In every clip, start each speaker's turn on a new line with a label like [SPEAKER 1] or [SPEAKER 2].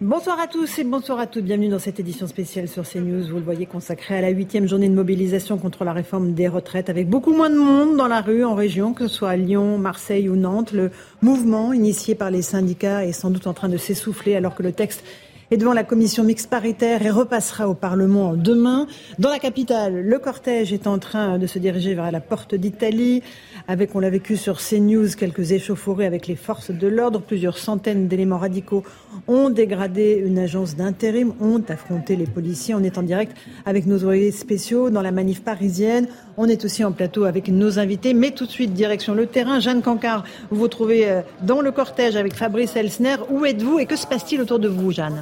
[SPEAKER 1] Bonsoir à tous et bonsoir à toutes. Bienvenue dans cette édition spéciale sur CNews. Vous le voyez consacrée à la huitième journée de mobilisation contre la réforme des retraites avec beaucoup moins de monde dans la rue en région, que ce soit à Lyon, Marseille ou Nantes. Le mouvement initié par les syndicats est sans doute en train de s'essouffler alors que le texte est devant la commission mixte paritaire et repassera au Parlement demain. Dans la capitale, le cortège est en train de se diriger vers la porte d'Italie, avec, on l'a vécu sur CNews, quelques échauffourées avec les forces de l'ordre. Plusieurs centaines d'éléments radicaux ont dégradé une agence d'intérim, ont affronté les policiers. On est en direct avec nos oreillers spéciaux dans la manif parisienne. On est aussi en plateau avec nos invités, mais tout de suite, direction le terrain. Jeanne Cancard, vous vous trouvez euh, dans le cortège avec Fabrice Elsner. Où êtes-vous et que se passe-t-il autour de vous, Jeanne?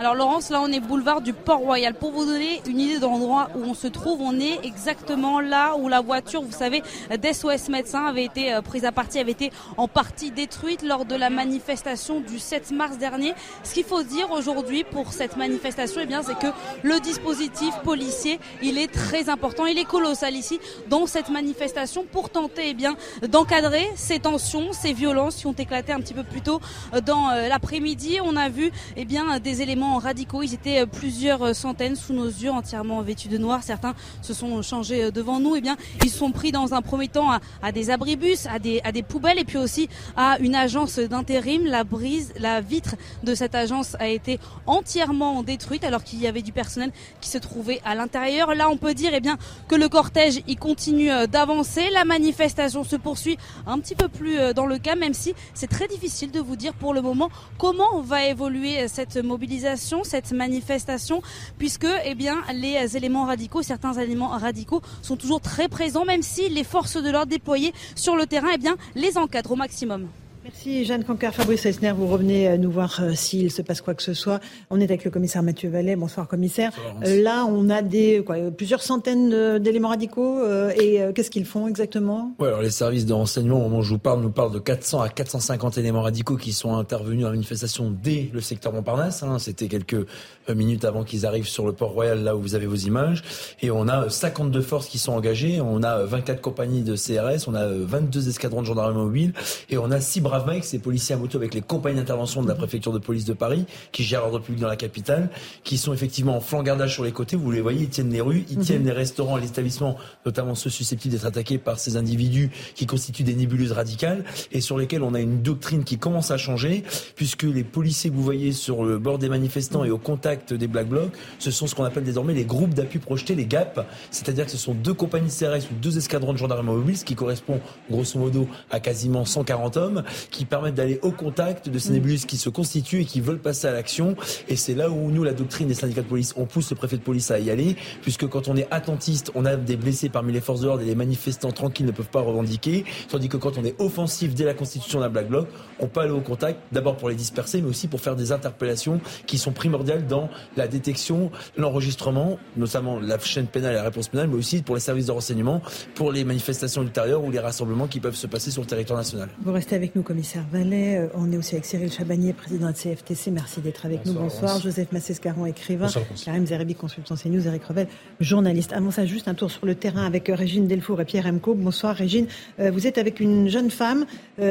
[SPEAKER 2] Alors Laurence, là on est boulevard du Port-Royal. Pour vous donner une idée de l'endroit où on se trouve, on est exactement là où la voiture, vous savez, d'SOS Médecins avait été euh, prise à partie, avait été en partie détruite lors de la manifestation du 7 mars dernier. Ce qu'il faut dire aujourd'hui pour cette manifestation, eh bien, c'est que le dispositif policier, il est très important, il est colossal ici dans cette manifestation pour tenter, eh bien, d'encadrer ces tensions, ces violences qui ont éclaté un petit peu plus tôt euh, dans euh, l'après-midi. On a vu, eh bien, des éléments radicaux. Ils étaient euh, plusieurs euh, centaines sous nos yeux, entièrement vêtus de noir. Certains se sont changés euh, devant nous. Et eh bien, ils sont pris dans un premier temps à, des abribus, à des, poubelles et puis aussi à une agence d'intérim. La brise, la vitre de cette agence a été entièrement détruite alors qu'il y avait du personnel qui se trouvait à l'intérieur. Là, on peut dire eh bien, que le cortège il continue d'avancer. La manifestation se poursuit un petit peu plus dans le cas, même si c'est très difficile de vous dire pour le moment comment va évoluer cette mobilisation cette manifestation, puisque eh bien, les éléments radicaux, certains éléments radicaux sont toujours très présents, même si les forces de l'ordre déployées sur le terrain eh bien, les encadrent au maximum.
[SPEAKER 1] Merci Jeanne Cancar, Fabrice Eisner, vous revenez euh, nous voir euh, s'il se passe quoi que ce soit. On est avec le commissaire Mathieu Vallet. Bonsoir commissaire. Euh, là, on a des plusieurs centaines d'éléments radicaux et qu'est-ce qu'ils font exactement?
[SPEAKER 3] Ouais, alors Les services de renseignement, au moment où je vous parle, nous parlent de 400 à 450 éléments radicaux qui sont intervenus dans la manifestation dès le secteur Montparnasse. Hein. C'était quelques minutes avant qu'ils arrivent sur le port royal, là où vous avez vos images. Et on a 52 forces qui sont engagées, on a 24 compagnies de CRS, on a 22 escadrons de gendarmerie mobile et on a 6 braves mecs, ces policiers à moto avec les compagnies d'intervention de la préfecture de police de Paris, qui gèrent l'ordre public dans la capitale, qui sont effectivement en flancardage sur les côtés. Vous les voyez, ils tiennent les rues, ils tiennent mhm. les restaurants, les établissements, notamment ceux susceptibles d'être attaqués par ces individus qui constituent des nébuleuses radicales et sur lesquels on a une doctrine qui commence à changer, puisque les policiers que vous voyez sur le bord des manifestants et au contact des Black Blocs, ce sont ce qu'on appelle désormais les groupes d'appui projetés, les GAP, c'est-à-dire que ce sont deux compagnies CRS ou deux escadrons de gendarmerie mobile, ce qui correspond grosso modo à quasiment 140 hommes, qui permettent d'aller au contact de ces mm. nébuleuses qui se constituent et qui veulent passer à l'action. Et c'est là où nous, la doctrine des syndicats de police, on pousse le préfet de police à y aller, puisque quand on est attentiste, on a des blessés parmi les forces de l'ordre et les manifestants tranquilles ne peuvent pas revendiquer, tandis que quand on est offensif dès la constitution d'un Black Bloc, on peut aller au contact, d'abord pour les disperser, mais aussi pour faire des interpellations qui sont primordiales dans la détection, l'enregistrement, notamment la chaîne pénale et la réponse pénale, mais aussi pour les services de renseignement, pour les manifestations ultérieures ou les rassemblements qui peuvent se passer sur le territoire national.
[SPEAKER 1] Vous restez avec nous, commissaire Vallet. Euh, on est aussi avec Cyril Chabagnier, président de CFTC. Merci d'être avec nous. Bonsoir. Joseph Massescaron, écrivain. Bonsoir, Karim Zeribi, consultant CNews. Eric Revel, journaliste. Avant ça, juste un tour sur le terrain avec euh, Régine Delfour et Pierre Emco. Bonsoir, Régine. Euh, vous êtes avec une jeune femme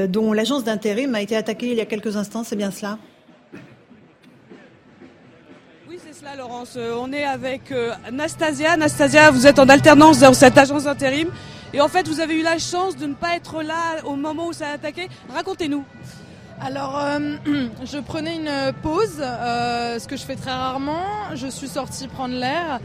[SPEAKER 1] dont l'agence d'intérim a été attaquée il y a quelques instants. C'est bien cela?
[SPEAKER 4] Laurence. On est avec Anastasia. Anastasia, vous êtes en alternance dans cette agence d'intérim. Et en fait, vous avez eu la chance de ne pas être là au moment où ça a attaqué. Racontez-nous.
[SPEAKER 5] Alors, euh, je prenais une pause, euh, ce que je fais très rarement. Je suis sortie prendre l'air.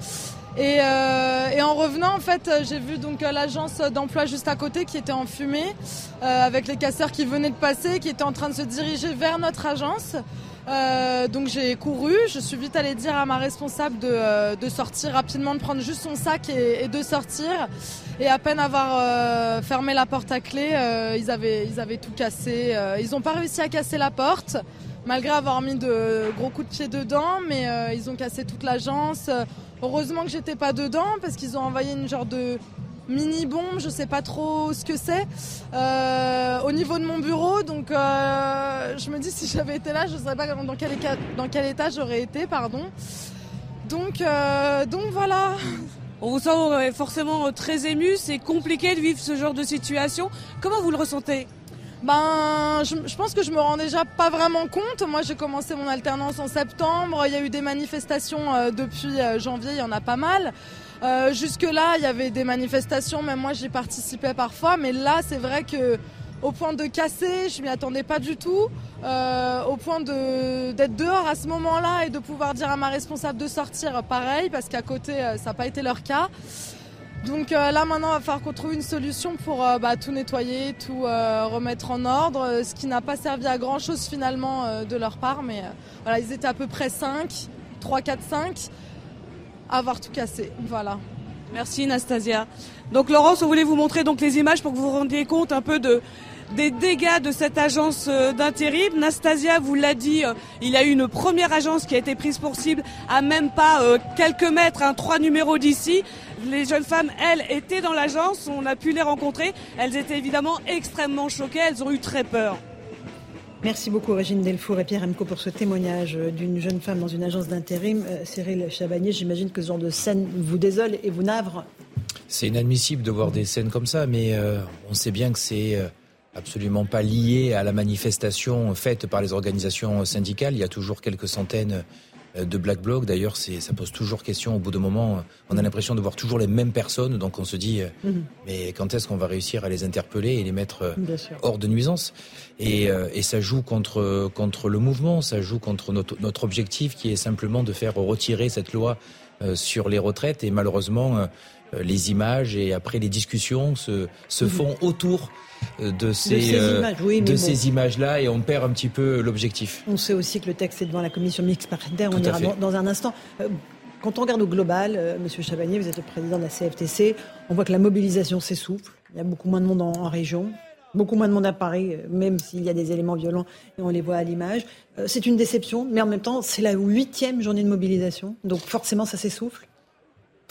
[SPEAKER 5] Et, euh, et, en revenant, en fait, j'ai vu donc l'agence d'emploi juste à côté qui était en fumée, avec les casseurs qui venaient de passer, qui étaient en train de se diriger vers notre agence. Euh, donc j'ai couru, je suis vite allée dire à ma responsable de, euh, de sortir rapidement, de prendre juste son sac et, de sortir. Et à peine avoir euh, fermé la porte à clé, ils, avaient, ils avaient tout cassé. ils n'ont pas réussi à casser la porte, malgré avoir mis de gros coups de pied dedans, mais ils ont cassé toute l'agence. Heureusement que j'étais pas dedans parce qu'ils ont envoyé une genre de mini bombe, je sais pas trop ce que c'est, euh, au niveau de mon bureau. Donc euh, je me dis si j'avais été là, je ne saurais pas dans quel, dans quel état j'aurais été, pardon. Donc, euh, donc voilà.
[SPEAKER 4] On vous sent forcément très ému, c'est compliqué de vivre ce genre de situation. Comment vous le ressentez?
[SPEAKER 5] Ben, je, je, pense que je me rends déjà pas vraiment compte. Moi, j'ai commencé mon alternance en septembre. Il y a eu des manifestations depuis janvier, il y en a pas mal. Euh, jusque-là, il y avait des manifestations, même moi j'y participais parfois, mais là c'est vrai que au point de casser, je m'y attendais pas du tout, euh, au point d'être dehors à ce moment-là et de pouvoir dire à ma responsable de sortir, pareil, parce qu'à côté euh, ça n'a pas été leur cas. Donc là maintenant, il va falloir qu'on trouve une solution pour bah, tout nettoyer, tout remettre en ordre, ce qui n'a pas servi à grand chose finalement de leur part, mais voilà, ils étaient à peu près 5, 3, 4, 5 avoir tout cassé. Voilà.
[SPEAKER 4] Merci Nastasia. Donc Laurence, on voulait vous montrer donc les images pour que vous vous rendiez compte un peu de des dégâts de cette agence euh, d'intérim. Nastasia vous l'a dit, euh, il y a eu une première agence qui a été prise pour cible à même pas euh, quelques mètres, hein, trois numéros d'ici. Les jeunes femmes, elles, étaient dans l'agence, on a pu les rencontrer. Elles étaient évidemment extrêmement choquées, elles ont eu très peur.
[SPEAKER 1] Merci beaucoup Régine Delfour et Pierre Emco pour ce témoignage d'une jeune femme dans une agence d'intérim. Euh, Cyril Chabagnier, j'imagine que ce genre de scène vous désole et vous navre.
[SPEAKER 6] C'est inadmissible de voir des scènes comme ça, mais euh, on sait bien que c'est euh, absolument pas lié à la manifestation faite par les organisations syndicales. Il y a toujours quelques centaines euh, de Black Bloc. D'ailleurs, ça pose toujours question. Au bout d'un moment, on a l'impression de voir toujours les mêmes personnes. Donc on se dit, euh, mhm. mais quand est-ce qu'on va réussir à les interpeller et les mettre euh, hors de nuisance? Et, et, ça joue contre, contre le mouvement, ça joue contre notre, notre objectif qui est simplement de faire retirer cette loi sur les retraites. Et malheureusement, les images et après les discussions se, se mhm. font autour de ces, de ces, images, là et on perd un petit peu l'objectif.
[SPEAKER 1] On sait aussi que le texte est devant la commission mixte paritaire, on ira dans, un instant. Euh, quand on regarde au global, euh, Monsieur Chavagnier, vous êtes le président de la CFTC, on voit que la mobilisation s'essouffle, il y a beaucoup moins de monde en, région, beaucoup moins de monde à Paris, euh, même s'il y a des éléments violents et on les voit à l'image. c'est une déception, mais en même temps, c'est la huitième journée de mobilisation, donc forcément ça s'essouffle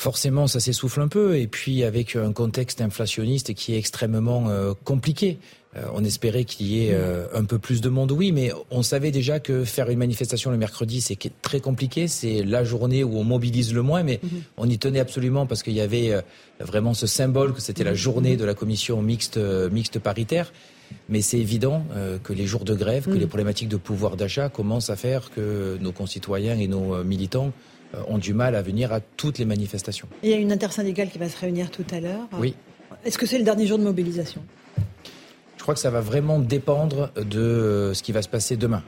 [SPEAKER 6] forcément ça s'essouffle un peu et puis avec un contexte inflationniste qui est extrêmement euh, compliqué. Euh, on espérait qu'il y ait euh, un peu plus de monde, oui, mais on savait déjà que faire une manifestation le mercredi, c'est très compliqué. C'est la journée où on mobilise le moins, mais mhm. on y tenait absolument parce qu'il y avait vraiment ce symbole que c'était la journée de la commission mixte, mixte paritaire. Mais c'est évident que les jours de grève, que les problématiques de pouvoir d'achat commencent à faire que nos concitoyens et nos militants euh, ont du mal à venir à toutes les manifestations.
[SPEAKER 1] Il y a une intersyndicale qui va se réunir tout à l'heure.
[SPEAKER 6] Oui.
[SPEAKER 1] Est-ce que c'est le dernier jour de mobilisation?
[SPEAKER 6] Je crois que ça va vraiment dépendre de euh, ce qui va se passer demain.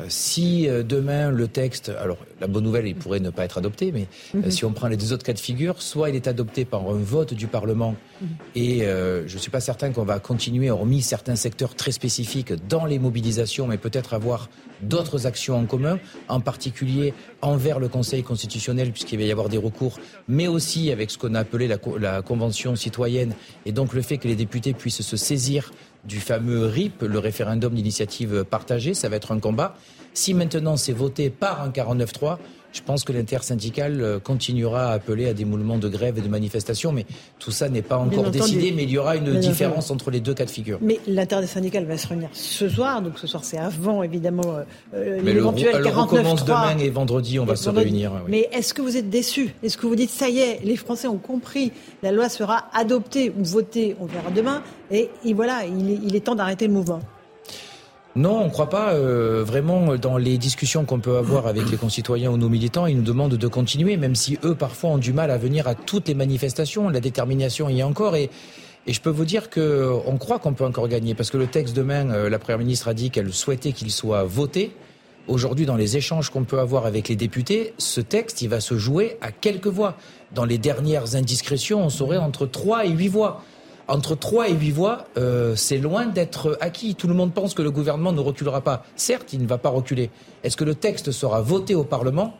[SPEAKER 6] Euh, si euh, demain le texte, alors la bonne nouvelle, il pourrait ne pas être adopté, mais euh, mhm. si on prend les deux autres cas de figure, soit il est adopté par un vote du Parlement, mhm. et je ne suis pas certain qu'on va continuer, hormis certains secteurs très spécifiques, dans les mobilisations, mais peut-être avoir d'autres actions en commun, en particulier envers le Conseil constitutionnel, puisqu'il va y avoir des recours, mais aussi avec ce qu'on a appelé la, la Convention citoyenne, et donc le fait que les députés puissent se saisir du fameux RIP, le référendum d'initiative partagée. Ça va être un combat. Si maintenant c'est voté par un 49-3, je pense que l'intersyndicale euh, continuera à appeler à des mouvements de grève et de manifestation, mais tout ça n'est pas encore décidé, mais il y aura une différence entre les deux cas de figure.
[SPEAKER 1] Mais l'intersyndicale va se réunir ce soir, donc ce soir c'est avant évidemment euh, euh l'éventuel 49 Elle
[SPEAKER 6] recommence demain et vendredi on va se réunir.
[SPEAKER 1] Mais est-ce que vous êtes déçus? Est-ce que vous dites ça y est, les Français ont compris, la loi sera adoptée ou votée, on verra demain, et, voilà, il est temps d'arrêter le mouvement
[SPEAKER 6] non, on ne croit pas. Euh, vraiment, dans les discussions qu'on peut avoir avec les concitoyens ou nos militants, ils nous demandent de continuer, même si eux, parfois, ont du mal à venir à toutes les manifestations. La détermination y est encore. Et, et je peux vous dire qu'on croit qu'on peut encore gagner, parce que le texte demain, euh, la Première ministre a dit qu'elle souhaitait qu'il soit voté. Aujourd'hui, dans les échanges qu'on peut avoir avec les députés, ce texte, il va se jouer à quelques voix. Dans les dernières indiscrétions, on saurait entre 3 et 8 voix. Entre 3 et 8 voix, euh, c'est loin d'être acquis. Tout le monde pense que le gouvernement ne reculera pas. Certes, il ne va pas reculer. Est-ce que le texte sera voté au Parlement?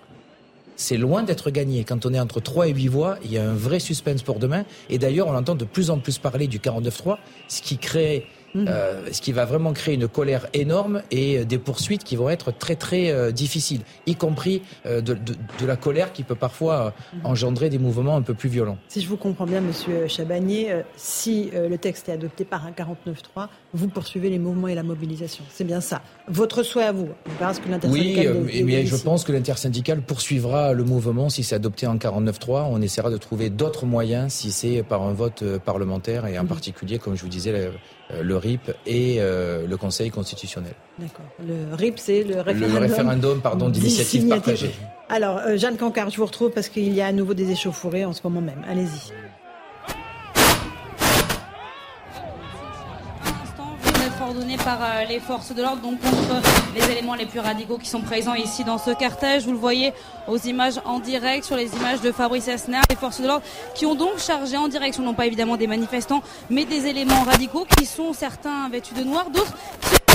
[SPEAKER 6] C'est loin d'être gagné. Quand on est entre 3 et 8 voix, il y a un vrai suspense pour demain. Et d'ailleurs, on entend de plus en plus parler du 49-3, ce qui crée Mhm. Euh, ce qui va vraiment créer une colère énorme et euh, des poursuites qui vont être très très euh, difficiles, y compris de, de, de, la colère qui peut parfois mhm. engendrer des mouvements un peu plus violents.
[SPEAKER 1] Si je vous comprends bien, Monsieur Chabagnier, si le texte est adopté par un 49-3, vous poursuivez les mouvements et la mobilisation. C'est bien ça. Votre souhait à vous. Parce que
[SPEAKER 6] oui, mais je pense que l'intersyndicale poursuivra le mouvement si c'est adopté en 49-3. On essaiera de trouver d'autres moyens si c'est par un vote parlementaire et en mhm. particulier, comme je vous disais, euh, le RIP et euh, le Conseil constitutionnel.
[SPEAKER 1] D'accord. Le RIP, c'est le référendum.
[SPEAKER 6] Le référendum, pardon, d'initiative partagée.
[SPEAKER 1] Alors, euh, Jeanne Cancard, je vous retrouve parce qu'il y a à nouveau des échauffourées en ce moment même. Allez-y.
[SPEAKER 2] Par euh, les forces de l'ordre, donc contre les éléments les plus radicaux qui sont présents ici dans ce cartage. Vous le voyez aux images en direct, sur les images de Fabrice Esner, les forces de l'ordre qui ont donc chargé en direction, non pas évidemment des manifestants, mais des éléments radicaux qui sont certains vêtus de noir, d'autres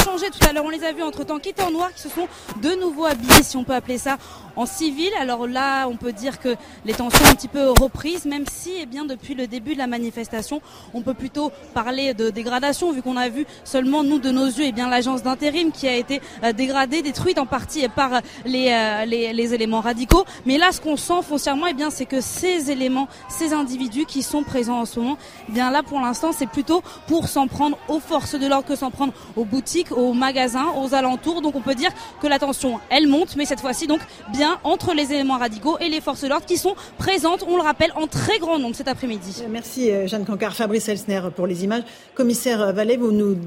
[SPEAKER 2] tout à l'heure. On les a vus entre temps qui étaient en noir, qui se sont de nouveau habillés, si on peut appeler ça, en civil. Alors là, on peut dire que les tensions ont un petit peu reprises, même si, eh bien, depuis le début de la manifestation, on peut plutôt parler de dégradation, vu qu'on a vu seulement, nous, de nos yeux, eh bien, l'agence d'intérim qui a été euh, dégradée, détruite en partie par les, euh, les, les, éléments radicaux. Mais là, ce qu'on sent foncièrement, eh bien, c'est que ces éléments, ces individus qui sont présents en ce moment, eh bien, là, pour l'instant, c'est plutôt pour s'en prendre aux forces de l'ordre que s'en prendre aux boutiques, aux magasins, aux alentours. Donc on peut dire que la tension, elle monte, mais cette fois-ci donc bien entre les éléments radicaux et les forces de l'ordre qui sont présentes, on le rappelle, en très grand nombre cet après-midi.
[SPEAKER 1] Euh, merci euh, Jeanne Cancard. Fabrice Elsner pour les images. Commissaire Vallée, vous nous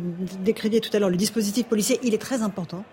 [SPEAKER 1] décriviez tout à l'heure le dispositif policier, il est très important.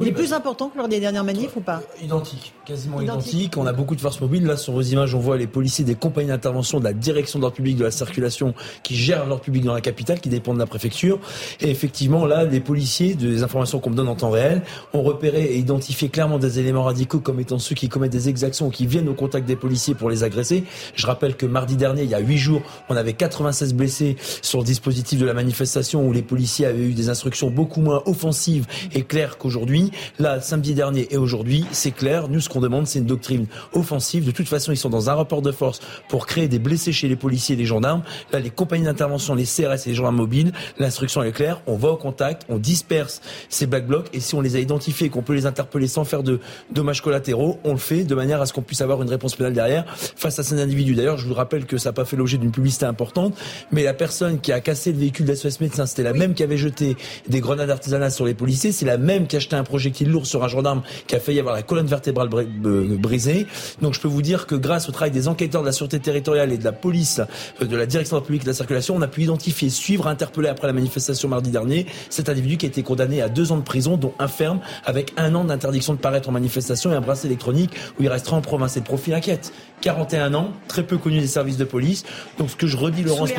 [SPEAKER 1] Il est plus important que lors des dernières manifs ou pas?
[SPEAKER 3] Identique, quasiment identique. On a beaucoup de forces mobiles. Là, sur vos images, on voit les policiers des compagnies d'intervention de la direction de l'ordre public de la circulation qui gèrent l'ordre public dans la capitale, qui dépendent de la préfecture. Et effectivement, là, les policiers, des informations qu'on me donne en temps réel, ont repéré et identifié clairement des éléments radicaux comme étant ceux qui commettent des exactions ou qui viennent au contact des policiers pour les agresser. Je rappelle que mardi dernier, il y a huit jours, on avait 96 blessés sur le dispositif de la manifestation où les policiers avaient eu des instructions beaucoup moins offensives et claires qu'aujourd'hui. Là, samedi dernier et aujourd'hui, c'est clair. Nous, ce qu'on demande, c'est une doctrine offensive. De toute façon, ils sont dans un rapport de force pour créer des blessés chez les policiers et les gendarmes. Là, les compagnies d'intervention, les CRS et les gendarmes mobiles, l'instruction est claire. On va au contact, on disperse ces black blocs et si on les a identifiés et qu'on peut les interpeller sans faire de dommages collatéraux, on le fait de manière à ce qu'on puisse avoir une réponse pénale derrière face à ces individus. D'ailleurs, je vous rappelle que ça n'a pas fait l'objet d'une publicité importante, mais la personne qui a cassé le véhicule d'SOS Médecins, c'était la même qui avait jeté des grenades artisanales sur les policiers, c'est la même qui a jeté un projectile lourd sur un gendarme qui a failli avoir la colonne vertébrale euh, brisée. Donc je peux vous dire que grâce au travail des enquêteurs de la sûreté territoriale et de la police euh, de la direction de la publique de la circulation, on a pu identifier, suivre, interpeller après la manifestation mardi dernier cet individu qui a été condamné à deux ans de prison, dont un ferme, avec un an d'interdiction de paraître en manifestation et un bracelet électronique où il restera en province. Et le profil inquiète. 41 ans, très peu connu des services de police. Donc ce que je redis, Laurence,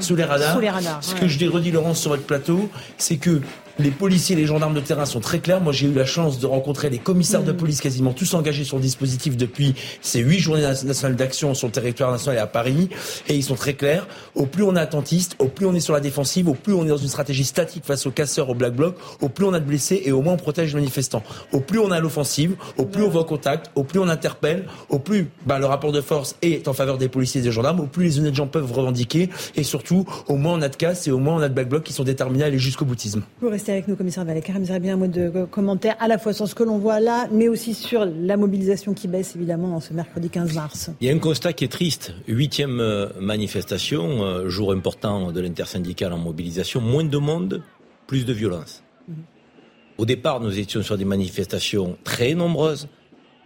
[SPEAKER 1] sous les radars,
[SPEAKER 3] sous les radars, ce que je redis, Laurence, sur votre plateau, c'est que les policiers et les gendarmes de terrain sont très clairs. Moi, j'ai eu la chance de rencontrer les commissaires de mm. police quasiment tous engagés sur le dispositif depuis ces huit journées nationales d'action sur le territoire national et à Paris. Et ils sont très clairs. Au plus on est attentiste, au plus on est sur la défensive, au plus on est dans une stratégie statique face aux casseurs, aux black blocs, au plus on a de blessés et au moins on protège les manifestants. Au plus on a l'offensive, au plus on va au contact, au plus on interpelle, au plus bah, le rapport de force est en faveur des policiers et des gendarmes, au plus les honnêtes gens peuvent revendiquer et surtout au moins on a de casse et au moins on a de black blocs qui sont déterminés à aller jusqu'au boutisme
[SPEAKER 1] avec nous, commissaire Vallée. Karim bien un mot de commentaire à la fois sur ce que l'on voit là, mais aussi sur la mobilisation qui baisse évidemment en ce mercredi 15 mars.
[SPEAKER 7] Il y a un constat qui est triste. Huitième euh, manifestation, euh, jour important de l'intersyndicale en mobilisation, moins de monde, plus de violence. Mhm. Au départ, nous étions sur des manifestations très nombreuses,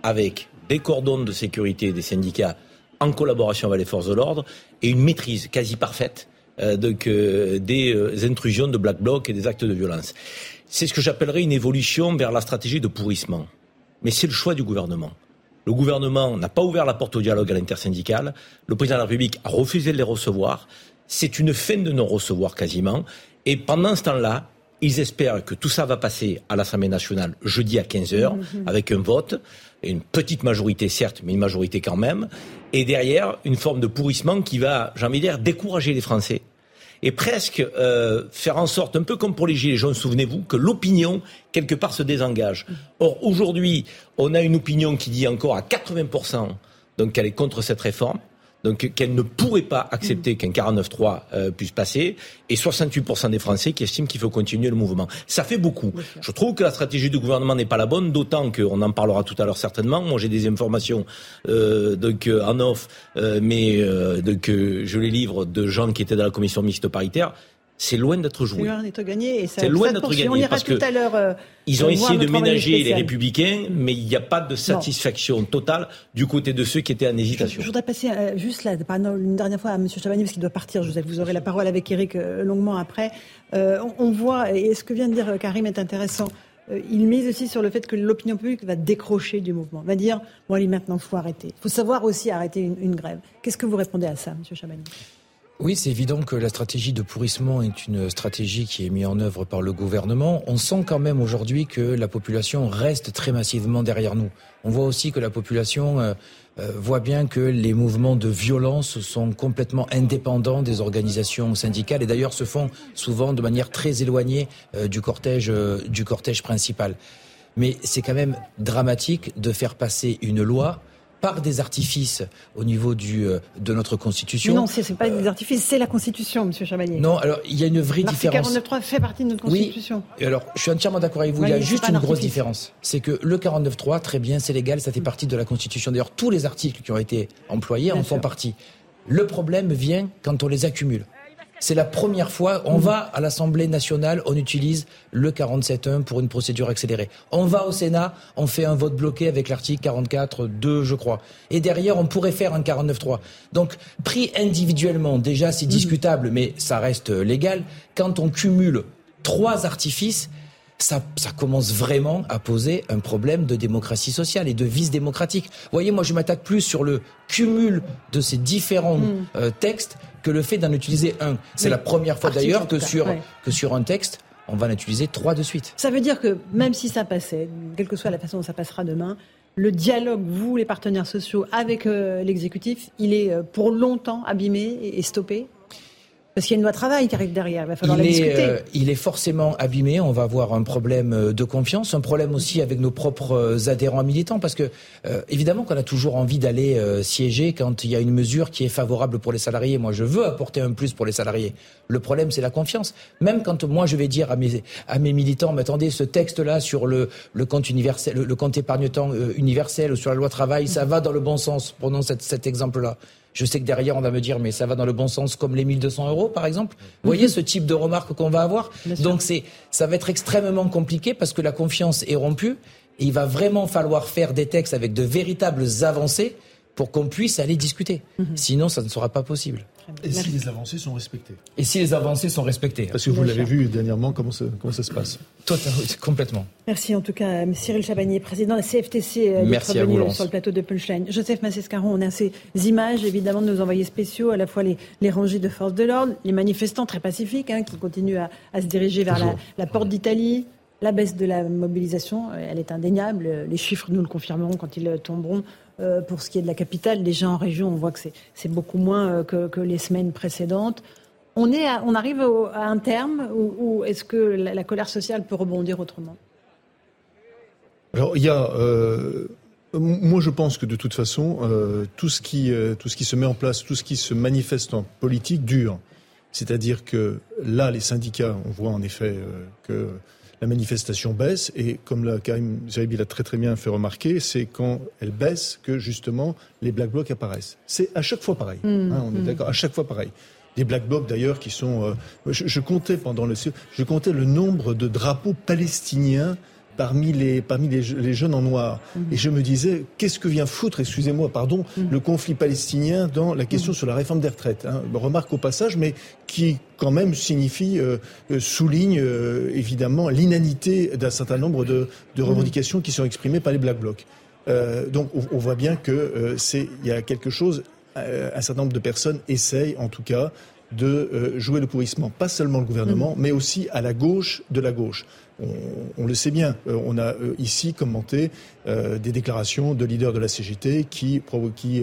[SPEAKER 7] avec des cordons de sécurité des syndicats en collaboration avec les forces de l'ordre et une maîtrise quasi parfaite donc, euh, des euh, intrusions de black bloc et des actes de violence. C'est ce que j'appellerais une évolution vers la stratégie de pourrissement. Mais c'est le choix du gouvernement. Le gouvernement n'a pas ouvert la porte au dialogue à l'intersyndical. Le président de la République a refusé de les recevoir. C'est une fin de non-recevoir quasiment. Et pendant ce temps-là, ils espèrent que tout ça va passer à l'Assemblée nationale jeudi à 15 heures mhm. avec un vote, une petite majorité certes, mais une majorité quand même. Et derrière, une forme de pourrissement qui va, j'ai envie dire, décourager les Français et presque euh, faire en sorte, un peu comme pour les Gilets jaunes, souvenez-vous, que l'opinion, quelque part, se désengage. Or, aujourd'hui, on a une opinion qui dit encore à 80% donc qu'elle est contre cette réforme donc qu'elle ne pourrait pas accepter qu'un 49-3 euh, puisse passer, et 68% des Français qui estiment qu'il faut continuer le mouvement. Ça fait beaucoup. Je trouve que la stratégie du gouvernement n'est pas la bonne, d'autant qu'on en parlera tout à l'heure certainement. Moi, j'ai des informations euh, donc euh, en off, euh, mais donc je les livre de gens qui étaient dans la commission mixte paritaire c'est loin d'être joué.
[SPEAKER 1] C'est loin d'être gagné.
[SPEAKER 7] C'est loin d'être gagné.
[SPEAKER 1] On ira
[SPEAKER 7] parce
[SPEAKER 1] tout à l'heure. Euh,
[SPEAKER 7] ils ont essayé de ménager les républicains, mais il n'y a pas de satisfaction totale du côté de ceux qui étaient en hésitation.
[SPEAKER 1] Je, voudrais passer euh, juste là, une dernière fois à M. Chabani, parce qu'il doit partir. Joseph, vous aurez la parole avec Eric euh, longuement après. On, on, voit, et ce que vient de dire Karim est intéressant, il mise aussi sur le fait que l'opinion publique va décrocher du mouvement, va dire bon allez maintenant faut arrêter. Il faut savoir aussi arrêter une, une grève. Qu'est-ce que vous répondez à ça, M. Chabani
[SPEAKER 6] oui, c'est évident que la stratégie de pourrissement est une stratégie qui est mise en œuvre par le gouvernement. On sent quand même aujourd'hui que la population reste très massivement derrière nous. On voit aussi que la population euh, euh, voit bien que les mouvements de violence sont complètement indépendants des organisations syndicales et d'ailleurs se font souvent de manière très éloignée euh, du cortège du cortège principal. Mais c'est quand même dramatique de faire passer une loi par des artifices au niveau du, euh, de notre Constitution.
[SPEAKER 1] non, ce n'est pas des artifices, c'est la Constitution, Monsieur Chabanier.
[SPEAKER 6] Non, alors il y a une vraie différence.
[SPEAKER 1] Le 49.3 fait partie de notre Constitution.
[SPEAKER 6] Oui, alors je suis entièrement d'accord avec vous, il y a juste une grosse différence. C'est que le 49.3, très bien, c'est légal, ça fait partie de la Constitution. D'ailleurs, tous les articles qui ont été employés en font partie. Le problème vient quand on les accumule. C'est la première fois, on va à l'Assemblée nationale, on utilise le 47.1 pour une procédure accélérée. On va au Sénat, on fait un vote bloqué avec l'article 44.2, je crois. Et derrière, on pourrait faire un 49.3. Donc, pris individuellement, déjà, c'est discutable, mais ça reste légal. Quand on cumule trois artifices, ça, ça, commence vraiment à poser un problème de démocratie sociale et de vice démocratique. Vous voyez, moi, je m'attaque plus sur le cumul de ces différents mm. euh, textes que le fait d'en utiliser un. C'est la première fois d'ailleurs que sur, que sur un texte, on va en utiliser trois de suite.
[SPEAKER 1] Ça veut dire que même si ça passait, quelle que soit la façon dont ça passera demain, le dialogue, vous, les partenaires sociaux, avec euh, l'exécutif, il est euh, pour longtemps abîmé et stoppé? Parce qu'il y a une loi travail qui arrive derrière, il va falloir
[SPEAKER 6] il
[SPEAKER 1] la discuter.
[SPEAKER 6] Est, il est forcément abîmé, on va avoir un problème euh, de confiance, un problème aussi avec nos propres euh, adhérents militants, parce que euh, évidemment qu'on a toujours envie d'aller siéger quand il y a une mesure qui est favorable pour les salariés. Moi, je veux apporter un plus pour les salariés. Le problème, c'est la confiance. Même quand moi, je vais dire à mes, à mes militants, mais attendez, ce texte-là sur le, le compte universel, le, compte épargne-temps universel ou sur la loi travail, ça va dans le bon sens. Prenons cet, cet exemple-là. Je sais que derrière, on va me dire, mais ça va dans le bon sens comme les 1200 euros, par exemple. Vous voyez ce type de remarque qu'on va avoir Donc, c'est, ça va être extrêmement compliqué parce que la confiance est rompue. Et il va vraiment falloir faire des textes avec de véritables avancées pour qu'on puisse aller discuter. Mhm. Sinon, ça ne sera pas possible.
[SPEAKER 8] Et si les avancées sont respectées
[SPEAKER 6] Et si les avancées sont respectées
[SPEAKER 8] Parce que vous l'avez vu dernièrement, comment ça, comment ça se passe
[SPEAKER 6] Totalement, complètement.
[SPEAKER 1] Merci en tout cas, Cyril Chabanier, président de la CFTC, euh,
[SPEAKER 6] Merci à vous,
[SPEAKER 1] sur le plateau de Punchline. Joseph Massescaron, on a ces images évidemment de nos envoyés spéciaux, à la fois les, les rangées de forces de l'ordre, les manifestants très pacifiques hein, qui continuent à, à, se diriger vers la, la porte d'Italie, la baisse de la mobilisation, elle est indéniable. Les chiffres, nous le confirmerons quand ils tomberont. Euh, pour ce qui est de la capitale, déjà en région, on voit que c'est beaucoup moins euh, que, les semaines précédentes. On, est on arrive à un terme où, est-ce que la, colère sociale peut rebondir autrement?
[SPEAKER 8] Alors, il y a. Euh, moi, je pense que de toute façon, tout, ce qui, tout ce qui se met en place, tout ce qui se manifeste en politique dure. C'est-à-dire que là, les syndicats, on voit en effet que la manifestation baisse et comme la Karim Zeribi l'a très très bien fait remarquer, c'est quand elle baisse que justement les black blocs apparaissent. C'est à chaque fois pareil. Mmh, hein, on est mmh. d'accord, à chaque fois pareil. Des black blocs d'ailleurs qui sont. Euh, je, comptais pendant le, je comptais le nombre de drapeaux palestiniens parmi les, parmi les, jeunes en noir. Mhm. Et je me disais, qu'est-ce que vient foutre, excusez-moi, pardon, mhm. le conflit palestinien dans la question mhm. sur la réforme des retraites hein. Remarque au passage, mais qui quand même signifie, euh, euh, souligne euh, évidemment l'inanité d'un certain nombre de, revendications qui sont exprimées par les Black Blocs. donc on, voit bien que c'est il y a quelque chose, un certain nombre de personnes essayent en tout cas de jouer le pourrissement, pas seulement le gouvernement, mais aussi à la gauche de la gauche. On, le sait bien. on a ici commenté des déclarations de leaders de la CGT qui, qui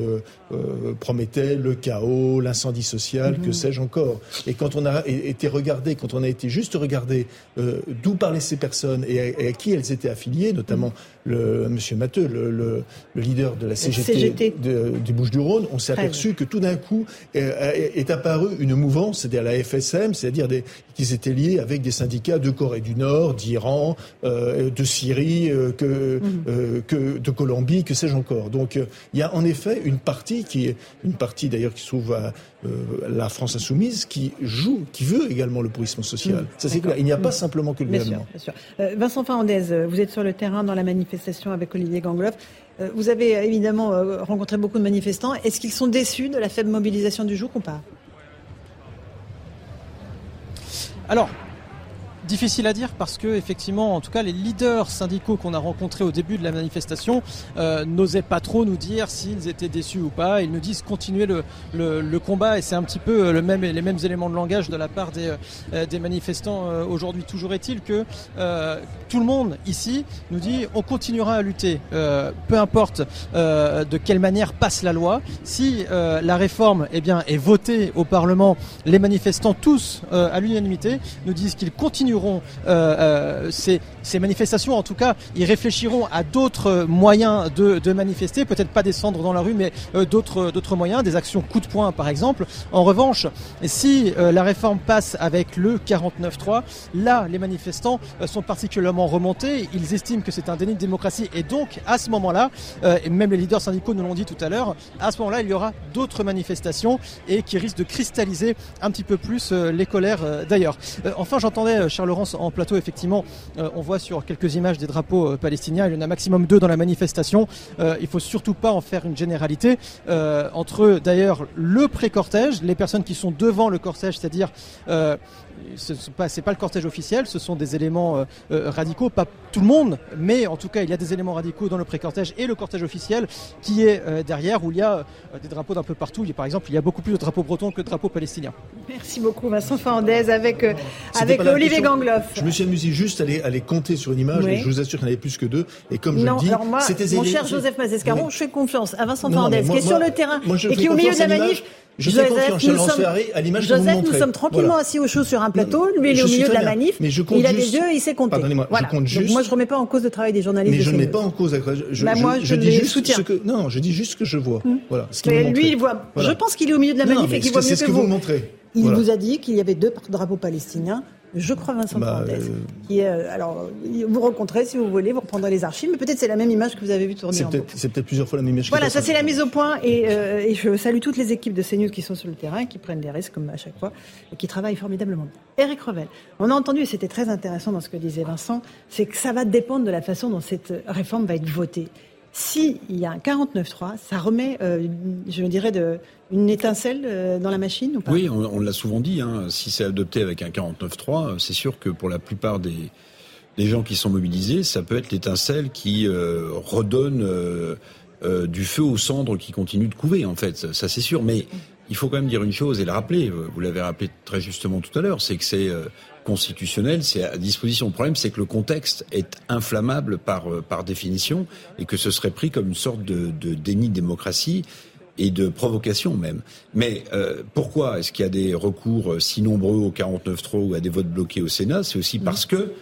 [SPEAKER 8] promettaient le chaos, l'incendie social, que mhm. sais-je encore. Et quand on a été regardé, quand on a été juste regardé d'où parlaient ces personnes et à, qui elles étaient affiliées, notamment mhm. le Monsieur Matteux, le, leader de la CGT, du Bouches-du-Rhône, on s'est aperçu que tout d'un coup est apparue une mouvance, c'est-à-dire la FSM, c'est-à-dire qu'ils étaient liés avec des syndicats de Corée du Nord, d'Iran, euh, de Syrie, euh, que, mhm. Euh, que de Colombie, que sais-je encore. Donc il y a en effet une partie qui est une partie d'ailleurs qui se trouve à la France insoumise qui joue, qui veut également le pourrissement social. Mhm. Ça c'est clair. Il n'y a pas mhm. simplement que le gouvernement.
[SPEAKER 1] Vincent Fernandez, vous êtes sur le terrain dans la manifestation avec Olivier Gangloff. Vous avez évidemment rencontré beaucoup de manifestants. Est-ce qu'ils sont déçus de la faible mobilisation du jour ou pas?
[SPEAKER 9] Alors, Difficile à dire parce que effectivement, en tout cas, les leaders syndicaux qu'on a rencontrés au début de la manifestation euh, n'osaient pas trop nous dire s'ils étaient déçus ou pas. Ils nous disent continuer le, combat et c'est un petit peu euh, les mêmes éléments de langage de la part des, euh, manifestants aujourd'hui. Toujours est-il que tout le monde ici nous dit on continuera à lutter, peu importe de quelle manière passe la loi. Si la réforme eh bien, est votée au Parlement, les manifestants tous à l'unanimité nous disent qu'ils continueront euh, euh, ces, manifestations. En tout cas, ils réfléchiront à d'autres moyens de, manifester, peut-être pas descendre dans la rue, mais euh, d'autres d'autres moyens, des actions coup de poing par exemple. En revanche, si la réforme passe avec le 49-3, là, les manifestants sont particulièrement remontés. Ils estiment que c'est un déni de démocratie et donc à ce moment-là, et même les leaders syndicaux nous l'ont dit tout à l'heure, à ce moment-là, il y aura d'autres manifestations et qui risquent de cristalliser un petit peu plus les colères d'ailleurs. enfin, j'entendais Charles Laurence en plateau, effectivement, euh, on voit sur quelques images des drapeaux euh, palestiniens. Il y en a maximum deux dans la manifestation. Euh, il faut surtout pas en faire une généralité. entre d'ailleurs le pré-cortège, les personnes qui sont devant le cortège, c'est-à-dire ce n'est pas, pas, le cortège officiel, ce sont des éléments radicaux, pas tout le monde, mais en tout cas il y a des éléments radicaux dans le pré-cortège et le cortège officiel qui est derrière où il y a des drapeaux d'un peu partout. Il y a, par exemple, il y a beaucoup plus de drapeaux bretons que de drapeaux palestiniens.
[SPEAKER 1] Merci beaucoup Vincent Fernandez avec, avec Olivier
[SPEAKER 8] je me suis amusé juste à les, à les compter sur une image, je vous assure qu'il y en avait plus que deux. Et comme je le dis,
[SPEAKER 1] c'était Mon cher Joseph Mazescaron, je fais confiance à Vincent Fernandez, qui est sur le terrain et qui est au milieu de la manif.
[SPEAKER 8] Je fais confiance à sommes, à l'image que vous
[SPEAKER 1] nous sommes tranquillement assis au chaud sur un plateau. Lui, il est au milieu de la manif. Mais je compte il a des yeux, il sait compter.
[SPEAKER 8] Pardonnez-moi, je compte juste.
[SPEAKER 1] moi, je remets pas en cause le travail des journalistes.
[SPEAKER 8] Mais je ne mets pas en cause. Je, bah, moi, je, dis juste ce que. Non, je dis juste ce que je vois. Hmm. Voilà.
[SPEAKER 1] Lui, il voit. Je pense qu'il est au milieu de la manif et qu'il voit mieux que vous.
[SPEAKER 8] C'est ce que vous montrez.
[SPEAKER 1] Il vous a dit qu'il y avait deux drapeaux palestiniens je crois Vincent bah, euh, Qui est, euh, alors, vous rencontrez si vous voulez, vous reprendrez les archives, mais peut-être c'est la même image que vous avez vue tourner.
[SPEAKER 8] C'est peut-être peut plusieurs fois la même image.
[SPEAKER 1] Voilà, ça c'est la mise au point et, euh, et, je salue toutes les équipes de CNews qui sont sur le terrain, qui prennent des risques comme à chaque fois et qui travaillent formidablement Eric Revel, on a entendu, et c'était très intéressant dans ce que disait Vincent, c'est que ça va dépendre de la façon dont cette réforme va être votée. S'il y a un 49-3, ça remet, euh, je dirais, une étincelle euh, dans la machine
[SPEAKER 10] Oui, on, l'a souvent dit. Hein, si c'est adopté avec un 49-3, c'est sûr que pour la plupart des, gens qui sont mobilisés, ça peut être l'étincelle qui euh, redonne du feu aux cendres qui continuent de couver, en fait. Ça, c'est sûr. Mais il faut quand même dire une chose et le rappeler. Vous l'avez rappelé très justement tout à l'heure, c'est que c'est constitutionnel, c'est à disposition. Le problème, c'est que le contexte est inflammable par, euh, par définition et que ce serait pris comme une sorte de, de déni de démocratie et de provocation même. Mais euh, pourquoi est-ce qu'il y a des recours euh, si nombreux au 49-3 ou à des votes bloqués au Sénat? C'est aussi parce que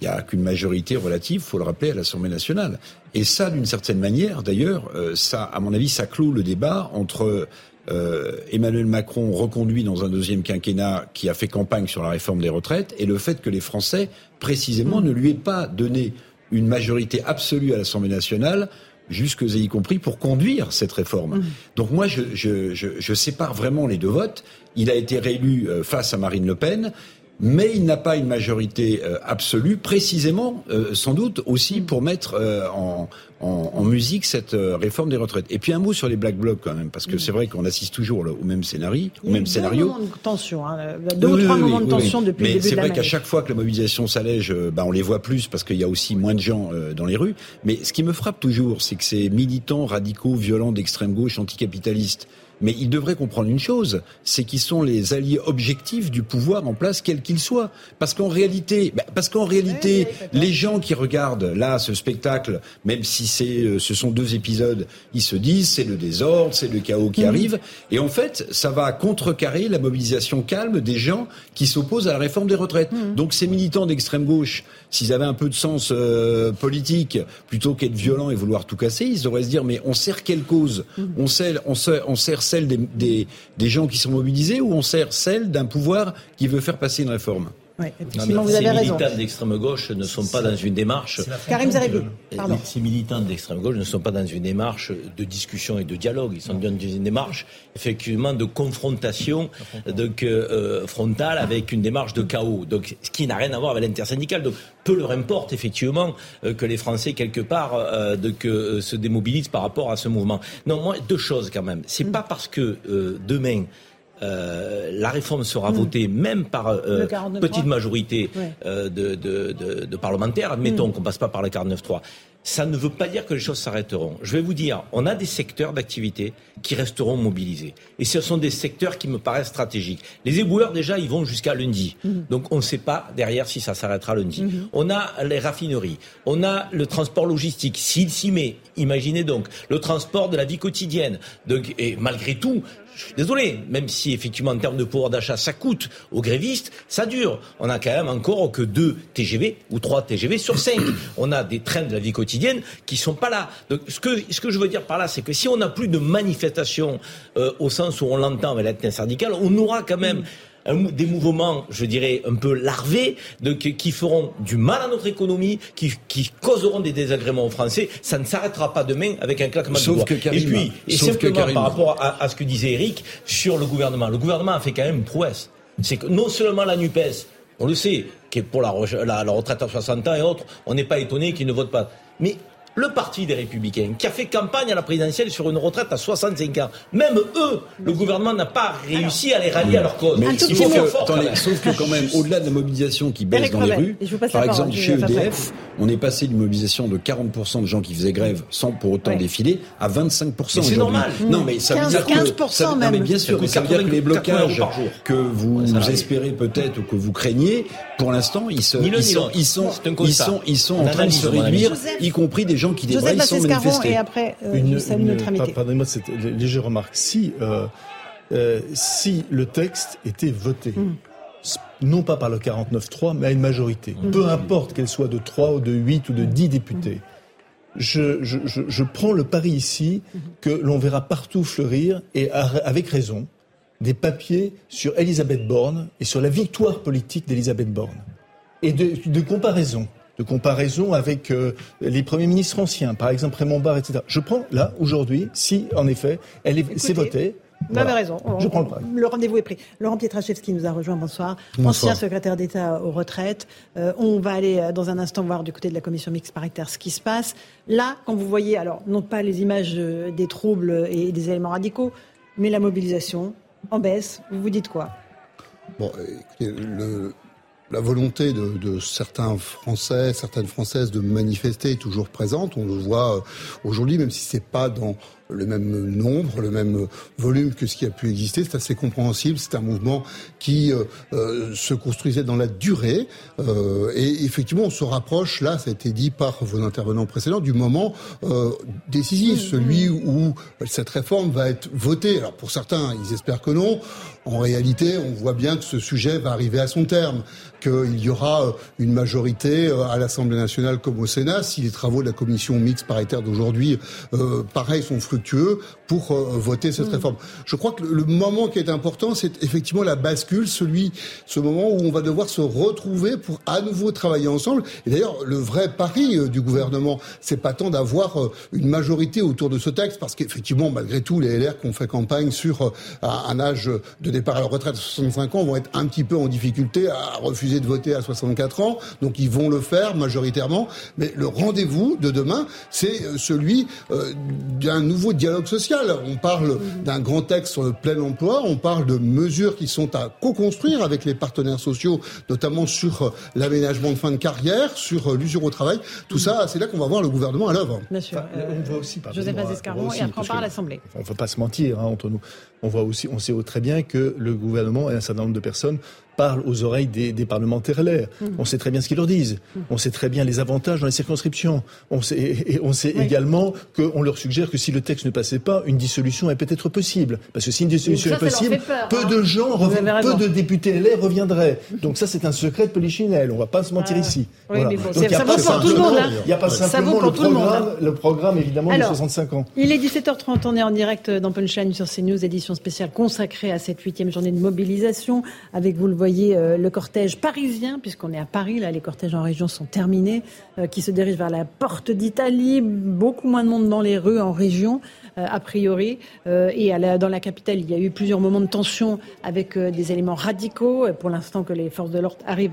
[SPEAKER 10] il n'y a qu'une majorité relative, faut le rappeler, à l'Assemblée nationale. Et ça, d'une certaine manière, d'ailleurs, ça, à mon avis, ça clôt le débat entre euh, Emmanuel Macron reconduit dans un deuxième quinquennat qui a fait campagne sur la réforme des retraites et le fait que les Français, précisément, ne lui aient pas donné une majorité absolue à l'Assemblée nationale jusque y compris pour conduire cette réforme. Mmh. Donc moi, je, je, je, je, sépare vraiment les deux votes. Il a été réélu euh, face à Marine Le Pen mais il n'a pas une majorité euh, absolue, précisément, euh, sans doute aussi pour mettre euh, en, en, en, musique cette réforme des retraites. Et puis un mot sur les black blocs quand même, parce que c'est vrai qu'on assiste toujours au même scénario, au même scénario.
[SPEAKER 1] Deux de tension, hein, deux ou trois moments de tension depuis
[SPEAKER 10] mais
[SPEAKER 1] le début
[SPEAKER 10] c'est vrai qu'à chaque fois que la mobilisation s'allège, bah, on les voit plus parce qu'il y a aussi moins de gens dans les rues. Mais ce qui me frappe toujours, c'est que ces militants radicaux, violents d'extrême gauche, anticapitalistes, mais ils devraient comprendre une chose, c'est qu'ils sont les alliés objectifs du pouvoir en place, quel qu'il soit. Parce qu'en réalité, bah, parce qu'en réalité, les gens qui regardent là ce spectacle, même si c'est, euh, ce sont deux épisodes, ils se disent c'est le désordre, c'est le chaos qui arrive, et en fait, ça va contrecarrer la mobilisation calme des gens qui s'opposent à la réforme des retraites. Donc ces militants d'extrême gauche, s'ils avaient un peu de sens euh, politique, plutôt qu'être violents et vouloir tout casser, ils devraient se dire mais on sert quelle cause? On sert, on sert, on sert celle des, gens qui sont mobilisés ou on sert celle d'un pouvoir qui veut faire passer une réforme?
[SPEAKER 1] Ouais,
[SPEAKER 7] Non,
[SPEAKER 1] effectivement,
[SPEAKER 7] mais
[SPEAKER 1] vous
[SPEAKER 7] ces
[SPEAKER 1] avez raison.
[SPEAKER 7] militants d'extrême gauche ne sont pas dans une démarche.
[SPEAKER 1] Karim Zeribi, pardon.
[SPEAKER 7] Ces militants d'extrême gauche ne sont pas dans une démarche de discussion et de dialogue. Ils sont dans une démarche effectivement de confrontation donc, euh, frontale avec une démarche de chaos. Donc, ce qui n'a rien à voir avec l'intersyndicale. Donc, peu leur importe effectivement euh, que les Français quelque part euh, de, que, euh, se démobilisent par rapport à ce mouvement. Non, moi deux choses quand même. C'est pas parce que euh, demain euh, la réforme sera votée même par euh,
[SPEAKER 1] Le 49.3.
[SPEAKER 7] petite majorité
[SPEAKER 1] Ouais.
[SPEAKER 7] euh, de, de, de, de parlementaires, admettons qu'on passe pas par le 49.3. Ça ne veut pas dire que les choses s'arrêteront. Je vais vous dire, on a des secteurs d'activité qui resteront mobilisés. Et ce sont des secteurs qui me paraissent stratégiques. Les éboueurs, déjà, ils vont jusqu'à lundi. Donc on ne sait pas derrière si ça s'arrêtera lundi. On a les raffineries. On a le transport logistique. S'il s'y met, imaginez donc, le transport de la vie quotidienne. Donc, et malgré tout, je suis désolé, même si effectivement en termes de pouvoir d'achat ça coûte aux grévistes, ça dure. On a quand même encore que deux TGV ou trois TGV sur cinq. On a des trains de la vie quotidienne qui sont pas là. Donc ce que je veux dire par là, c'est que si on n'a plus de manifestations euh, au sens où on l'entend avec l'intersyndicale, on aura quand même un des mouvements, je dirais, un peu larvés, de, qui, qui feront du mal à notre économie, qui, qui causeront des désagréments aux Français. Ça ne s'arrêtera pas demain avec un claquement
[SPEAKER 10] Sauf
[SPEAKER 7] de doigts.
[SPEAKER 10] que Karim-
[SPEAKER 7] et puis, et
[SPEAKER 10] sauf que
[SPEAKER 7] simplement
[SPEAKER 10] Karim-
[SPEAKER 7] par rapport à, à ce que disait Eric sur le gouvernement. Le gouvernement a fait quand même une prouesse. C'est que non seulement la NUPES, on le sait, qui est pour la, la- la retraite à 60 ans et autres, on n'est pas étonné qu'ils ne votent pas. Mais le parti des Républicains, qui a fait campagne à la présidentielle sur une retraite à 65 ans, même eux, le gouvernement n'a pas réussi à les rallier à leur cause.
[SPEAKER 10] Mais
[SPEAKER 1] Un tout
[SPEAKER 10] il
[SPEAKER 1] petit
[SPEAKER 10] faut
[SPEAKER 1] mot.
[SPEAKER 10] que-
[SPEAKER 7] fort,
[SPEAKER 10] attendez,
[SPEAKER 7] même.
[SPEAKER 10] sauf que quand même, au-delà de la mobilisation qui baisse dans les rues, par exemple chez EDF, on est passé d'une mobilisation de 40% de gens qui faisaient grève sans pour autant
[SPEAKER 1] Ouais.
[SPEAKER 10] défiler à 25%
[SPEAKER 7] Mais c'est normal.
[SPEAKER 10] Non, mais ça veut
[SPEAKER 1] 15,
[SPEAKER 10] dire que
[SPEAKER 1] 15%
[SPEAKER 10] ça, non, mais
[SPEAKER 1] même.
[SPEAKER 10] bien sûr, mais ça veut dire que les
[SPEAKER 7] 80
[SPEAKER 10] blocages que vous
[SPEAKER 7] Ouais,
[SPEAKER 10] espérez peut-être ou que vous craignez, pour l'instant, ils, se, sont, ils sont, ils ils en train de se réduire, y compris des gens qui
[SPEAKER 1] Joseph
[SPEAKER 10] débraillent sans
[SPEAKER 1] Bassescaron
[SPEAKER 10] manifester.
[SPEAKER 1] et après, euh,
[SPEAKER 8] une, une-. Pardonnez-moi cette lé- légère remarque. Si, euh, euh, si le texte était voté, s- non pas par le 49-3, mais à une majorité, peu importe qu'elle soit de 3 ou de 8 ou de 10 députés, je, je, je, je prends le pari ici que l'on verra partout fleurir, et avec raison, des papiers sur Elisabeth Borne et sur la victoire politique d'Elisabeth Borne. Et de, de comparaison. De comparaison avec euh, les premiers ministres anciens, par exemple Raymond Barre, etc. Je prends là, aujourd'hui, si en effet, elle est, c'est voté.
[SPEAKER 1] Vous
[SPEAKER 8] voilà.
[SPEAKER 1] avez raison. On-
[SPEAKER 8] Je prends le pari.
[SPEAKER 1] Le rendez-vous est pris. Laurent Pietraszewski nous a rejoint. Bonsoir.
[SPEAKER 8] Bonsoir.
[SPEAKER 1] Ancien secrétaire d'État aux retraites. Euh, on va aller euh, dans un instant voir du côté de la commission mixte paritaire ce qui se passe. Là, quand vous voyez, alors non pas les images des troubles et des éléments radicaux, mais la mobilisation en baisse, vous vous dites quoi?
[SPEAKER 11] Bon, écoutez, le, la volonté de, certains Français, certaines Françaises de manifester est toujours présente. On le voit euh, aujourd'hui, même si c'est pas dans le même nombre, le même volume que ce qui a pu exister. C'est assez compréhensible. C'est un mouvement qui euh, euh, se construisait dans la durée. Euh, et effectivement, on se rapproche, là, ça a été dit par vos intervenants précédents, du moment euh, décisif, celui où cette réforme va être votée. Alors pour certains, ils espèrent que non. En réalité, on voit bien que ce sujet va arriver à son terme, qu'il y aura euh, une majorité euh, à l'Assemblée nationale comme au Sénat, si les travaux de la commission mixte paritaire d'aujourd'hui, euh, pareil, sont pour euh, voter cette réforme. Je crois que le, moment qui est important, c'est effectivement la bascule, celui, ce moment où on va devoir se retrouver pour à nouveau travailler ensemble. Et d'ailleurs, le vrai pari euh, du gouvernement, c'est pas tant d'avoir euh, une majorité autour de ce texte, parce qu'effectivement, malgré tout, les LR qui ont fait campagne sur un âge de départ à la retraite à 65 ans vont être un petit peu en difficulté à refuser de voter à 64 ans, donc ils vont le faire majoritairement. Mais le rendez-vous de demain, c'est celui d'un nouveau nouveau dialogue social. On parle d'un grand texte sur le plein emploi, on parle de mesures qui sont à co-construire avec les partenaires sociaux, notamment sur euh, l'aménagement de fin de carrière, sur euh, l'usure au travail. Tout ça, c'est là qu'on va voir le gouvernement à l'œuvre.
[SPEAKER 1] Bien sûr.
[SPEAKER 8] on voit aussi,
[SPEAKER 1] Joseph Azescaron, et après on part à l'Assemblée.
[SPEAKER 8] On ne va pas se mentir hein, entre nous. On voit aussi, on sait très bien que le gouvernement et un certain nombre de personnes parlent aux oreilles des, des parlementaires LR. Mmh. On sait très bien ce qu'ils leur disent. Mmh. On sait très bien les avantages dans les circonscriptions. On sait, et on sait oui. également qu'on leur suggère que si le texte ne passait pas, une dissolution est peut-être possible. Parce que si une dissolution
[SPEAKER 1] ça,
[SPEAKER 8] est possible,
[SPEAKER 1] peur,
[SPEAKER 8] peu
[SPEAKER 1] hein.
[SPEAKER 8] de gens, peu de députés LR reviendraient. Donc ça, c'est un secret de polichinelle. On va pas se mentir
[SPEAKER 1] ah.
[SPEAKER 8] ici.
[SPEAKER 1] Oui,
[SPEAKER 8] voilà.
[SPEAKER 1] mais bon,
[SPEAKER 8] Donc, il
[SPEAKER 1] ça vaut pour tout le monde. hein.
[SPEAKER 8] N'y a pas
[SPEAKER 1] Ça
[SPEAKER 8] simplement le
[SPEAKER 1] monde,
[SPEAKER 8] programme, le programme évidemment
[SPEAKER 1] Alors,
[SPEAKER 8] de 65 ans.
[SPEAKER 1] Il est 17h30, on est en direct dans Punchline sur CNews, édition spéciale consacrée à cette huitième journée de mobilisation. Avec, vous le voyez, euh, le cortège parisien, puisqu'on est à Paris, là, les cortèges en région sont terminés, euh, qui se dirigent vers la porte d'Italie. Beaucoup moins de monde dans les rues en région, euh, a priori. Et dans la capitale, il y a eu plusieurs moments de tension avec des éléments radicaux. Pour l'instant, que les forces de l'ordre arrivent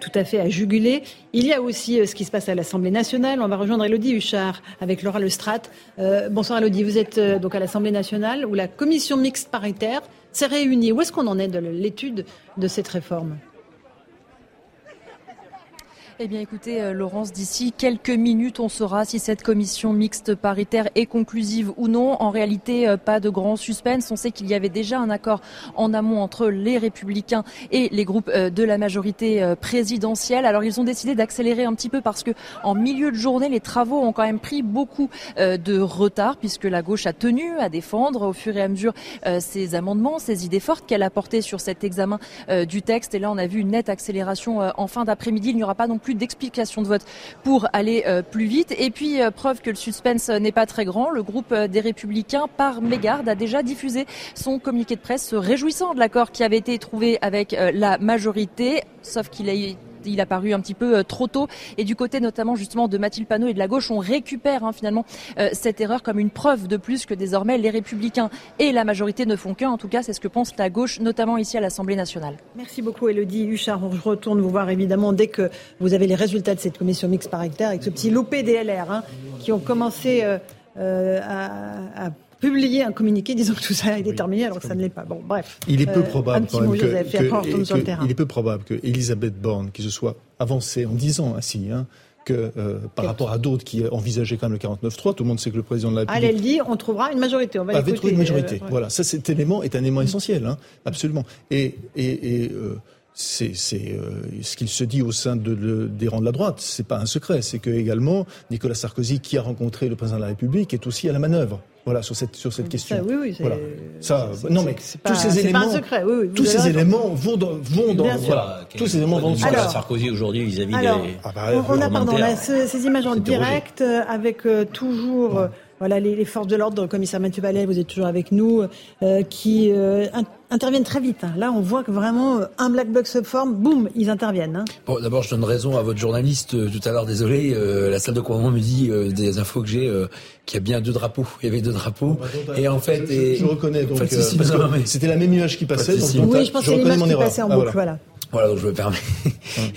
[SPEAKER 1] tout à fait à juguler. Il y a aussi ce qui se passe à l'Assemblée nationale. On va rejoindre Elodie Huchard avec Laura Lestrade. Bonsoir Elodie, vous êtes donc à l'Assemblée nationale où la commission mixte paritaire s'est réunie. Où est-ce qu'on en est de l'étude de cette réforme?
[SPEAKER 12] Eh bien, écoutez, euh, Laurence, d'ici quelques minutes, on saura si cette commission mixte paritaire est conclusive ou non. En réalité, euh, pas de grand suspense. On sait qu'il y avait déjà un accord en amont entre les Républicains et les groupes euh, de la majorité présidentielle. Alors, ils ont décidé d'accélérer un petit peu parce que, en milieu de journée, les travaux ont quand même pris beaucoup de retard puisque la gauche a tenu à défendre au fur et à mesure ses amendements, ses idées fortes qu'elle a portées sur cet examen du texte. Et là, on a vu une nette accélération en fin d'après-midi. Il n'y aura pas non plus d'explication de vote pour aller euh, plus vite. Et puis, euh, preuve que le suspense n'est pas très grand, le groupe euh, des Républicains, par mégarde, a déjà diffusé son communiqué de presse se réjouissant de l'accord qui avait été trouvé avec la majorité, sauf qu'il a il a paru un petit peu euh, trop tôt. Et du côté notamment justement de Mathilde Panot et de la gauche, on récupère hein, finalement euh, cette erreur comme une preuve de plus que désormais les républicains et la majorité ne font qu'un. En tout cas, c'est ce que pense la gauche, notamment ici à l'Assemblée nationale.
[SPEAKER 1] Merci beaucoup Elodie Huchard. Je retourne vous voir évidemment dès que vous avez les résultats de cette commission mixte paritaire avec ce petit loupé des LR hein, qui ont commencé euh, à publier un communiqué disant que tout ça est déterminé alors que ça ne l'est pas. Bon, bref.
[SPEAKER 8] Il est peu
[SPEAKER 1] Euh,
[SPEAKER 8] probable quand même que,
[SPEAKER 1] Joseph, et après on
[SPEAKER 8] que-
[SPEAKER 1] retourne sur le
[SPEAKER 8] que-
[SPEAKER 1] terrain.
[SPEAKER 8] il est peu probable que Elisabeth Borne, qui se soit avancée en disant ainsi, hein, que euh, par rapport à d'autres qui envisageaient quand même le 49-3, tout le monde sait que le président de la République
[SPEAKER 1] elle dit on trouvera une majorité. On va
[SPEAKER 8] avait trouvé une majorité.
[SPEAKER 1] Euh, ouais.
[SPEAKER 8] Voilà, ça cet élément est un élément essentiel, hein, absolument. Et, et, et euh, c'est euh, ce qu'il se dit au sein de, de- des rangs de la droite. C'est pas un secret. C'est que également Nicolas Sarkozy, qui a rencontré le président de la République, est aussi à la manœuvre. Voilà sur cette sur cette question.
[SPEAKER 1] Ça, oui, oui, c'est-
[SPEAKER 8] voilà. Ça, non mais
[SPEAKER 1] c'est
[SPEAKER 8] tous
[SPEAKER 1] pas-
[SPEAKER 8] ces
[SPEAKER 1] c'est
[SPEAKER 8] éléments,
[SPEAKER 1] pas un secret, oui, oui,
[SPEAKER 8] tous ces
[SPEAKER 1] raison.
[SPEAKER 8] éléments vont dans vont dans voilà. Tous ces éléments vont
[SPEAKER 1] Alors-
[SPEAKER 7] Sarkozy aujourd'hui vis-à-vis
[SPEAKER 1] Alors,
[SPEAKER 7] des.
[SPEAKER 8] Ah bah,
[SPEAKER 1] on, on a pardon, là, ce- ces images en direct euh, avec euh, toujours euh, voilà les, les forces de l'ordre, le commissaire Mathieu Ballet, vous êtes toujours avec nous, euh, qui euh, in- interviennent très vite. hein. Là, on voit que vraiment euh, un black box se forme, boum, ils interviennent. hein.
[SPEAKER 3] Bon, d'abord, je donne raison à votre journaliste euh, tout à l'heure. Désolé, euh, la salle de commandement me dit euh, des infos que j'ai euh, qu'il y a bien deux drapeaux. Il y avait deux drapeaux. Et en fait,
[SPEAKER 8] je,
[SPEAKER 3] et
[SPEAKER 8] je reconnais donc euh, c'était la même image qui passait. Donc,
[SPEAKER 1] Oui, je pense que c'est l'image
[SPEAKER 8] mon
[SPEAKER 1] qui
[SPEAKER 8] erreur.
[SPEAKER 1] passait en
[SPEAKER 8] Ah,
[SPEAKER 1] boucle.
[SPEAKER 8] voilà.
[SPEAKER 1] Voilà.
[SPEAKER 3] Voilà, donc je me permets.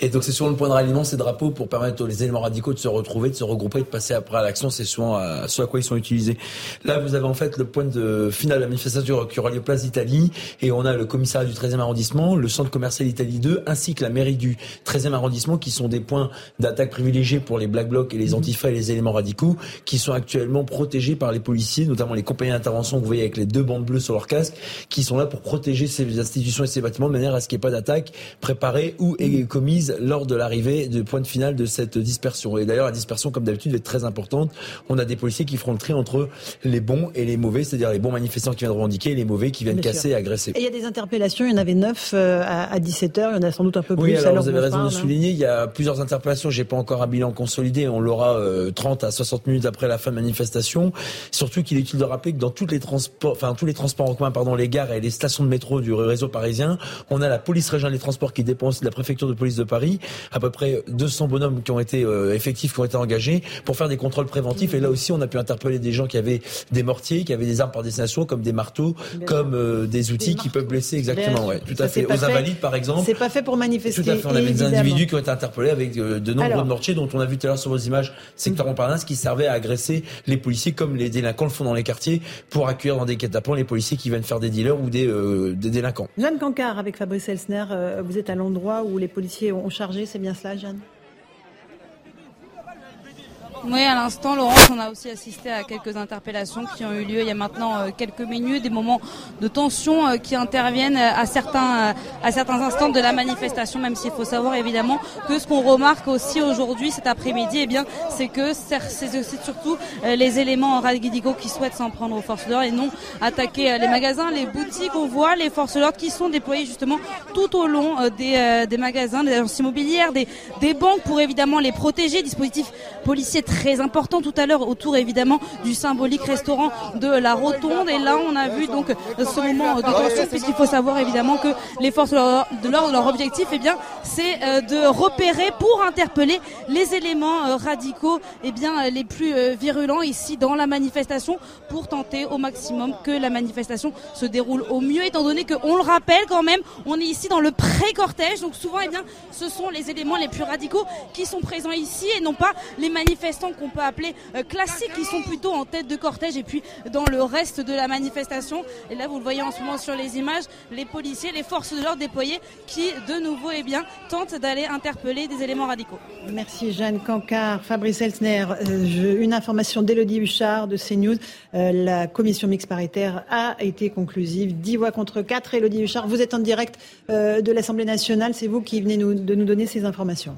[SPEAKER 3] Et donc c'est sur le point de ralliement ces drapeaux pour permettre aux éléments radicaux de se retrouver, de se regrouper, de passer après à l'action. C'est souvent à, ce à quoi ils sont utilisés. Là, vous avez en fait le point de finale de la manifestation qui aura lieu place d'Italie et on a le commissariat du 13e arrondissement, le centre commercial Italie 2 ainsi que la mairie du 13e arrondissement qui sont des points d'attaque privilégiés pour les black blocs et les antifas et les éléments radicaux qui sont actuellement protégés par les policiers, notamment les compagnies d'intervention que vous voyez avec les deux bandes bleues sur leur casque qui sont là pour protéger ces institutions et ces bâtiments de manière à ce qu'il n'y ait pas d'attaque préparée ou est commise lors de l'arrivée du point de finale de cette dispersion. Et d'ailleurs, la dispersion, comme d'habitude, est très importante. On a des policiers qui feront le tri entre les bons et les mauvais, c'est-à-dire les bons manifestants qui viennent revendiquer et les mauvais qui viennent
[SPEAKER 1] Bien
[SPEAKER 3] casser
[SPEAKER 1] sûr.
[SPEAKER 3] et agresser.
[SPEAKER 1] Et il y a des interpellations, il y en avait neuf euh, à, 17h, il y en a sans doute un peu
[SPEAKER 3] Oui,
[SPEAKER 1] plus. à
[SPEAKER 3] alors vous avez
[SPEAKER 1] on
[SPEAKER 3] raison de
[SPEAKER 1] parle, hein.
[SPEAKER 3] souligner, il y a plusieurs interpellations, j'ai pas encore un bilan consolidé, on l'aura euh, 30 à 60 minutes après la fin de manifestation. Surtout qu'il est utile de rappeler que dans toutes les transports, enfin tous les transports en commun, pardon, les gares et les stations de métro du réseau parisien, on a la police régionale des transports qui de la préfecture de police de Paris, à peu près 200 bonhommes qui ont été euh, effectifs, qui ont été engagés pour faire des contrôles préventifs. Et là aussi, on a pu interpeller des gens qui avaient des mortiers, qui avaient des armes par destination, comme des marteaux, comme euh, des outils qui peuvent blesser exactement. Ouais, tout à fait. Aux invalides, par exemple.
[SPEAKER 1] C'est pas fait pour manifester.
[SPEAKER 3] Tout à fait. On avait des individus qui ont été interpellés avec euh, de nombreux mortiers, dont on a vu tout à l'heure sur vos images, secteur Montparnasse, qui servaient à agresser les policiers comme les délinquants le font dans les quartiers pour accueillir dans des quêtes les policiers qui viennent faire des dealers ou des, des délinquants.
[SPEAKER 1] Jeanne Cancard, avec Fabrice Elsner, vous êtes à l'endroit où les policiers ont chargé, c'est bien cela, Jeanne?
[SPEAKER 2] Oui, à l'instant, Laurence, on a aussi assisté à quelques interpellations qui ont eu lieu il y a maintenant euh, quelques minutes, des moments de tension euh, qui interviennent à certains, euh, à certains instants de la manifestation, même s'il faut savoir évidemment que ce qu'on remarque aussi aujourd'hui, cet après-midi, eh bien, c'est que c'est surtout les éléments radicaux qui souhaitent s'en prendre aux forces de l'ordre et non attaquer les magasins, les boutiques. On voit les forces de l'ordre qui sont déployées justement tout au long des, des magasins, des agences immobilières, des, des banques pour évidemment les protéger. Dispositif policier très important. Tout à l'heure autour évidemment du symbolique restaurant de la Rotonde. Et là, on a vu donc ce moment de tension puisqu'il faut savoir évidemment que les forces de l'ordre, leur objectif, eh bien, c'est euh, de repérer pour interpeller les éléments euh, radicaux, eh bien, les plus euh, virulents ici dans la manifestation pour tenter au maximum que la manifestation se déroule au mieux, étant donné qu'on le rappelle quand même, on est ici dans le pré-cortège, donc souvent, eh bien, ce sont les éléments les plus radicaux qui sont présents ici et non pas les manifestants qu'on peut appeler euh, classiques qui sont plutôt en tête de cortège et puis dans le reste de la manifestation. Et là, vous le voyez en ce moment sur les images, les policiers, les forces de l'ordre déployées qui, de nouveau, eh bien, tentent d'aller interpeller des éléments radicaux.
[SPEAKER 1] Merci Jeanne Cancard. Fabrice Elsner, euh, une information d'Elodie Huchard de CNews. Euh, la commission mixte paritaire a été conclusive. 10 voix contre 4. Elodie Huchard, vous êtes en direct de l'Assemblée nationale. C'est vous qui venez de nous donner ces informations.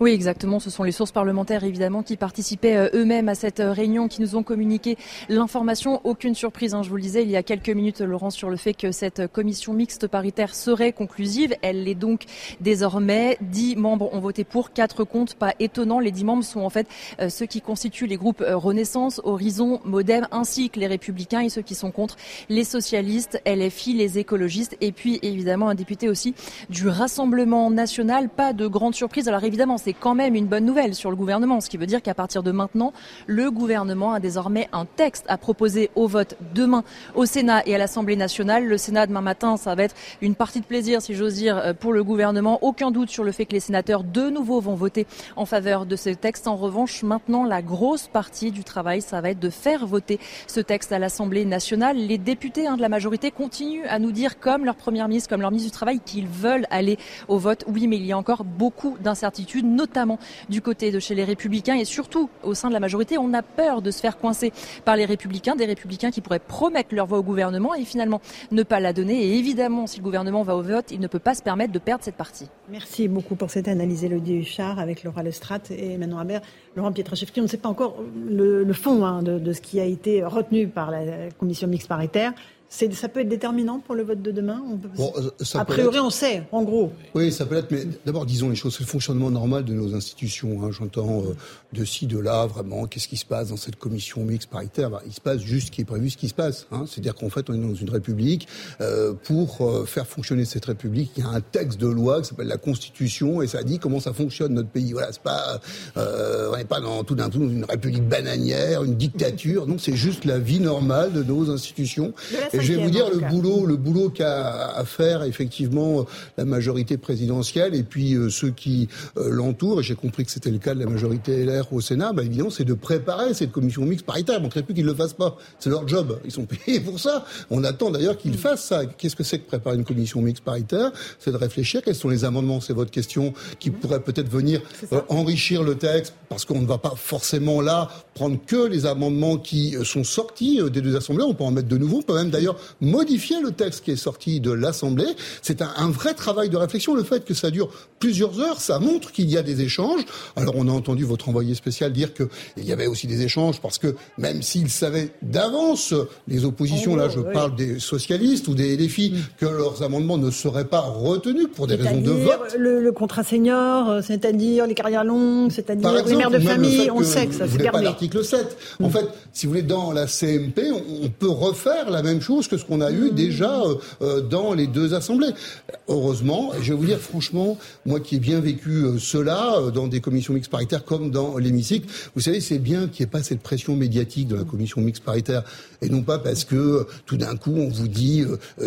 [SPEAKER 12] Oui, exactement. Ce sont les sources parlementaires, évidemment, qui participaient euh, eux-mêmes à cette euh, réunion, qui nous ont communiqué l'information. Aucune surprise, hein, je vous le disais il y a quelques minutes, Laurent, sur le fait que cette commission mixte paritaire serait conclusive. Elle l'est donc désormais. Dix membres ont voté pour, quatre contre. Pas étonnant. Les dix membres sont en fait euh, ceux qui constituent les groupes Renaissance, Horizon, Modem, ainsi que les Républicains et ceux qui sont contre, les socialistes, LFI, les écologistes, et puis évidemment un député aussi du Rassemblement national. Pas de grande surprise. Alors évidemment, c'est quand même une bonne nouvelle sur le gouvernement, ce qui veut dire qu'à partir de maintenant, le gouvernement a désormais un texte à proposer au vote demain au Sénat et à l'Assemblée nationale. Le Sénat demain matin, ça va être une partie de plaisir, si j'ose dire, euh, pour le gouvernement. Aucun doute sur le fait que les sénateurs de nouveau vont voter en faveur de ce texte. En revanche, maintenant, la grosse partie du travail, ça va être de faire voter ce texte à l'Assemblée nationale. Les députés hein, de la majorité continuent à nous dire, comme leur première ministre, comme leur ministre du Travail, qu'ils veulent aller au vote. Oui, mais il y a encore beaucoup d'incertitudes notamment du côté de chez les Républicains et surtout au sein de la majorité. On a peur de se faire coincer par les Républicains, des Républicains qui pourraient promettre leur voix au gouvernement et finalement ne pas la donner. Et évidemment, si le gouvernement va au vote, il ne peut pas se permettre de perdre cette partie.
[SPEAKER 1] Merci beaucoup pour cette analyse, Elodie Huchard, avec Laura Lestrade et Manon Habert. Laurent Pietraszewski, on ne sait pas encore le, fond hein, de, ce qui a été retenu par la commission mixte paritaire ça peut être déterminant pour le vote de demain euh, A priori, on sait, en gros.
[SPEAKER 11] Oui, ça peut être, mais d'abord, disons les choses. C'est le fonctionnement normal de nos institutions. Hein. J'entends euh, de ci, de là, vraiment, qu'est-ce qui se passe dans cette commission mixte paritaire? Bah, Il se passe juste ce qui est prévu, ce qui se passe. Hein. C'est-à-dire qu'en fait, on est dans une république. Euh, pour faire fonctionner cette république, il y a un texte de loi qui s'appelle la Constitution et ça dit comment ça fonctionne notre pays. Voilà, c'est pas, on n'est pas dans, tout d'un tout dans une république bananière, une dictature. Non, c'est juste la vie normale de nos institutions je vais vous dire le boulot, le boulot qu'a à faire effectivement la majorité présidentielle et puis euh, ceux qui euh, l'entourent. Et j'ai compris que c'était le cas de la majorité LR au Sénat. Bah, évidemment, c'est de préparer cette commission mixte paritaire. On ne plus qu'ils ne le fassent pas. C'est leur job. Ils sont payés pour ça. On attend d'ailleurs qu'ils mm. fassent ça. Qu'est-ce que c'est que préparer une commission mixte paritaire? C'est de réfléchir. Quels sont les amendements? C'est votre question qui mm. pourrait peut-être venir euh, enrichir le texte parce qu'on ne va pas forcément là prendre que les amendements qui sont sortis des deux assemblées. On peut en mettre de nouveaux. On peut même d'ailleurs modifier le texte qui est sorti de l'Assemblée. C'est un, vrai travail de réflexion. Le fait que ça dure plusieurs heures, ça montre qu'il y a des échanges. Alors on a entendu votre envoyé spécial dire qu'il y avait aussi des échanges parce que même s'ils savaient d'avance, les oppositions, là je parle des socialistes ou des LFI, mm. que leurs amendements ne seraient pas retenus pour des raisons de vote.
[SPEAKER 1] Le, contrat senior, euh, c'est-à-dire les carrières longues, c'est-à-dire les mères de famille, on sait que ça s'est
[SPEAKER 11] pas l'article 7. En mm. fait, si vous voulez, dans la CMP, on peut refaire la même chose que ce qu'on a eu déjà dans les deux assemblées. Heureusement, je vais vous dire franchement, moi qui ai bien vécu cela dans des commissions mixtes paritaires comme dans l'hémicycle, vous savez, c'est bien qu'il n'y ait pas cette pression médiatique de la commission mixte paritaire et non pas parce que tout d'un coup on vous dit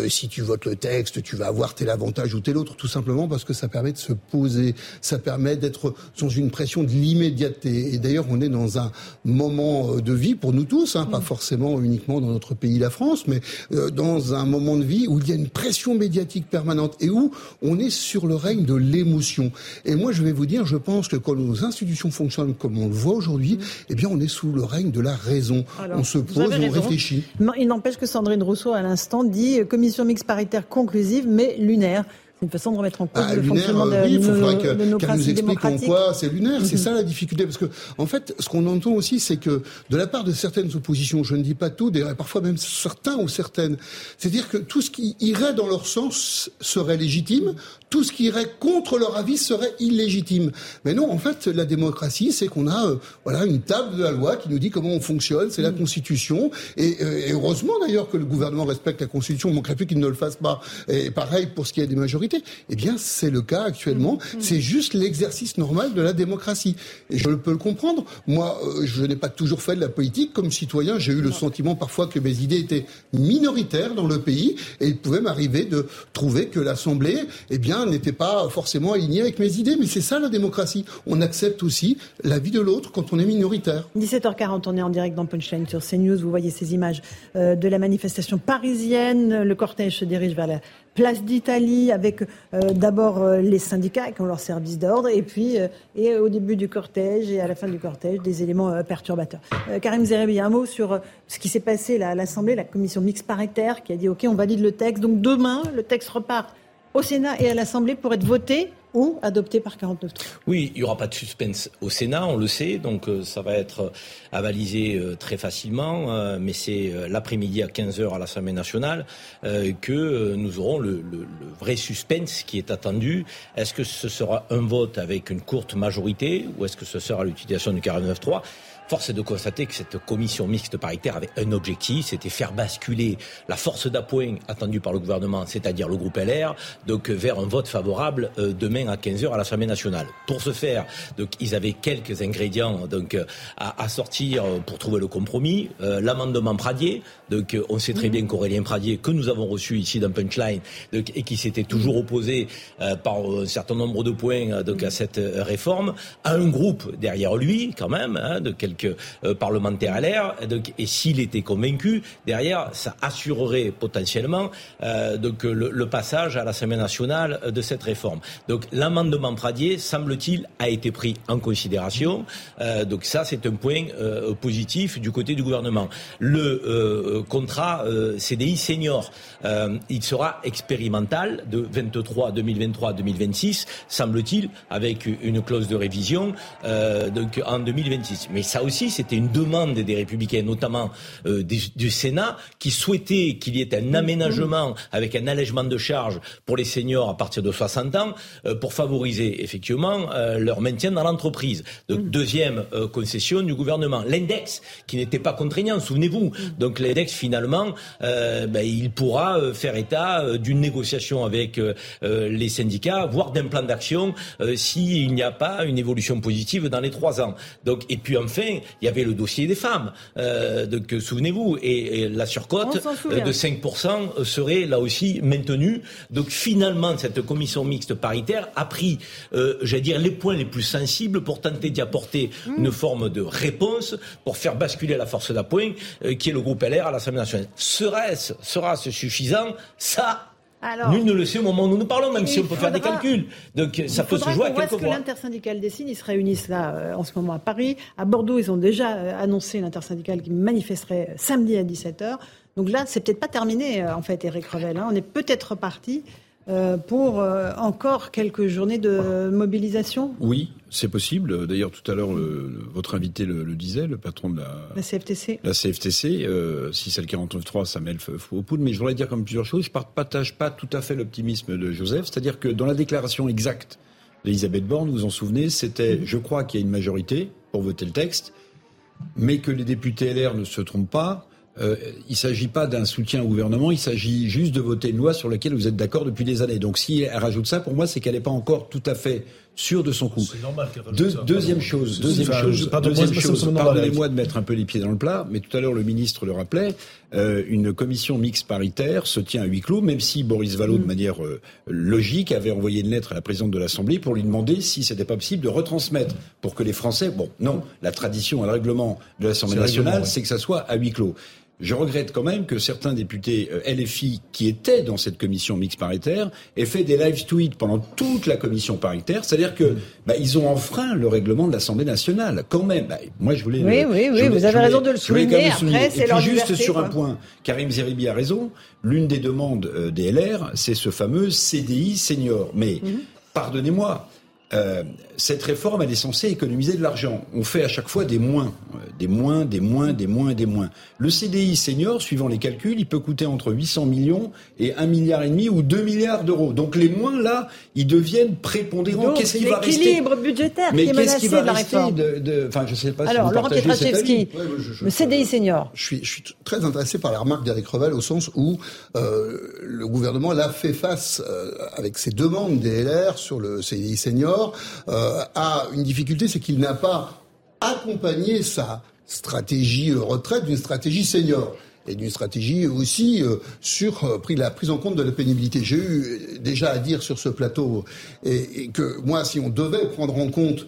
[SPEAKER 11] si tu votes le texte, tu vas avoir tel avantage ou tel autre, tout simplement parce que ça permet de se poser, ça permet d'être sans une pression de l'immédiateté. Et d'ailleurs, on est dans un moment de vie pour nous tous, hein, pas forcément uniquement dans notre pays, la France, mais euh, dans un moment de vie où il y a une pression médiatique permanente et où on est sur le règne de l'émotion. Et moi, je vais vous dire, je pense que quand nos institutions fonctionnent comme on le voit aujourd'hui, mm. eh bien, on est sous le règne de la raison. on se pose, on réfléchit.
[SPEAKER 1] Il n'empêche que Sandrine Rousseau, à l'instant, dit euh, commission mixte paritaire conclusive, mais lunaire une façon de remettre en cause ah, le fonctionnement de, oui, il faudrait
[SPEAKER 11] qu'elle nous explique en quoi c'est lunaire. C'est mhm. ça la difficulté. Parce que, en fait, ce qu'on entend aussi, c'est que de la part de certaines oppositions, je ne dis pas tout, parfois même certains ou certaines, c'est-à-dire que tout ce qui irait dans leur sens serait légitime, tout ce qui irait contre leur avis serait illégitime. Mais non, en fait, la démocratie, c'est qu'on a euh, voilà une table de la loi qui nous dit comment on fonctionne, c'est la mm. Constitution. Et, euh, et heureusement d'ailleurs que le gouvernement respecte la Constitution, il manquerait plus qu'il ne le fasse pas. Et pareil pour ce qui est des majorités. Eh bien, c'est le cas actuellement. Mm. C'est juste l'exercice normal de la démocratie. Et je peux le comprendre. Moi, euh, je n'ai pas toujours fait de la politique. Comme citoyen, j'ai eu le sentiment parfois que mes idées étaient minoritaires dans le pays. Et il pouvait m'arriver de trouver que l'Assemblée, eh bien, n'était pas forcément aligné avec mes idées. Mais c'est ça la démocratie. On accepte aussi la vie de l'autre quand on est minoritaire.
[SPEAKER 1] 17h40, on est en direct dans Punchline sur CNews. Vous voyez ces images euh, de la manifestation parisienne. Le cortège se dirige vers la place d'Italie avec euh, d'abord euh, les syndicats qui ont leur service d'ordre et puis et au début du cortège et à la fin du cortège des éléments perturbateurs. Karim Zerebi, un mot sur ce qui s'est passé à l'Assemblée, la commission mixte paritaire qui a dit OK, on valide le texte. Donc demain, le texte repart au Sénat et à l'Assemblée pour être voté ou adopté par 49
[SPEAKER 7] Oui, il n'y aura pas de suspense au Sénat, on le sait, donc euh, ça va être avalisé euh, très facilement, euh, mais c'est l'après-midi à 15h à l'Assemblée nationale que nous aurons le, le, vrai suspense qui est attendu. Est-ce que ce sera un vote avec une courte majorité ou est-ce que ce sera l'utilisation du 49.3 Force est de constater que cette commission mixte paritaire avait un objectif, c'était faire basculer la force d'appoint attendue par le gouvernement, c'est-à-dire le groupe LR, donc vers un vote favorable euh, demain à 15h à l'Assemblée nationale. Pour ce faire, donc ils avaient quelques ingrédients donc à, sortir pour trouver le compromis. Euh, l'amendement Pradier, donc on sait très bien qu'Aurélien Pradier, que nous avons reçu ici dans Punchline, donc, et qui s'était toujours opposé euh, par un certain nombre de points donc à cette réforme, a un groupe derrière lui quand même hein, de quelques euh, parlementaire à l'air. Et s'il était convaincu, derrière, ça assurerait potentiellement euh, donc, le, passage à l'Assemblée nationale de cette réforme. Donc l'amendement Pradier, semble-t-il, a été pris en considération. Euh, donc ça, c'est un point positif du côté du gouvernement. Le contrat CDI senior, il sera expérimental de 23 2023 2026, semble-t-il, avec une clause de révision donc en 2026. Mais ça aussi, c'était une demande des républicains, notamment euh, du, Sénat, qui souhaitait qu'il y ait un aménagement avec un allègement de charges pour les seniors à partir de 60 ans, euh, pour favoriser effectivement euh, leur maintien dans l'entreprise. Donc, mm. deuxième concession du gouvernement. L'index, qui n'était pas contraignant, souvenez-vous. Mm. Donc l'index, finalement, ben, il pourra faire état d'une négociation avec les syndicats, voire d'un plan d'action s'il n'y a pas une évolution positive dans les trois ans. Donc, et puis enfin, il y avait le dossier des femmes. Euh, donc souvenez-vous, et, la surcote euh, de 5% serait là aussi maintenue. Donc finalement, cette commission mixte paritaire a pris, euh, j'allais dire, les points les plus sensibles pour tenter d'y apporter mmh. une forme de réponse pour faire basculer la force d'appoint euh, qui est le groupe LR à l'Assemblée nationale. Serait-ce, sera-ce suffisant? Ça, Nul ne le sait au moment où nous nous parlons, même si on peut faire des calculs. Donc ça peut se jouer à quelques mois.
[SPEAKER 1] que l'intersyndicale décide Ils se réunissent là euh, en ce moment à Paris. À Bordeaux, ils ont déjà euh, annoncé l'intersyndicale qui manifesterait euh, samedi à 17h. Donc là, c'est peut-être pas terminé, en fait, Eric Revel. Hein. On est peut-être reparti euh, pour euh, encore quelques journées de mobilisation?
[SPEAKER 10] Oui, c'est possible. D'ailleurs, tout à l'heure, votre invité le, disait, le patron de la,
[SPEAKER 1] la CFTC.
[SPEAKER 10] La CFTC, euh, si c'est le 49.3, ça met le feu aux poudres. Mais je voudrais dire comme plusieurs choses. Je ne partage pas tout à fait l'optimisme de Joseph. C'est-à-dire que dans la déclaration exacte d'Elisabeth Borne, vous vous en souvenez, c'était je crois qu'il y a une majorité pour voter le texte, mais que les députés LR ne se trompent pas euh, il ne s'agit pas d'un soutien au gouvernement, il s'agit juste de voter une loi sur laquelle vous êtes d'accord depuis des années. Donc si elle rajoute ça, pour moi, c'est qu'elle n'est pas encore tout à fait sûre de son coup.
[SPEAKER 3] C'est normal
[SPEAKER 10] Deuxième chose, deuxième chose, deuxième chose. Pardonnez-moi de mettre un peu les pieds dans le plat, mais tout à l'heure le ministre le rappelait. Euh, une commission mixte paritaire se tient à huis clos, même si Boris Vallaud, de mm. manière euh, logique, avait envoyé une lettre à la présidente de l'Assemblée pour lui demander si c'était pas possible de retransmettre pour que les Français. Bon, non, la tradition, le règlement de l'Assemblée nationale, c'est que ça soit à huis clos. Je regrette quand même que certains députés euh, LFI qui étaient dans cette commission mixte paritaire aient fait des live tweets pendant toute la commission paritaire, c'est-à-dire que bah, ils ont enfreint le règlement de l'Assemblée nationale. Quand même, bah, moi je voulais.
[SPEAKER 1] Oui, oui, oui, vous avez raison de le souligner. Après, c'est leur
[SPEAKER 10] juste sur un point, Karim Zeribi a raison. L'une des demandes euh, des LR, c'est ce fameux CDI senior. Mais mhm. pardonnez-moi, euh, cette réforme, elle est censée économiser de l'argent. On fait à chaque fois des moins, euh, des moins, des moins, des moins, des moins. Le CDI senior, suivant les calculs, il peut coûter entre 800 millions et 1 milliard et demi ou 2 milliards d'euros. Donc les moins là, ils deviennent prépondérants.
[SPEAKER 1] Qu'est-ce qui va rester L'équilibre budgétaire
[SPEAKER 10] Mais
[SPEAKER 1] qui est menacé de la réforme.
[SPEAKER 10] De, de, enfin, je sais pas.
[SPEAKER 1] Alors,
[SPEAKER 10] si
[SPEAKER 1] Laurent Pietraszewski, le CDI senior.
[SPEAKER 11] Je suis, je suis très intéressé par la remarque d'Eric Revel au sens où euh, le gouvernement l'a fait face euh, avec ses demandes des LR sur le CDI senior. Euh, a une difficulté, c'est qu'il n'a pas accompagné sa stratégie retraite d'une stratégie senior et d'une stratégie aussi euh, sur euh, la prise en compte de la pénibilité. J'ai eu déjà à dire sur ce plateau que moi, si on devait prendre en compte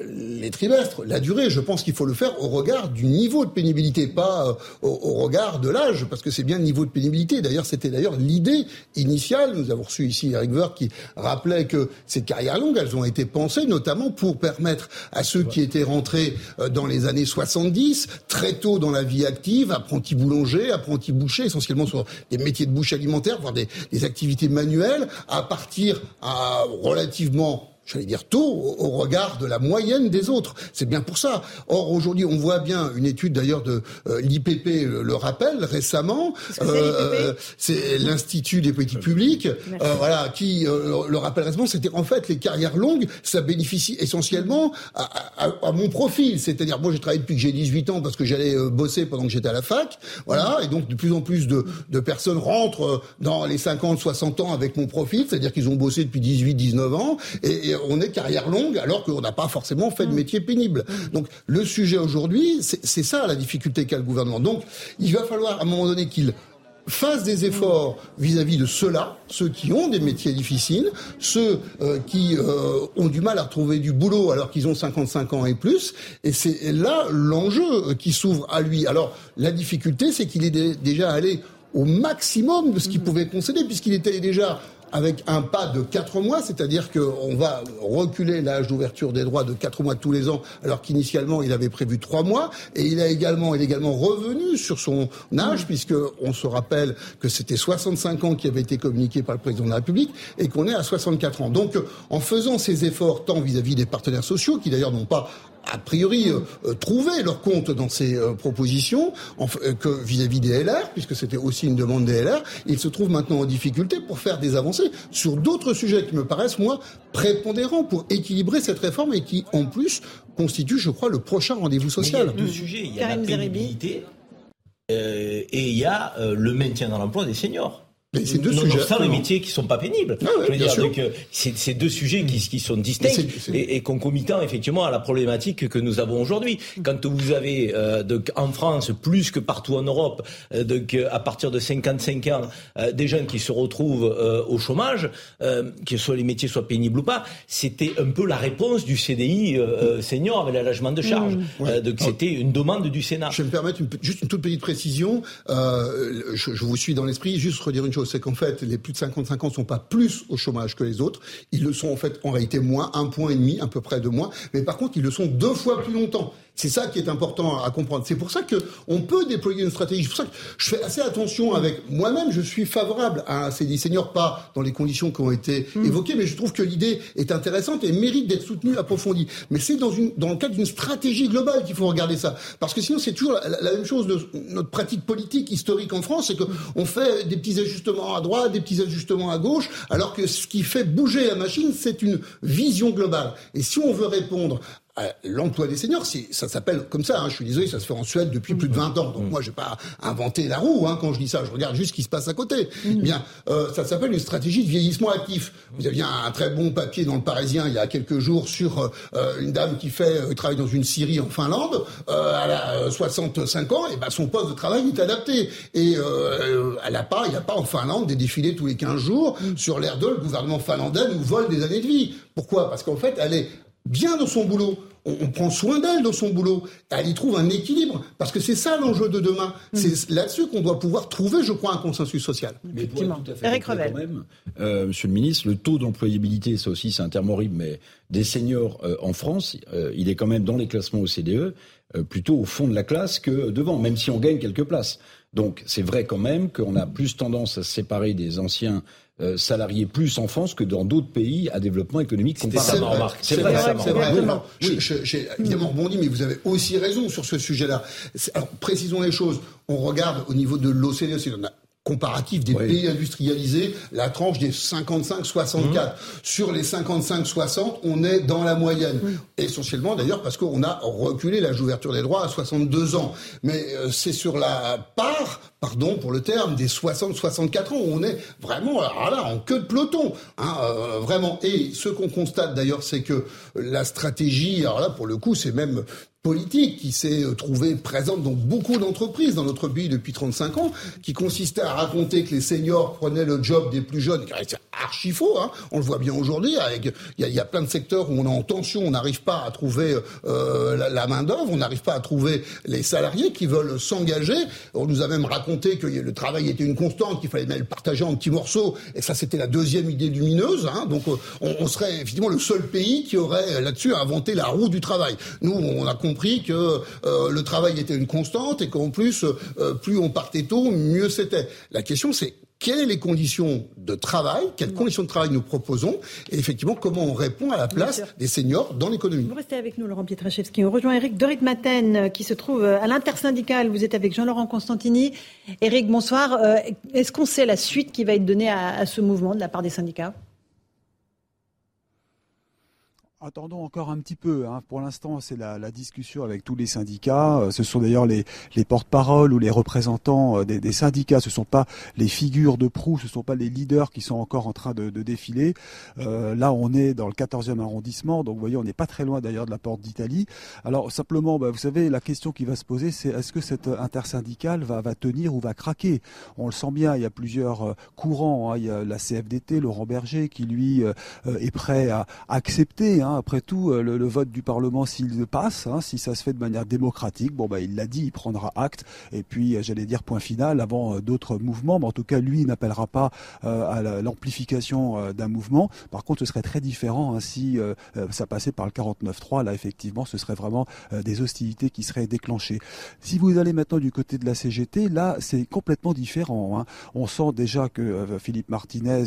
[SPEAKER 11] les trimestres, la durée, je pense qu'il faut le faire au regard du niveau de pénibilité, pas euh, au, regard de l'âge, parce que c'est bien le niveau de pénibilité. D'ailleurs, c'était d'ailleurs l'idée initiale. Nous avons reçu ici Eric Ver qui rappelait que ces carrières longues, elles ont été pensées notamment pour permettre à ceux qui étaient rentrés euh, dans les années 70, très tôt dans la vie active, apprentis boulanger, apprentis boucher, essentiellement sur des métiers de bouche alimentaire, voire des, des activités manuelles, à partir à relativement j'allais dire tôt, au regard de la moyenne des autres. C'est bien pour ça. Or, aujourd'hui, on voit bien une étude d'ailleurs de euh, l'IPP le, rappelle récemment.
[SPEAKER 1] Euh,
[SPEAKER 11] c'est l'Institut des politiques publiques, euh, voilà, qui le rappelle récemment. C'était en fait les carrières longues, ça bénéficie essentiellement à, à, à mon profil. C'est-à-dire, moi, j'ai travaillé depuis que j'ai 18 ans parce que j'allais bosser pendant que j'étais à la fac, voilà, et donc de plus en plus de, de personnes rentrent dans les 50, 60 ans avec mon profil, c'est-à-dire qu'ils ont bossé depuis 18, 19 ans, et, et on est carrière longue alors qu'on n'a pas forcément fait de mm. métier pénible. Mm. Donc le sujet aujourd'hui, c'est ça la difficulté qu'a le gouvernement. Donc il va falloir à un moment donné qu'il fasse des efforts vis-à-vis de ceux-là, ceux qui ont des métiers difficiles, ceux euh, qui euh, ont du mal à retrouver du boulot alors qu'ils ont 55 ans et plus. Et c'est là l'enjeu qui s'ouvre à lui. Alors la difficulté, c'est qu'il est déjà allé au maximum de ce qu'il mm. pouvait concéder, puisqu'il était déjà avec un pas de 4 mois, c'est-à-dire qu'on va reculer l'âge d'ouverture des droits de 4 mois tous les ans, alors qu'initialement il avait prévu 3 mois, et il a également, il est également revenu sur son âge, puisque on se rappelle que c'était 65 ans qui avait été communiqué par le président de la République, et qu'on est à 64 ans. Donc, en faisant ces efforts, tant vis-à-vis des partenaires sociaux, qui d'ailleurs n'ont pas a priori euh, euh, trouvé leur compte dans ces euh, propositions que vis-à-vis des LR, puisque c'était aussi une demande des LR, ils se trouvent maintenant en difficulté pour faire des avancées sur d'autres sujets qui me paraissent, moi, prépondérants pour équilibrer cette réforme et qui, en plus, constituent, je crois, le prochain rendez-vous social.
[SPEAKER 7] il y a deux sujets. Il y a la pénibilité et il y a le maintien dans l'emploi des seniors.
[SPEAKER 11] C'est deux sujets.
[SPEAKER 7] Sans les métiers qui sont pas pénibles. Ah je veux dire, donc, c'est deux sujets qui, qui sont distincts et, et, concomitants effectivement à la problématique que nous avons aujourd'hui. Quand vous avez euh, donc en France plus que partout en Europe, euh, donc euh, à partir de 55 ans, euh, des jeunes qui se retrouvent euh, au chômage, que soit les métiers soient pénibles ou pas, c'était un peu la réponse du CDI senior avec l'allègement de charges. Mmh. donc c'était une demande du Sénat.
[SPEAKER 11] Je vais me permettre une, juste une toute petite précision. Je, je, vous suis dans l'esprit. Juste redire une chose c'est qu'en fait, les plus de 55 ans ne sont pas plus au chômage que les autres. Ils le sont en fait en réalité moins, un point et demi, à peu près de moins. Mais par contre, ils le sont deux fois plus longtemps. C'est ça qui est important à comprendre. C'est pour ça que on peut déployer une stratégie. C'est pour ça que je fais assez attention avec moi-même. Je suis favorable à un CDI senior, pas dans les conditions qui ont été hmm. évoquées, mais je trouve que l'idée est intéressante et mérite d'être soutenue, approfondie. Mais c'est dans, une, dans le cadre d'une stratégie globale qu'il faut regarder ça. Parce que sinon, c'est toujours la, même chose de notre pratique politique historique en France, c'est qu'on fait des petits ajustements à droite, des petits ajustements à gauche, alors que ce qui fait bouger la machine, c'est une vision globale. Et si on veut répondre l'emploi des seniors. Ça s'appelle comme ça. Hein, je suis désolé, ça se fait en Suède depuis plus de 20 ans. Donc moi, j'ai pas inventé la roue hein, quand je dis ça. Je regarde juste ce qui se passe à côté. Eh bien, euh, ça s'appelle une stratégie de vieillissement actif. Vous aviez un, très bon papier dans le Parisien il y a quelques jours sur euh, une dame qui fait euh, travaille dans une Syrie en Finlande. Euh, elle a 65 ans et ben son poste de travail est adapté. Et elle a pas, il n'y a pas en Finlande des défilés tous les 15 jours sur l'air de le gouvernement finlandais nous vole des années de vie. Pourquoi? Parce qu'en fait, elle est bien dans son boulot. On, prend soin d'elle dans son boulot. Elle y trouve un équilibre. Parce que c'est ça l'enjeu de demain. Mm. C'est là-dessus qu'on doit pouvoir trouver, je crois, un consensus social.
[SPEAKER 1] Mais tout à fait Eric Revel. Quand même,
[SPEAKER 10] euh, Monsieur le ministre, le taux d'employabilité, ça aussi c'est un terme horrible, mais des seniors euh, en France, euh, il est quand même dans les classements OCDE, plutôt au fond de la classe que devant, même si on gagne quelques places. Donc c'est vrai quand même qu'on a plus tendance à se séparer des anciens euh, salariés plus en France que dans d'autres pays à développement économique
[SPEAKER 11] comparable. C'est vrai, c'est vrai. J'ai évidemment rebondi, mais vous avez aussi raison sur ce sujet-là. Alors précisons les choses. On regarde au niveau de l'OCDE, comparatif des pays industrialisés, la tranche des 55-64. Mmh. Sur les 55-60, on est dans la moyenne. Essentiellement d'ailleurs parce qu'on a reculé l'âge d'ouverture des droits à 62 ans. Mais euh, c'est sur la part, pardon pour le terme, des 60-64 ans. où On est vraiment là, en queue de peloton. Hein, euh, vraiment. Et ce qu'on constate d'ailleurs, c'est que la stratégie, alors là pour le coup, c'est même politique qui s'est euh, trouvée présente dans beaucoup d'entreprises dans notre pays depuis 35 ans, qui consistait à raconter que les seniors prenaient le job des plus jeunes. C'est archi faux, hein on le voit bien aujourd'hui. Il y, a, plein de secteurs où on est en tension, on n'arrive pas à trouver euh, la, main d'œuvre, on n'arrive pas à trouver les salariés qui veulent s'engager. On nous a même raconté que le travail était une constante, qu'il fallait même le partager en petits morceaux, et ça c'était la deuxième idée lumineuse. Hein donc euh, on, on, serait effectivement le seul pays qui aurait là-dessus inventé la roue du travail. Nous, on a compris que euh, le travail était une constante et qu'en plus, euh, plus on partait tôt, mieux c'était. La question, c'est quelles sont les conditions de travail, quelles conditions de travail nous proposons, et effectivement comment on répond à la place des seniors dans l'économie.
[SPEAKER 1] Vous restez avec nous, Laurent Pietraszewski. On rejoint Eric Dorit Maten, euh, qui se trouve à l'intersyndicale. Vous êtes avec Jean-Laurent Constantini. Eric, bonsoir. Est-ce qu'on sait la suite qui va être donnée à ce mouvement de la part des syndicats?
[SPEAKER 13] Attendons encore un petit peu. Hein. Pour l'instant, c'est la, discussion avec tous les syndicats. Euh, ce sont d'ailleurs les, porte-paroles ou les représentants euh, des, syndicats. Ce ne sont pas les figures de proue, ce ne sont pas les leaders qui sont encore en train de, défiler. Euh, là, on est dans le 14e arrondissement, donc vous voyez, on n'est pas très loin d'ailleurs de la porte d'Italie. Alors simplement, bah, vous savez, la question qui va se poser, c'est est-ce que cette intersyndicale va, va tenir ou va craquer? On le sent bien, il y a plusieurs courants. Hein. Il y a la CFDT, Laurent Berger, qui lui est prêt à accepter. Hein, Hein, après tout, euh, le, vote du Parlement, s'il passe, hein, si ça se fait de manière démocratique, bon bah il l'a dit, il prendra acte. Et puis, euh, j'allais dire point final avant euh, d'autres mouvements. Mais en tout cas, lui, n'appellera pas à l'amplification d'un mouvement. Par contre, ce serait très différent hein, si ça passait par le 49-3. Là, effectivement, ce serait vraiment des hostilités qui seraient déclenchées. Si vous allez maintenant du côté de la CGT, là, c'est complètement différent. On sent déjà que Philippe Martinez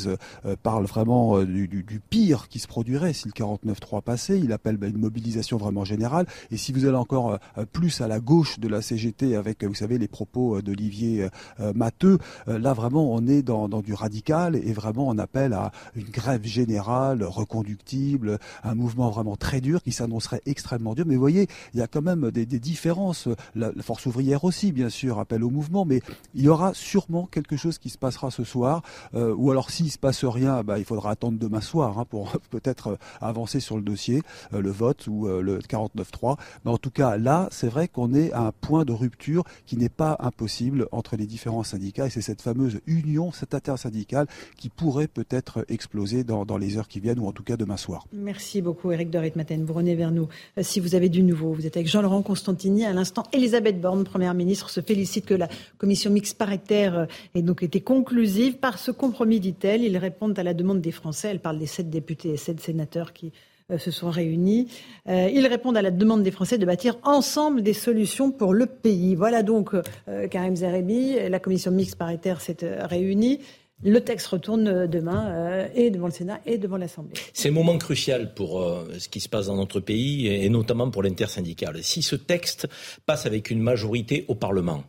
[SPEAKER 13] parle vraiment du, du, pire qui se produirait si le 49-3 Il appelle bah, une mobilisation vraiment générale. Et si vous allez encore euh, plus à la gauche de la CGT avec, vous savez, les propos euh, d'Olivier euh, Matteux, là vraiment on est dans, du radical et vraiment on appelle à une grève générale, reconductible, un mouvement vraiment très dur qui s'annoncerait extrêmement dur. Mais vous voyez, il y a quand même des, différences. La, force ouvrière aussi, bien sûr, appelle au mouvement, mais il y aura sûrement quelque chose qui se passera ce soir. ou alors s'il se passe rien, bah, il faudra attendre demain soir hein, pour peut-être avancer sur le dossier, euh, le vote ou euh, le 49-3. Mais en tout cas, là, c'est vrai qu'on est à un point de rupture qui n'est pas impossible entre les différents syndicats. Et c'est cette fameuse union, cette intersyndicale, qui pourrait peut-être exploser dans, les heures qui viennent, ou en tout cas demain soir.
[SPEAKER 1] Merci beaucoup, Eric Dorit-Maten. Vous revenez vers nous. Euh, si vous avez du nouveau, vous êtes avec Jean-Laurent Constantini. À l'instant, Elisabeth Borne, Première ministre, se félicite que la commission mixte paritaire ait donc été conclusive. Par ce compromis, dit-elle, ils répondent à la demande des Français. Elle parle des sept députés et sept sénateurs qui se sont réunis. Euh, ils répondent à la demande des Français de bâtir ensemble des solutions pour le pays. Voilà donc euh, Karim Zerebi, la commission mixte paritaire s'est réunie. Le texte retourne demain et devant le Sénat et devant l'Assemblée.
[SPEAKER 7] C'est un moment crucial pour ce qui se passe dans notre pays et notamment pour l'intersyndicale. Si ce texte passe avec une majorité au Parlement,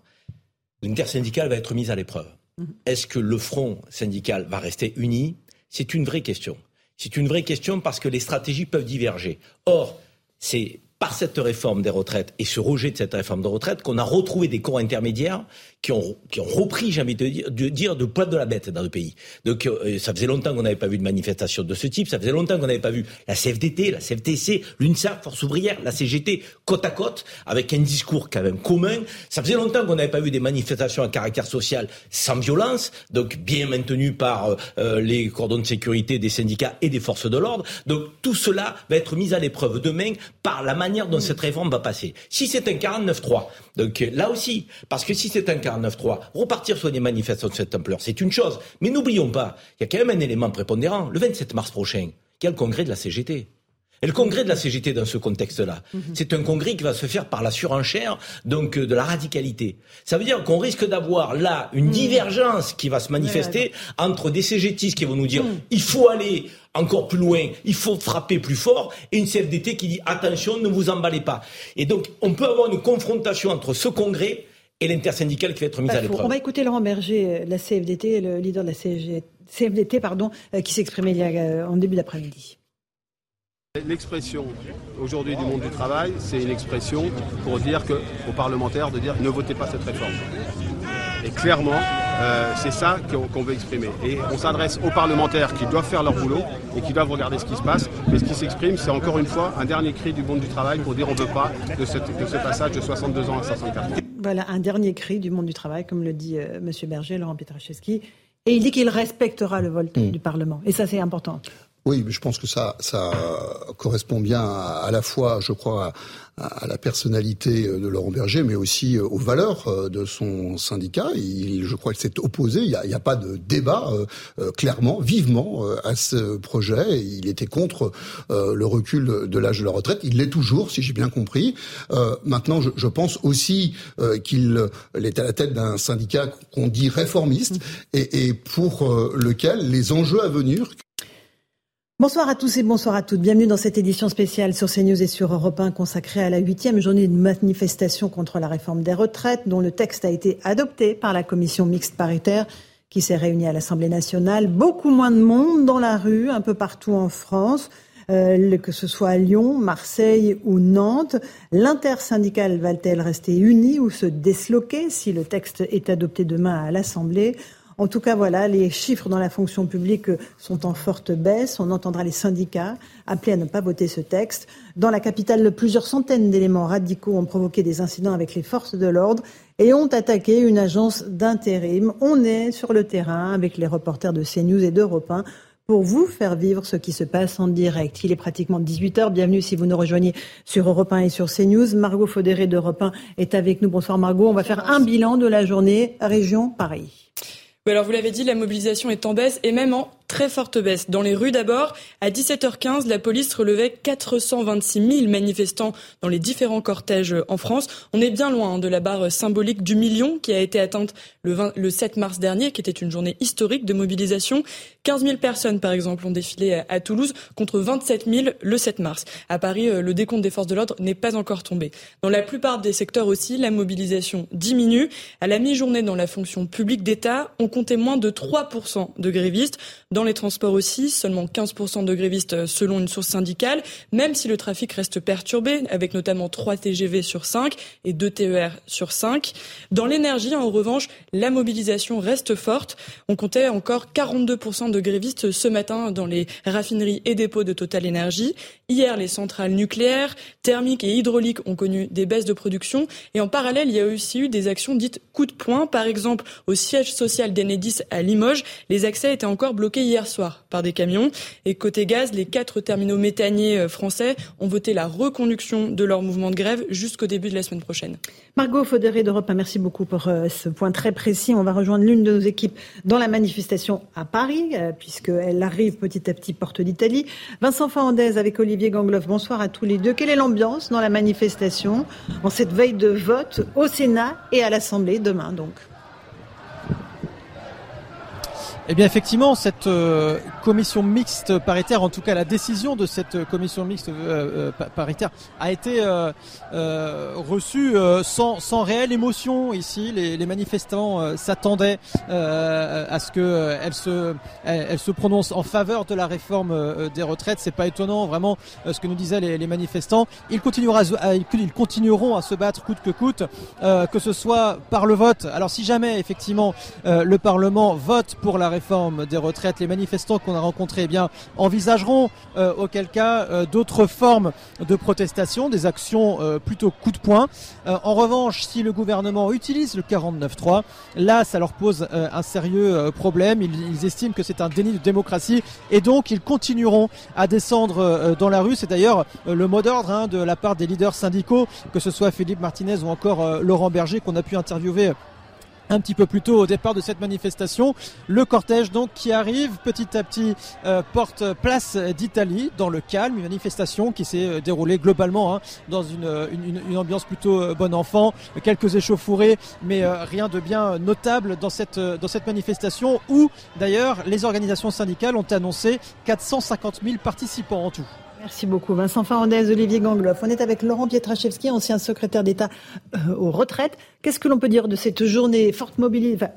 [SPEAKER 7] l'intersyndicale va être mise à l'épreuve. Mhm. Est-ce que le front syndical va rester uni? C'est une vraie question. C'est une vraie question parce que les stratégies peuvent diverger. Or, c'est par cette réforme des retraites et ce rejet de cette réforme de retraite qu'on a retrouvé des corps intermédiaires qui ont, qui ont repris, j'ai envie de dire, de, dire, de poids de la bête dans le pays. Donc euh, ça faisait longtemps qu'on n'avait pas vu de manifestation de ce type, ça faisait longtemps qu'on n'avait pas vu la CFDT, la CFTC, l'UNSA, Force ouvrière, la CGT, côte à côte, avec un discours quand même commun. Ça faisait longtemps qu'on n'avait pas vu des manifestations à caractère social sans violence, donc bien maintenues par euh, euh, les cordons de sécurité des syndicats et des forces de l'ordre. Donc tout cela va être mis à l'épreuve demain par la manière dont cette réforme va passer. Si c'est un 49-3, donc là aussi, parce que si c'est un 49-3, repartir sur des manifestations de cette ampleur, c'est une chose. Mais n'oublions pas, il y a quand même un élément prépondérant. Le 27 mars prochain, il y a le congrès de la CGT. Et le congrès de la CGT dans ce contexte-là, mhm. c'est un congrès qui va se faire par la surenchère, donc euh, de la radicalité. Ça veut dire qu'on risque d'avoir là une mhm. divergence qui va se manifester entre des CGTistes qui vont nous dire mhm. il faut aller encore plus loin, il faut frapper plus fort, et une CFDT qui dit attention, ne vous emballez pas. Et donc on peut avoir une confrontation entre ce congrès et l'intersyndicale qui va être mise à l'épreuve.
[SPEAKER 1] On va écouter Laurent Berger, la CFDT, le leader de la CFDT, pardon, euh, qui s'exprimait euh, en début d'après-midi.
[SPEAKER 14] L'expression aujourd'hui du monde du travail, c'est une expression pour dire que, aux parlementaires de dire ne votez pas cette réforme. Et clairement, euh, c'est ça qu'on veut exprimer. Et on s'adresse aux parlementaires qui doivent faire leur boulot et qui doivent regarder ce qui se passe. Mais ce qui s'exprime, c'est encore une fois un dernier cri du monde du travail pour dire on ne veut pas de, ce passage de 62 ans à 64 ans.
[SPEAKER 1] Voilà, un dernier cri du monde du travail, comme le dit euh, M. Berger, Laurent Pietraszewski. Et il dit qu'il respectera le vote mm. du Parlement. Et ça, c'est important.
[SPEAKER 11] Oui, mais je pense que ça, ça correspond bien à, la fois, je crois, à, la personnalité de Laurent Berger, mais aussi aux valeurs euh, de son syndicat. Il, je crois qu'il s'est opposé. Il n'y a, a, pas de débat euh, euh, clairement, vivement à ce projet. Il était contre le recul de, l'âge de la retraite. Il l'est toujours, si j'ai bien compris. maintenant, je, je, pense aussi qu'il est à la tête d'un syndicat qu'on dit réformiste et, et pour lequel les enjeux à venir
[SPEAKER 1] Bonsoir à tous et bonsoir à toutes. Bienvenue dans cette édition spéciale sur CNews et sur Europe 1 consacrée à la huitième journée de manifestation contre la réforme des retraites dont le texte a été adopté par la commission mixte paritaire qui s'est réunie à l'Assemblée nationale. Beaucoup moins de monde dans la rue, un peu partout en France. Euh, que ce soit à Lyon, Marseille ou Nantes. L'intersyndicale va-t-elle rester unie ou se disloquer si le texte est adopté demain à l'Assemblée? En tout cas, voilà, les chiffres dans la fonction publique sont en forte baisse. On entendra les syndicats appeler à ne pas voter ce texte. Dans la capitale, plusieurs centaines d'éléments radicaux ont provoqué des incidents avec les forces de l'ordre et ont attaqué une agence d'intérim. On est sur le terrain avec les reporters de CNews et d'Europe 1 pour vous faire vivre ce qui se passe en direct. Il est pratiquement 18h. Bienvenue si vous nous rejoignez sur Europe 1 et sur CNews. Margot Faudéré d'Europe 1 est avec nous. Bonsoir Margot. On va faire un bilan de la journée région Paris.
[SPEAKER 15] Alors vous l'avez dit, la mobilisation est en baisse et même en très forte baisse. Dans les rues d'abord, à 17h15, la police relevait 426 000 manifestants dans les différents cortèges en France. On est bien loin hein, de la barre symbolique du million qui a été atteinte le, le 7 mars dernier, qui était une journée historique de mobilisation. 15 000 personnes, par exemple, ont défilé à, Toulouse contre 27 000 le 7 mars. À Paris, euh, le décompte des forces de l'ordre n'est pas encore tombé. Dans la plupart des secteurs aussi, la mobilisation diminue. À la mi-journée, dans la fonction publique d'État, on comptait moins de 3% de grévistes. Les transports aussi, seulement 15% de grévistes euh, selon une source syndicale, même si le trafic reste perturbé, avec notamment 3 TGV sur 5 et 2 TER sur 5. Dans l'énergie, en revanche, la mobilisation reste forte. On comptait encore 42% de grévistes ce matin dans les raffineries et dépôts de Total Energy. Hier, les centrales nucléaires, thermiques et hydrauliques ont connu des baisses de production. Et en parallèle, il y a aussi eu des actions dites coup de poing. Par exemple, au siège social d'Enedis à Limoges, les accès étaient encore bloqués soir par des camions. Et côté gaz, les quatre terminaux méthaniers euh, français ont voté la reconduction de leur mouvement de grève jusqu'au début de la semaine prochaine.
[SPEAKER 1] Margot Faudéré d'Europe, merci beaucoup pour euh, ce point très précis. On va rejoindre l'une de nos équipes dans la manifestation à Paris, euh, puisqu'elle arrive petit à petit porte d'Italie. Vincent Fernandez avec Olivier Gangloff, bonsoir à tous les deux. Quelle est l'ambiance dans la manifestation en cette veille de vote au Sénat et à l'Assemblée demain donc?
[SPEAKER 9] Eh bien effectivement, cette euh, commission mixte paritaire, en tout cas la décision de cette commission mixte euh, euh, paritaire a été reçue sans, sans réelle émotion ici. Les, les manifestants s'attendaient à ce que elle se, elle, se prononce en faveur de la réforme des retraites. C'est pas étonnant, vraiment, ce que nous disaient les, les manifestants. Ils, ils continueront à se battre coûte que coûte, que ce soit par le vote. Alors si jamais effectivement le Parlement vote pour la réforme des retraites. Les manifestants qu'on a rencontrés eh bien, envisageront euh, auquel cas euh, d'autres formes de protestation, des actions euh, plutôt coup de poing. en revanche, si le gouvernement utilise le 49.3, là, ça leur pose un sérieux problème. Ils, estiment que c'est un déni de démocratie et donc ils continueront à descendre dans la rue. C'est d'ailleurs le mot d'ordre hein, de la part des leaders syndicaux, que ce soit Philippe Martinez ou encore Laurent Berger qu'on a pu interviewer un petit peu plus tôt au départ de cette manifestation. Le cortège donc qui arrive petit à petit euh, porte place d'Italie dans le calme, une manifestation qui s'est euh, déroulée globalement hein, dans une, une, ambiance plutôt euh, bon enfant, quelques échauffourées, mais rien de bien notable dans cette, dans cette manifestation où d'ailleurs les organisations syndicales ont annoncé 450 000 participants en tout.
[SPEAKER 1] Merci beaucoup. Vincent Farandez, Olivier Gangloff. On est avec Laurent Pietraszewski, ancien secrétaire d'État euh, aux retraites. Qu'est-ce que l'on peut dire de cette journée forte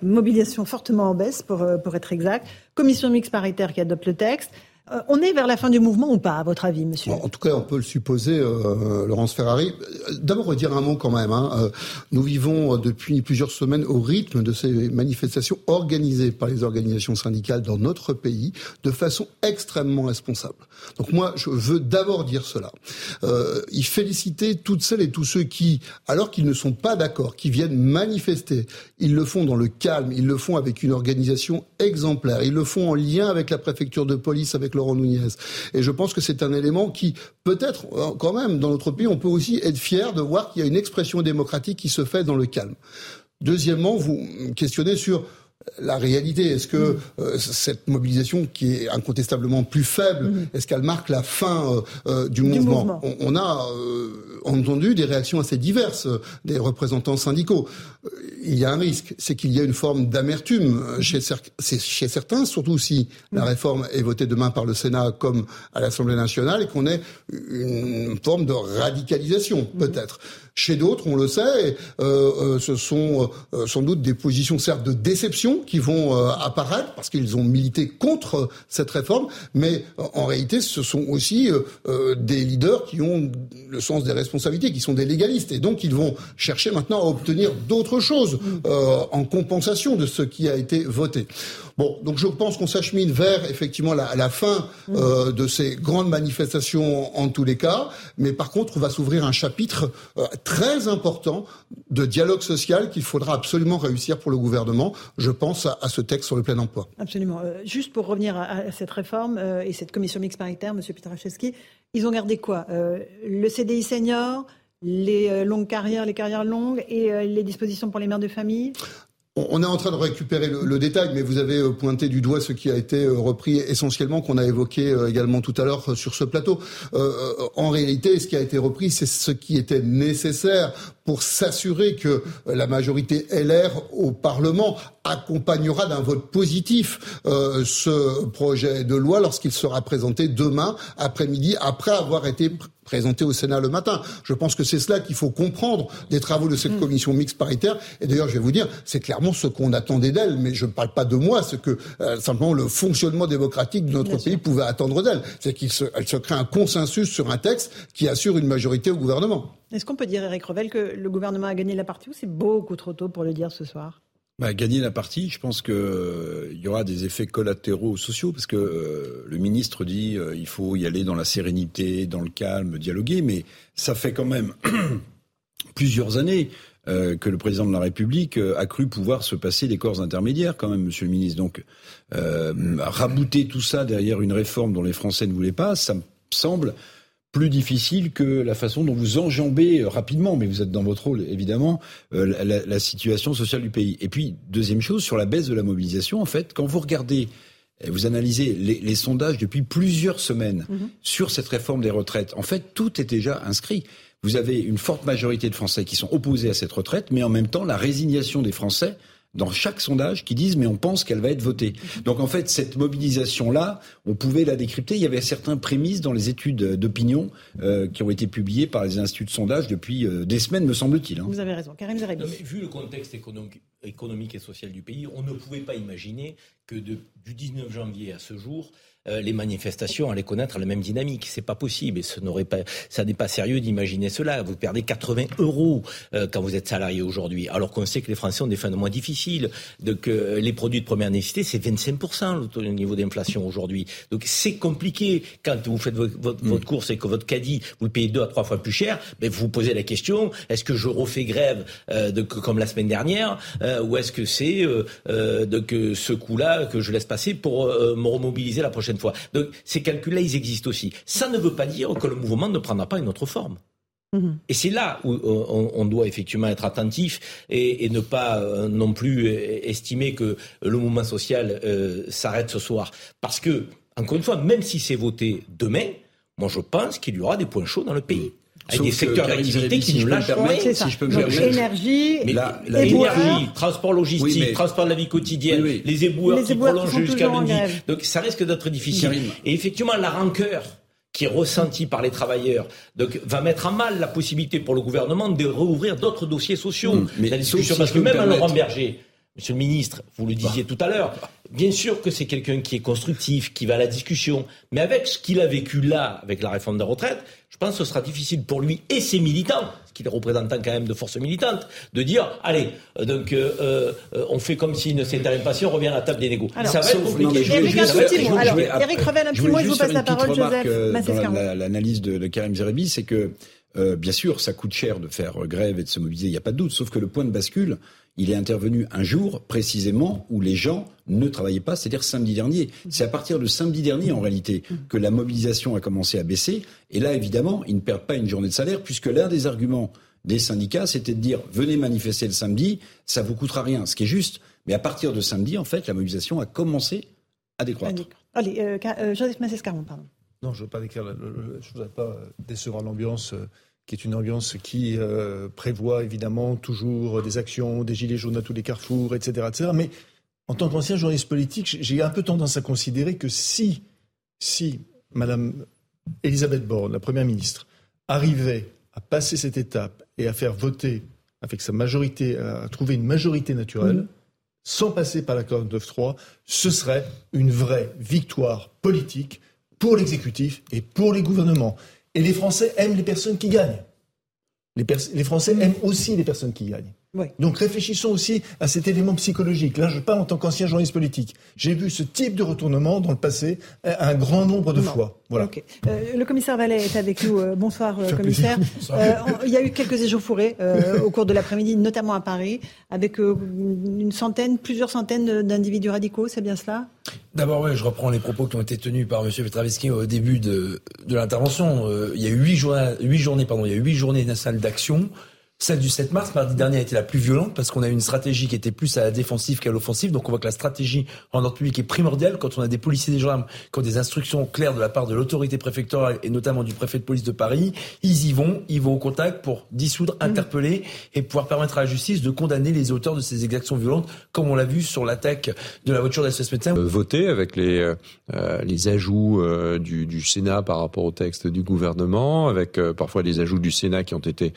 [SPEAKER 1] mobilisation fortement en baisse, pour, euh, pour être exact? Commission mixte paritaire qui adopte le texte. Euh, on est vers la fin du mouvement ou pas, à votre avis, monsieur
[SPEAKER 11] En tout cas, on peut le supposer, euh, Laurence Ferrari. D'abord, redire un mot quand même. Hein. Euh, nous vivons depuis plusieurs semaines au rythme de ces manifestations organisées par les organisations syndicales dans notre pays de façon extrêmement responsable. Donc moi, je veux d'abord dire cela. Euh, y féliciter toutes celles et tous ceux qui, alors qu'ils ne sont pas d'accord, qui viennent manifester, ils le font dans le calme, ils le font avec une organisation exemplaire, ils le font en lien avec la préfecture de police, avec Laurent Nunez. Et je pense que c'est un élément qui, peut-être, euh, quand même, dans notre pays, on peut aussi être fier de voir qu'il y a une expression démocratique qui se fait dans le calme. Deuxièmement, vous questionnez sur la réalité. Est-ce que euh, cette mobilisation, qui est incontestablement plus faible, mm. est-ce qu'elle marque la fin euh, du, mouvement, On, a entendu des réactions assez diverses des représentants syndicaux. Il y a un risque, c'est qu'il y a une forme d'amertume chez, chez, certains, surtout si la mm. réforme est votée demain par le Sénat comme à l'Assemblée nationale, et qu'on ait une forme de radicalisation, peut-être. Chez d'autres, on le sait, euh, euh, ce sont euh, sans doute des positions certes de déception qui vont apparaître parce qu'ils ont milité contre cette réforme, mais en réalité, ce sont aussi des leaders qui ont le sens des responsabilités, qui sont des légalistes, et donc ils vont chercher maintenant à obtenir d'autres choses en compensation de ce qui a été voté. Bon, donc je pense qu'on s'achemine vers effectivement la, la fin euh, de ces grandes manifestations en tous les cas, mais par contre, on va s'ouvrir un chapitre euh, très important de dialogue social qu'il faudra absolument réussir pour le gouvernement. Je pense à, ce texte sur le plein emploi.
[SPEAKER 1] Absolument. Euh, juste pour revenir à, cette réforme et cette commission mixte paritaire, Monsieur Pietraszewski, ils ont gardé quoi Le CDI senior les longues carrières, les carrières longues et les dispositions pour les mères de famille?
[SPEAKER 11] On est en train de récupérer le, détail, mais vous avez euh, pointé du doigt ce qui a été euh, repris essentiellement, qu'on a évoqué euh, également tout à l'heure sur ce plateau. en réalité, ce qui a été repris, c'est ce qui était nécessaire pour s'assurer que la majorité LR au Parlement accompagnera d'un vote positif ce projet de loi lorsqu'il sera présenté demain après-midi, après avoir été présenté au Sénat le matin. Je pense que c'est cela qu'il faut comprendre des travaux de cette mm. commission mixte paritaire. Et d'ailleurs, je vais vous dire, c'est clairement ce qu'on attendait d'elle, mais je ne parle pas de moi, ce que euh, simplement le fonctionnement démocratique de notre pays pouvait attendre d'elle. C'est qu'elle se, se crée un consensus sur un texte qui assure une majorité au gouvernement.
[SPEAKER 1] Est-ce qu'on peut dire, Eric Revel, que le gouvernement a gagné la partie ou c'est beaucoup trop tôt pour le dire ce soir?
[SPEAKER 10] Bah, gagner la partie, je pense qu'il euh, y aura des effets collatéraux sociaux parce que euh, le ministre dit euh, il faut y aller dans la sérénité, dans le calme, dialoguer, mais ça fait quand même plusieurs années que le président de la République a cru pouvoir se passer des corps intermédiaires quand même, Monsieur le ministre. Donc rabouter tout ça derrière une réforme dont les Français ne voulaient pas, ça me semble plus difficile que la façon dont vous enjambez euh, rapidement, mais vous êtes dans votre rôle évidemment, euh, la, situation sociale du pays. Et puis, deuxième chose, sur la baisse de la mobilisation, en fait, quand vous regardez, vous analysez les, sondages depuis plusieurs semaines mhm. sur cette réforme des retraites, en fait, tout est déjà inscrit. Vous avez une forte majorité de Français qui sont opposés à cette retraite, mais en même temps, la résignation des Français dans chaque sondage qui disent mais on pense qu'elle va être votée. Donc en fait cette mobilisation là, on pouvait la décrypter. Il y avait certains prémices dans les études d'opinion euh, qui ont été publiées par les instituts de sondage depuis euh, des semaines, me semble-t-il. Hein.
[SPEAKER 1] Vous avez raison, Karim.
[SPEAKER 7] Vu le contexte économique, économique et social du pays, on ne pouvait pas imaginer que de, du 19 janvier à ce jour, euh, les manifestations allaient connaître la même dynamique. C'est pas possible et ce n'aurait pas, ça n'est pas sérieux d'imaginer cela. Vous perdez 80 euros euh, quand vous êtes salarié aujourd'hui, alors qu'on sait que les Français ont des fins de mois difficiles. Donc euh, les produits de première nécessité, c'est 25% le niveau d'inflation aujourd'hui. Donc c'est compliqué quand vous faites votre, votre, mm. votre, course et que votre caddie vous le payez deux à trois fois plus cher. Mais vous vous posez la question est-ce que je refais grève de, comme la semaine dernière ou est-ce que c'est de ce coup-là que je laisse passer pour me remobiliser la prochaine fois. Donc ces calculs-là, ils existent aussi. Ça ne veut pas dire que le mouvement ne prendra pas une autre forme. Mhm. Et c'est là où on, doit effectivement être attentif et, ne pas euh, non plus estimer que le mouvement social euh, s'arrête ce soir. Parce que, encore une fois, même si c'est voté demain, moi je pense qu'il y aura des points chauds dans le pays avec des secteurs d'activité qui nous lâchent
[SPEAKER 1] Si je peux me permettre. Énergie,
[SPEAKER 7] mais la, énergie, transport logistique, transport de la vie quotidienne, les éboueurs qui prolongent jusqu'à midi. Donc ça risque d'être difficile. Et effectivement, la rancœur qui est ressentie par les travailleurs, donc va mettre à mal la possibilité pour le gouvernement de rouvrir d'autres dossiers sociaux. Mais la discussion, parce que même à Laurent Berger, Monsieur le ministre, vous le disiez bah. tout à l'heure, bien sûr que c'est quelqu'un qui est constructif, qui va à la discussion, mais avec ce qu'il a vécu là, avec la réforme de la retraite, je pense que ce sera difficile pour lui et ses militants, ce qu'il est représentant quand même de forces militantes, de dire allez, euh, donc euh, euh, on fait comme s'il ne s'était rien passé, on revient à la table des négos. ça va être compliqué.
[SPEAKER 1] Eric, Revel, un petit mot, je vous passe la parole, Joseph.
[SPEAKER 10] L'analyse de, de Karim Zerebi, c'est que euh, bien sûr, ça coûte cher de faire grève et de se mobiliser, il n'y a pas de doute, sauf que le point de bascule, il est intervenu un jour précisément où les gens ne travaillaient pas, c'est-à-dire samedi dernier. C'est à partir de samedi dernier, en réalité, que la mobilisation a commencé à baisser. Et là, évidemment, ils ne perdent pas une journée de salaire, puisque l'un des arguments des syndicats, c'était de dire venez manifester le samedi, ça vous coûtera rien, ce qui est juste. Mais à partir de samedi, en fait, la mobilisation a commencé à décroître.
[SPEAKER 1] Allez, euh, euh, Joseph Massescaron, pardon.
[SPEAKER 8] Non, je ne veux pas décrire, je ne voudrais pas décevoir l'ambiance qui est une ambiance qui euh, prévoit évidemment toujours des actions, des gilets jaunes à tous les carrefours, etc. etc. Mais en tant qu'ancien journaliste politique, j'ai un peu tendance à considérer que si, si Madame Elisabeth Borne, la Première ministre, arrivait à passer cette étape et à faire voter avec sa majorité, à trouver une majorité naturelle, sans passer par l'accord 9-3, ce serait une vraie victoire politique pour l'exécutif et pour les gouvernements. Et les Français aiment les personnes qui gagnent. Les, Français aiment aussi les personnes qui gagnent. Donc réfléchissons aussi à cet élément psychologique. Là, je parle en tant qu'ancien journaliste politique. J'ai vu ce type de retournement dans le passé un grand nombre de fois. Voilà.
[SPEAKER 1] Euh, le commissaire Vallet est avec nous. Euh, bonsoir, euh, commissaire. il y a eu quelques échauffourées au cours de l'après-midi, notamment à Paris, avec une centaine, plusieurs centaines d'individus radicaux. C'est bien cela?
[SPEAKER 3] D'abord, ouais, je reprends les propos qui ont été tenus par M. Petravisky au début de, de l'intervention. il y a eu huit journées, huit journées, pardon, il y a eu huit journées nationales d'action. Celle du 7 mars, mardi dernier, a été la plus violente parce qu'on a une stratégie qui était plus à la défensive qu'à l'offensive. Donc on voit que la stratégie en ordre public est primordiale quand on a des policiers et des gendarmes qui ont des instructions claires de la part de l'autorité préfectorale et notamment du préfet de police de Paris. Ils y vont, ils vont au contact pour dissoudre, mmh. interpeller et pouvoir permettre à la justice de condamner les auteurs de ces exactions violentes, comme on l'a vu sur l'attaque de la voiture d'SS Médecin.
[SPEAKER 16] Euh, voter avec les, euh, euh, les ajouts du, du, Sénat par rapport au texte du gouvernement, avec parfois des ajouts du Sénat qui ont été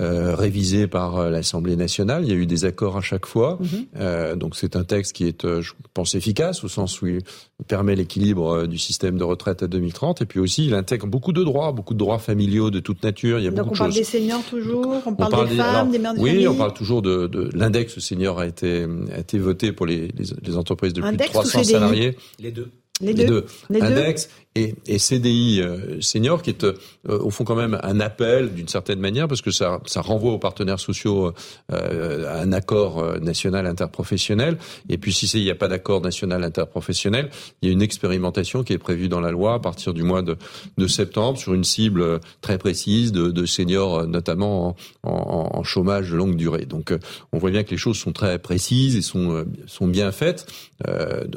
[SPEAKER 16] euh, révisé par euh, l'Assemblée nationale. Il y a eu des accords à chaque fois. Mhm. euh, donc c'est un texte qui est, euh, je pense, efficace au sens où il permet l'équilibre du système de retraite à 2030. Et puis aussi, il intègre beaucoup de droits, beaucoup de droits familiaux de toute nature. Il y a
[SPEAKER 1] donc
[SPEAKER 16] beaucoup
[SPEAKER 1] on parle
[SPEAKER 16] des
[SPEAKER 1] seniors toujours, on parle, des, femmes, des mères de
[SPEAKER 16] Oui, on parle toujours de, de l'index senior a été a été voté pour les, les, les entreprises de plus de 300 salariés.
[SPEAKER 7] Les deux.
[SPEAKER 1] Les, deux.
[SPEAKER 16] Les Index Et, et, CDI euh, senior, qui est euh, au fond quand même un appel d'une certaine manière, parce que ça, ça renvoie aux partenaires sociaux euh, à un accord national interprofessionnel. Et puis si il n'y a pas d'accord national interprofessionnel, il y a une expérimentation qui est prévue dans la loi à partir du mois de, de septembre sur une cible très précise de, de seniors, notamment en, en, en, chômage de longue durée. Donc on voit bien que les choses sont très précises et sont, sont bien faites.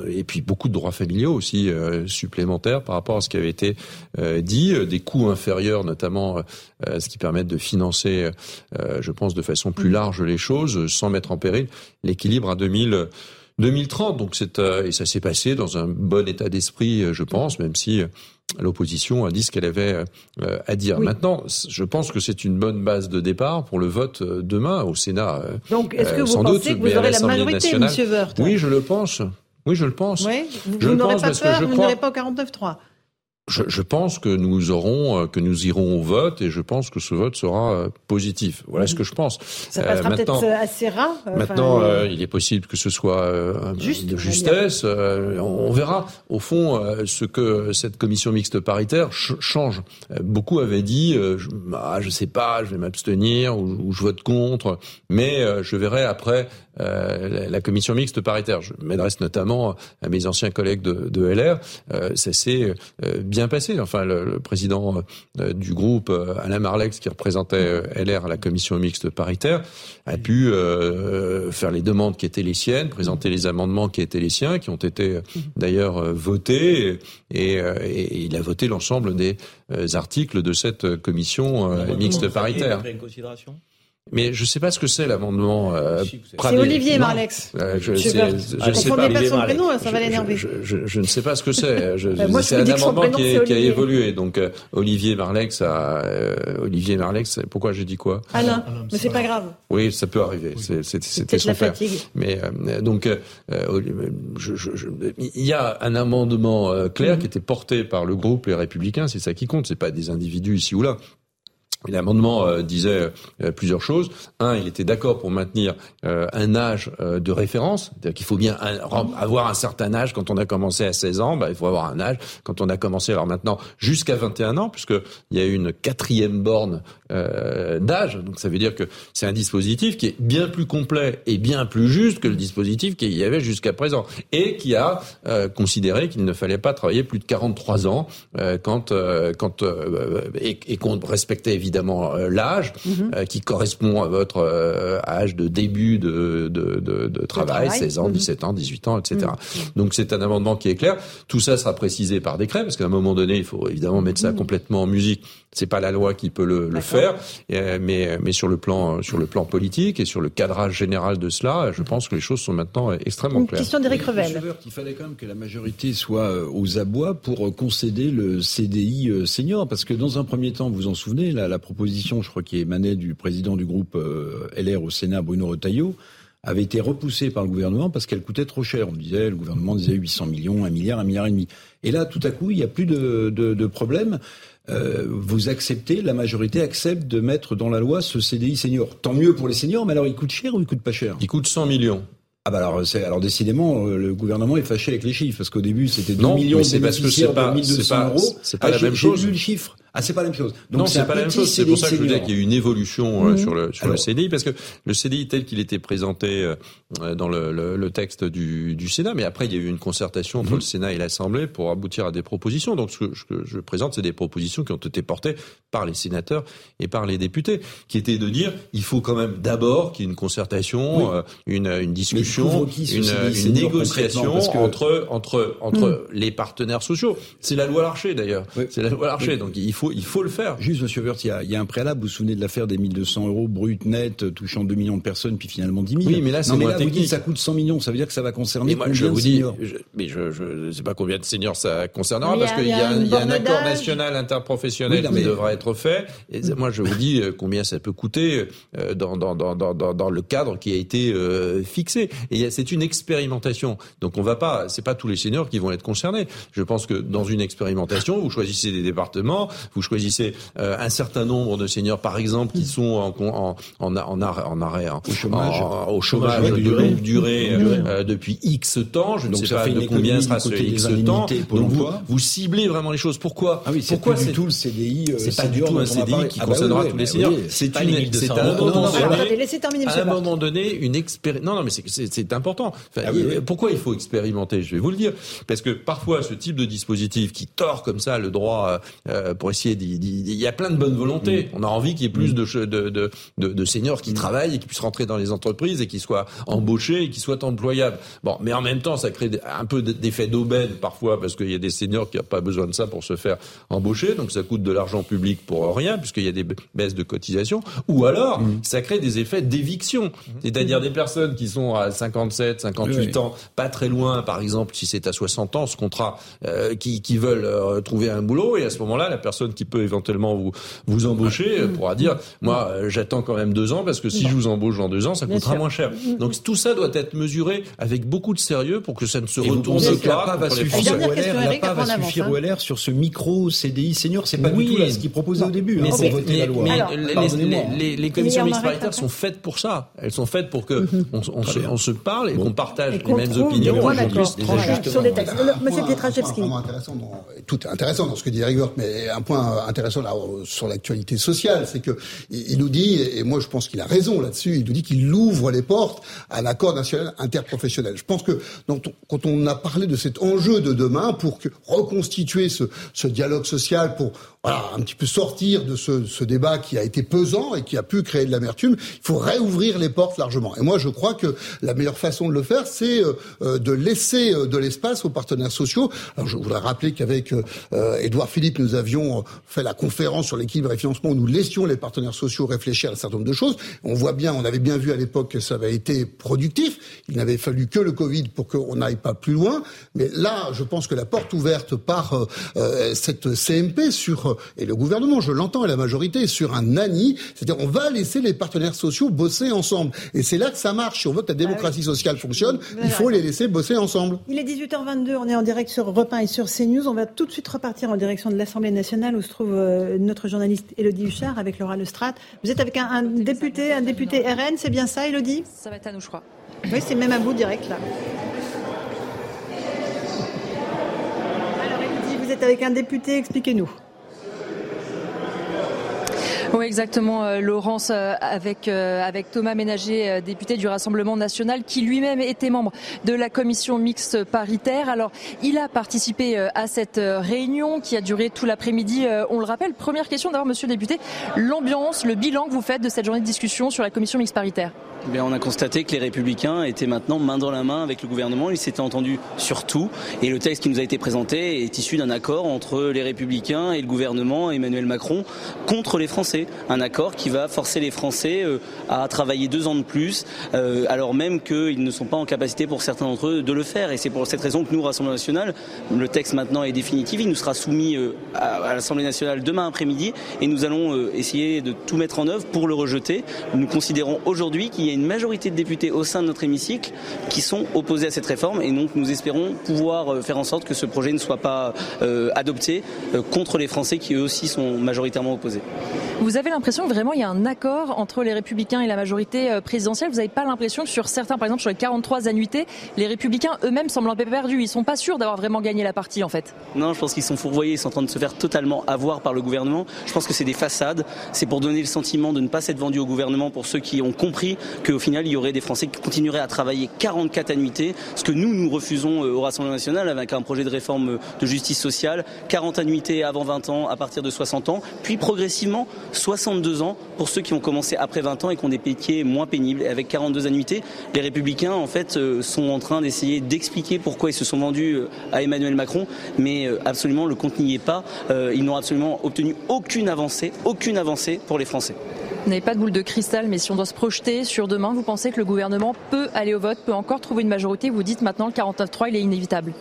[SPEAKER 16] et puis beaucoup de droits familiaux aussi aussi supplémentaires par rapport à ce qui avait été dit, des coûts inférieurs notamment, ce qui permet de financer, je pense, de façon plus large les choses, sans mettre en péril l'équilibre à 2000. 2030. Donc c'est et ça s'est passé dans un bon état d'esprit, je pense, même si l'opposition a dit ce qu'elle avait euh, à dire. Maintenant, je pense que c'est une bonne base de départ pour le vote euh, demain au Sénat.
[SPEAKER 1] Euh, Donc, est-ce que vous pensez que vous aurez la majorité, M. Wörth
[SPEAKER 16] Oui, je le pense. Oui, je le pense.
[SPEAKER 1] Oui, vous, n'aurez pas peur, vous n'irez pas au 49-3
[SPEAKER 16] je, je, pense que nous aurons, euh, que nous irons au vote et je pense que ce vote sera euh, positif. Voilà ce que je pense.
[SPEAKER 1] Ça passera euh, peut-être assez rare.
[SPEAKER 16] Maintenant, il est possible que ce soit Juste, de justesse. on verra au fond ce que cette commission mixte paritaire change. beaucoup avaient dit, je, ah, je sais pas, je vais m'abstenir ou, ou, je vote contre, mais je verrai après la commission mixte paritaire. Je m'adresse notamment à mes anciens collègues de, de LR. Ça s'est euh, bien passé. Enfin, le, le président du groupe, Alain Marlex, qui représentait LR à la commission mixte paritaire, a pu faire les demandes qui étaient les siennes, présenter les amendements qui étaient les siens, qui ont été d'ailleurs votés, et, et, il a voté l'ensemble des articles de cette commission mixte paritaire. Mais je ne sais pas ce que c'est l'amendement.
[SPEAKER 1] Euh, c'est Olivier Marlex.
[SPEAKER 16] Euh, je, je, sais, je sais pas.
[SPEAKER 1] pas son prénom, ça va l'énerver.
[SPEAKER 16] Je, je, ne sais pas ce que c'est. Bah, c'est un amendement qui, est, qui, a évolué. Donc euh, Olivier Marlex a euh, Olivier Marlex. Pourquoi j'ai dit quoi?
[SPEAKER 1] Alain. Mais c'est pas grave.
[SPEAKER 16] Oui, ça peut arriver. C'était son père. Fatigue. Mais euh, donc il y a un amendement clair mm-hmm. qui était porté par le groupe Les Républicains. C'est ça qui compte. C'est pas des individus ici ou là. L'amendement euh, disait euh, plusieurs choses. Un, il était d'accord pour maintenir euh, un âge de référence, c'est-à-dire qu'il faut bien avoir un certain âge. Quand on a commencé à 16 ans, bah, il faut avoir un âge. Quand on a commencé, alors maintenant, jusqu'à 21 ans, puisque il y a une quatrième borne d'âge. Donc ça veut dire que c'est un dispositif qui est bien plus complet et bien plus juste que le dispositif qu'il y avait jusqu'à présent, et qui a considéré qu'il ne fallait pas travailler plus de 43 ans quand, quand et, et qu'on respectait évidemment évidemment euh, l'âge, mhm. euh, qui correspond à votre euh, âge de début de, de, de, de travail, 16 ans, 17 mhm. ans, 18 ans, etc. Mhm. Donc c'est un amendement qui est clair. Tout ça sera précisé par décret, parce qu'à un moment donné, il faut évidemment mettre ça complètement en musique. C'est pas la loi qui peut le, le faire, mais, mais sur le plan sur le plan politique et sur le cadrage général de cela, je pense que les choses sont maintenant extrêmement claires.
[SPEAKER 1] Question d'Éric Revel.
[SPEAKER 10] Il fallait quand même que la majorité soit aux abois pour concéder le CDI senior, parce que dans un premier temps, vous vous en souvenez, la, la proposition, je crois, qui émanait du président du groupe euh, LR au Sénat, Bruno Retailleau, avait été repoussée par le gouvernement parce qu'elle coûtait trop cher. On disait, le gouvernement disait 800 millions, 1 milliard, 1 milliard et demi. Et là, tout à coup, il n'y a plus de, de, problème. Euh, vous acceptez, la majorité accepte de mettre dans la loi ce CDI senior. Tant mieux pour les seniors, mais alors il coûte cher ou il coûte pas cher?
[SPEAKER 16] Il coûte 100 millions.
[SPEAKER 10] Ah bah alors, alors décidément, euh, le gouvernement est fâché avec les chiffres parce qu'au début c'était 2 millions de bénéficiaires de 1200 euros.
[SPEAKER 16] C'est pas, la ah, même chose.
[SPEAKER 10] J'ai vu le chiffre. Ah, c'est pas la même chose.
[SPEAKER 16] Donc, non, c'est pas la même chose. C'est pour ça que je vous dis qu'il y a eu une évolution euh, mhm. sur le sur le CDI, parce que le CDI tel qu'il était présenté euh, dans le, le, le texte du, du, Sénat, mais après il y a eu une concertation entre mhm. le Sénat et l'Assemblée pour aboutir à des propositions. Donc ce que je, je présente, c'est des propositions qui ont été portées par les sénateurs et par les députés, qui étaient de dire il faut quand même d'abord qu'il y ait une concertation, euh, une, une discussion, une, une négociation entre entre entre mhm. les partenaires sociaux. C'est la loi Larcher d'ailleurs. C'est la loi Larcher. Donc il faut il faut le faire.
[SPEAKER 10] Juste, Monsieur Wörth, il y a, il y a un préalable. Vous vous souvenez de l'affaire des 1200 euros brut net touchant 2 millions de personnes, puis finalement 10 000.
[SPEAKER 16] Oui, mais là, c'est moins technique. Vous dites,
[SPEAKER 10] ça coûte 100 millions. Ça veut dire que ça va concerner
[SPEAKER 16] mais moi, je vous dis, mais je ne sais pas combien de seniors ça concernera, parce qu'il y a, y a un accord national interprofessionnel qui devra être fait. Et moi, je vous dis euh, combien ça peut coûter euh, dans, dans, dans, dans, dans le cadre qui a été euh, fixé. Et c'est une expérimentation. Donc on va pas, c'est pas tous les seniors qui vont être concernés. Je pense que dans une expérimentation, vous choisissez des départements, vous choisissez euh, un certain nombre de seniors, par exemple, qui sont en, en, en, en arrêt, en arrêt au chômage, au chômage de longue durée, euh, depuis X temps. Je ne sais pas de combien sera ce X temps. Donc vous, vous ciblez vraiment les choses. Pourquoi
[SPEAKER 10] ah oui, Pourquoi c'est du tout le CDI
[SPEAKER 16] euh, C'est pas du tout un CDI qui ah bah concernera tous les seniors. C'est une, c'est un à un moment donné une expérience. Non, non, mais c'est important. Ah pourquoi il faut expérimenter? Je vais vous le dire. Parce que parfois, ce type de dispositif qui tord comme ça le droit pour Il y a plein de bonnes volontés. On a envie qu'il y ait plus de, de, de, de, seniors qui travaillent et qui puissent rentrer dans les entreprises et qui soient embauchés et qui soient employables. Bon, mais en même temps, ça crée un peu d'effet d'aubaine parfois parce qu'il y a des seniors qui n'ont pas besoin de ça pour se faire embaucher, donc ça coûte de l'argent public pour rien puisqu'il y a des baisses de cotisation. Ou alors, ça crée des effets d'éviction, c'est-à-dire des personnes qui sont à 57, 58 ans, pas très loin, par exemple, si c'est à 60 ans, ce contrat, euh, qui, qui veulent euh, trouver un boulot. Et à ce moment-là, la personne qui peut éventuellement vous vous embaucher euh, pourra dire, moi, j'attends quand même deux ans parce que si je vous embauche dans deux ans, ça coûtera moins cher. Donc tout ça doit être mesuré avec beaucoup de sérieux pour que ça ne se retourne pas.
[SPEAKER 10] La va suffire, la va suffire LR sur ce micro CDI senior, c'est pas du tout là, ce au début mais hein, pour voter la loi.
[SPEAKER 16] Mais les, commissions mixtes paritaires sont faites pour ça. Elles sont faites pour que mhm. on, se, parle et qu'on partage les mêmes opinions.
[SPEAKER 1] Sur des textes. Monsieur Pietraszewski.
[SPEAKER 11] Tout est intéressant dans ce que dit Eric mais un point intéressant là, sur l'actualité sociale, c'est que il nous dit, et moi je pense qu'il a raison là-dessus, il nous dit qu'il ouvre les portes à l'accord national interprofessionnel. Je pense que quand on a parlé de cet enjeu de demain pour reconstituer ce, ce dialogue social, pour voilà, un petit peu sortir de ce, ce, débat qui a été pesant et qui a pu créer de l'amertume. Il faut réouvrir les portes largement. Et moi, je crois que la meilleure façon de le faire, c'est euh, de laisser euh, de l'espace aux partenaires sociaux. Alors, je voudrais rappeler qu'avec euh, Édouard Philippe, nous avions fait la conférence sur l'équilibre et financement où nous laissions les partenaires sociaux réfléchir à un certain nombre de choses. On voit bien, on avait bien vu à l'époque que ça avait été productif. Il n'avait fallu que le Covid pour qu'on n'aille pas plus loin. Mais là, je pense que la porte ouverte par cette CMP sur et le gouvernement, je l'entends, et la majorité, sur un ANI, c'est-à-dire on va laisser les partenaires sociaux bosser ensemble. Et c'est là que ça marche. Si on veut que la ah démocratie sociale fonctionne, il faut les laisser bosser ensemble.
[SPEAKER 1] Il est 18h22, on est en direct sur 1 et sur CNews. On va tout de suite repartir en direction de l'Assemblée nationale où se trouve euh, notre journaliste Elodie Huchard avec Laura Lestrade. Vous êtes avec un, député, un député RN, c'est bien ça, Elodie
[SPEAKER 12] Ça va être à nous, je crois.
[SPEAKER 1] Oui, c'est même à vous direct là. Alors Elodie, vous êtes avec un député, expliquez-nous.
[SPEAKER 12] Oui, exactement, euh, Laurence, euh, avec, euh, avec Thomas Ménager, député du Rassemblement national, qui lui-même était membre de la commission mixte paritaire. Alors, il a participé à cette réunion qui a duré tout l'après-midi. On le rappelle. Première question d'abord, monsieur le député, l'ambiance, le bilan que vous faites de cette journée de discussion sur la commission mixte paritaire?
[SPEAKER 17] Eh on a constaté que les Républicains étaient maintenant main dans la main avec le gouvernement. Ils s'étaient entendus sur tout. Et le texte qui nous a été présenté est issu d'un accord entre les Républicains et le gouvernement Emmanuel Macron contre les Français. Un accord qui va forcer les Français euh, à travailler deux ans de plus, euh, alors même qu'ils ne sont pas en capacité pour certains d'entre eux de le faire. Et c'est pour cette raison que nous, Rassemblement national, le texte maintenant est définitif. Il nous sera soumis euh, à l'Assemblée nationale demain après-midi et nous allons essayer de tout mettre en œuvre pour le rejeter. Nous considérons aujourd'hui qu'il y a majorité de députés au sein de notre hémicycle qui sont opposés à cette réforme et donc nous espérons pouvoir euh, faire en sorte que ce projet ne soit pas euh, adopté euh, contre les Français qui eux aussi sont majoritairement opposés.
[SPEAKER 12] Vous avez l'impression que vraiment il y a un accord entre les républicains et la majorité présidentielle? Vous n'avez pas l'impression que sur certains, par exemple sur les 43 annuités, les républicains eux-mêmes semblent un peu perdus? Ils sont pas sûrs d'avoir vraiment gagné la partie en fait.
[SPEAKER 17] Non, je pense qu'ils sont fourvoyés, ils sont en train de se faire totalement avoir par le gouvernement. Je pense que c'est des façades. C'est pour donner le sentiment de ne pas s'être vendu au gouvernement pour ceux qui ont compris qu'au final, il y aurait des Français qui continueraient à travailler 44 annuités, ce que nous, nous refusons euh, au Rassemblement national avec un projet de réforme euh, de justice sociale, 40 annuités avant 20 ans, à partir de 60 ans, puis progressivement 62 ans pour ceux qui ont commencé après 20 ans et qui ont des métiers moins pénibles. Et avec 42 annuités, les Républicains, en fait, euh, sont en train d'essayer d'expliquer pourquoi ils se sont vendus à Emmanuel Macron, mais absolument, le compte n'y est pas. Ils n'ont absolument obtenu aucune avancée, aucune avancée pour les Français.
[SPEAKER 12] Vous n'avez pas de boule de cristal, mais si on doit se projeter sur demain, vous pensez que le gouvernement peut aller au vote, peut encore trouver une majorité? Vous dites maintenant le 49-3, il est inévitable.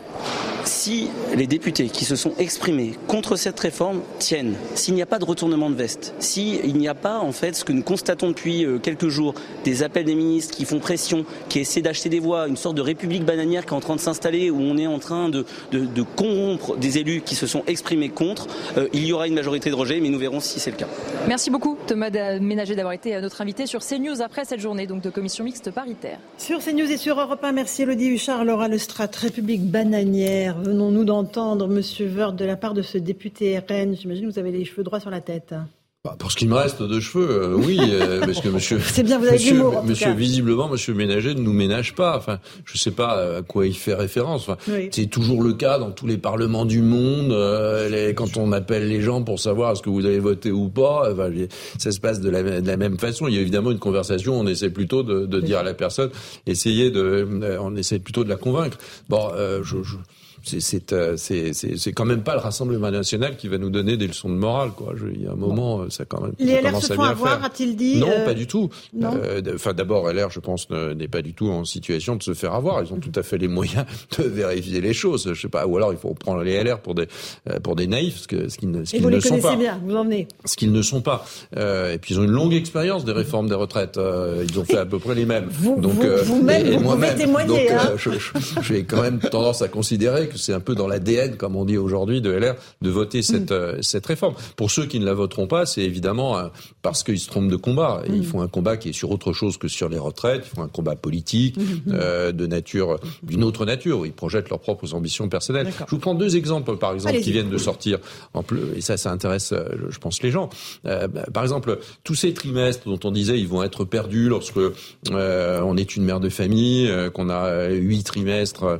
[SPEAKER 17] Si les députés qui se sont exprimés contre cette réforme tiennent, s'il n'y a pas de retournement de veste, s'il n'y a pas en fait ce que nous constatons depuis euh, quelques jours, des appels des ministres qui font pression, qui essaient d'acheter des voix, une sorte de république bananière qui est en train de s'installer, où on est en train de, de, corrompre des élus qui se sont exprimés contre, euh, il y aura une majorité de rejet, mais nous verrons si c'est le cas.
[SPEAKER 12] Merci beaucoup Thomas Ménager d'avoir été notre invité sur CNews après cette journée donc de commission mixte paritaire.
[SPEAKER 1] Sur CNews et sur Europe 1, merci Elodie Huchard, Laura Lestrade, République bananière venons-nous d'entendre, Monsieur Wörth, de la part de ce député RN J'imagine que vous avez les cheveux droits sur la tête.
[SPEAKER 16] Bah, pour ce qui me reste de cheveux, euh, oui, euh, parce que monsieur,
[SPEAKER 1] c'est bien, vous avez
[SPEAKER 16] monsieur,
[SPEAKER 1] en
[SPEAKER 16] monsieur visiblement, monsieur Ménager ne nous ménage pas. Enfin, je sais pas à quoi il fait référence. Enfin,
[SPEAKER 1] Oui.
[SPEAKER 16] c'est toujours le cas dans tous les parlements du monde. euh, les- quand on appelle les gens pour savoir est-ce que vous avez voté ou pas, enfin, les- ça se passe de la, de la même façon. Il y a évidemment une conversation. On essaie plutôt de, de dire à la personne, essayer de, euh, on essaie plutôt de la convaincre. Bon, euh, je, je c'est euh, c'est quand même pas le Rassemblement national qui va nous donner des leçons de morale quoi. Je- Il y a un moment euh, ça quand même
[SPEAKER 1] Les LR se font avoir, a-t-il dit
[SPEAKER 16] Non,
[SPEAKER 1] euh,
[SPEAKER 16] pas du tout. Euh, Enfin, d'abord, LR, je pense, ne- n'est pas du tout en situation de se faire avoir. Ils ont tout à fait les moyens de vérifier les choses. Je sais pas. Ou alors, il faut prendre les LR pour des euh, pour des naïfs, ce qu'ils ne, ce
[SPEAKER 1] vous
[SPEAKER 16] ne
[SPEAKER 1] les
[SPEAKER 16] sont
[SPEAKER 1] connaissez
[SPEAKER 16] pas
[SPEAKER 1] bien, vous en venez.
[SPEAKER 16] ce qu'ils ne sont pas. Euh, et puis ils ont une longue expérience des réformes des retraites. Euh, ils ont fait à peu près les mêmes.
[SPEAKER 1] Vous-
[SPEAKER 16] Donc
[SPEAKER 1] vous-
[SPEAKER 16] euh,
[SPEAKER 1] vous-même,
[SPEAKER 16] et- et
[SPEAKER 1] vous pouvez témoigner,
[SPEAKER 16] Donc,
[SPEAKER 1] hein.
[SPEAKER 16] euh, je, je- j'ai quand même tendance à considérer que c'est un peu dans l'ADN, comme on dit aujourd'hui, de LR, de voter cette euh, cette réforme. Pour ceux qui ne la voteront pas, c'est évidemment euh, parce qu'ils se trompent de combat. Et Ils font un combat qui est sur autre chose que sur les retraites. Ils font un combat politique euh, de nature, d'une autre nature. Ils projettent leurs propres ambitions personnelles. Je vous prends deux exemples, par exemple, qui viennent de sortir en plus, et ça, ça intéresse, je pense, les gens. Euh, bah, par exemple, tous ces trimestres dont on disait ils vont être perdus lorsque euh, on est une mère de famille, qu'on a huit trimestres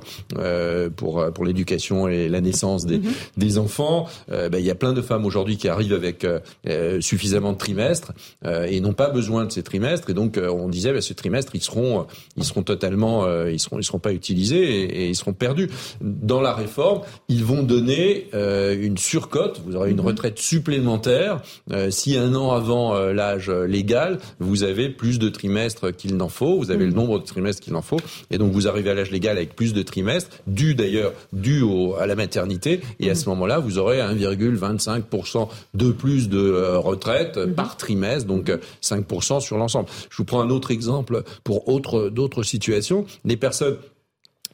[SPEAKER 16] pour pour l'éducation et la naissance des, des enfants. Euh, bah, il y a plein de femmes aujourd'hui qui arrivent avec euh, euh, suffisamment de trimestres euh, et n'ont pas besoin de ces trimestres. Et donc, on disait, bah, ce trimestre, ils seront, ils seront totalement, ils seront, ils seront pas utilisés et, et ils seront perdus. Dans la réforme, ils vont donner une surcote. Vous aurez une retraite supplémentaire si un an avant l'âge légal, vous avez plus de trimestres qu'il n'en faut. Vous avez le nombre de trimestres qu'il en faut, et donc vous arrivez à l'âge légal avec plus de trimestres, dû d'ailleurs dû au, à la maternité. Et à ce moment-là, vous aurez 1,25% de plus de euh, retraite euh, par trimestre, donc euh, 5% sur l'ensemble. Je vous prends un autre exemple pour autre d'autres situations. Les personnes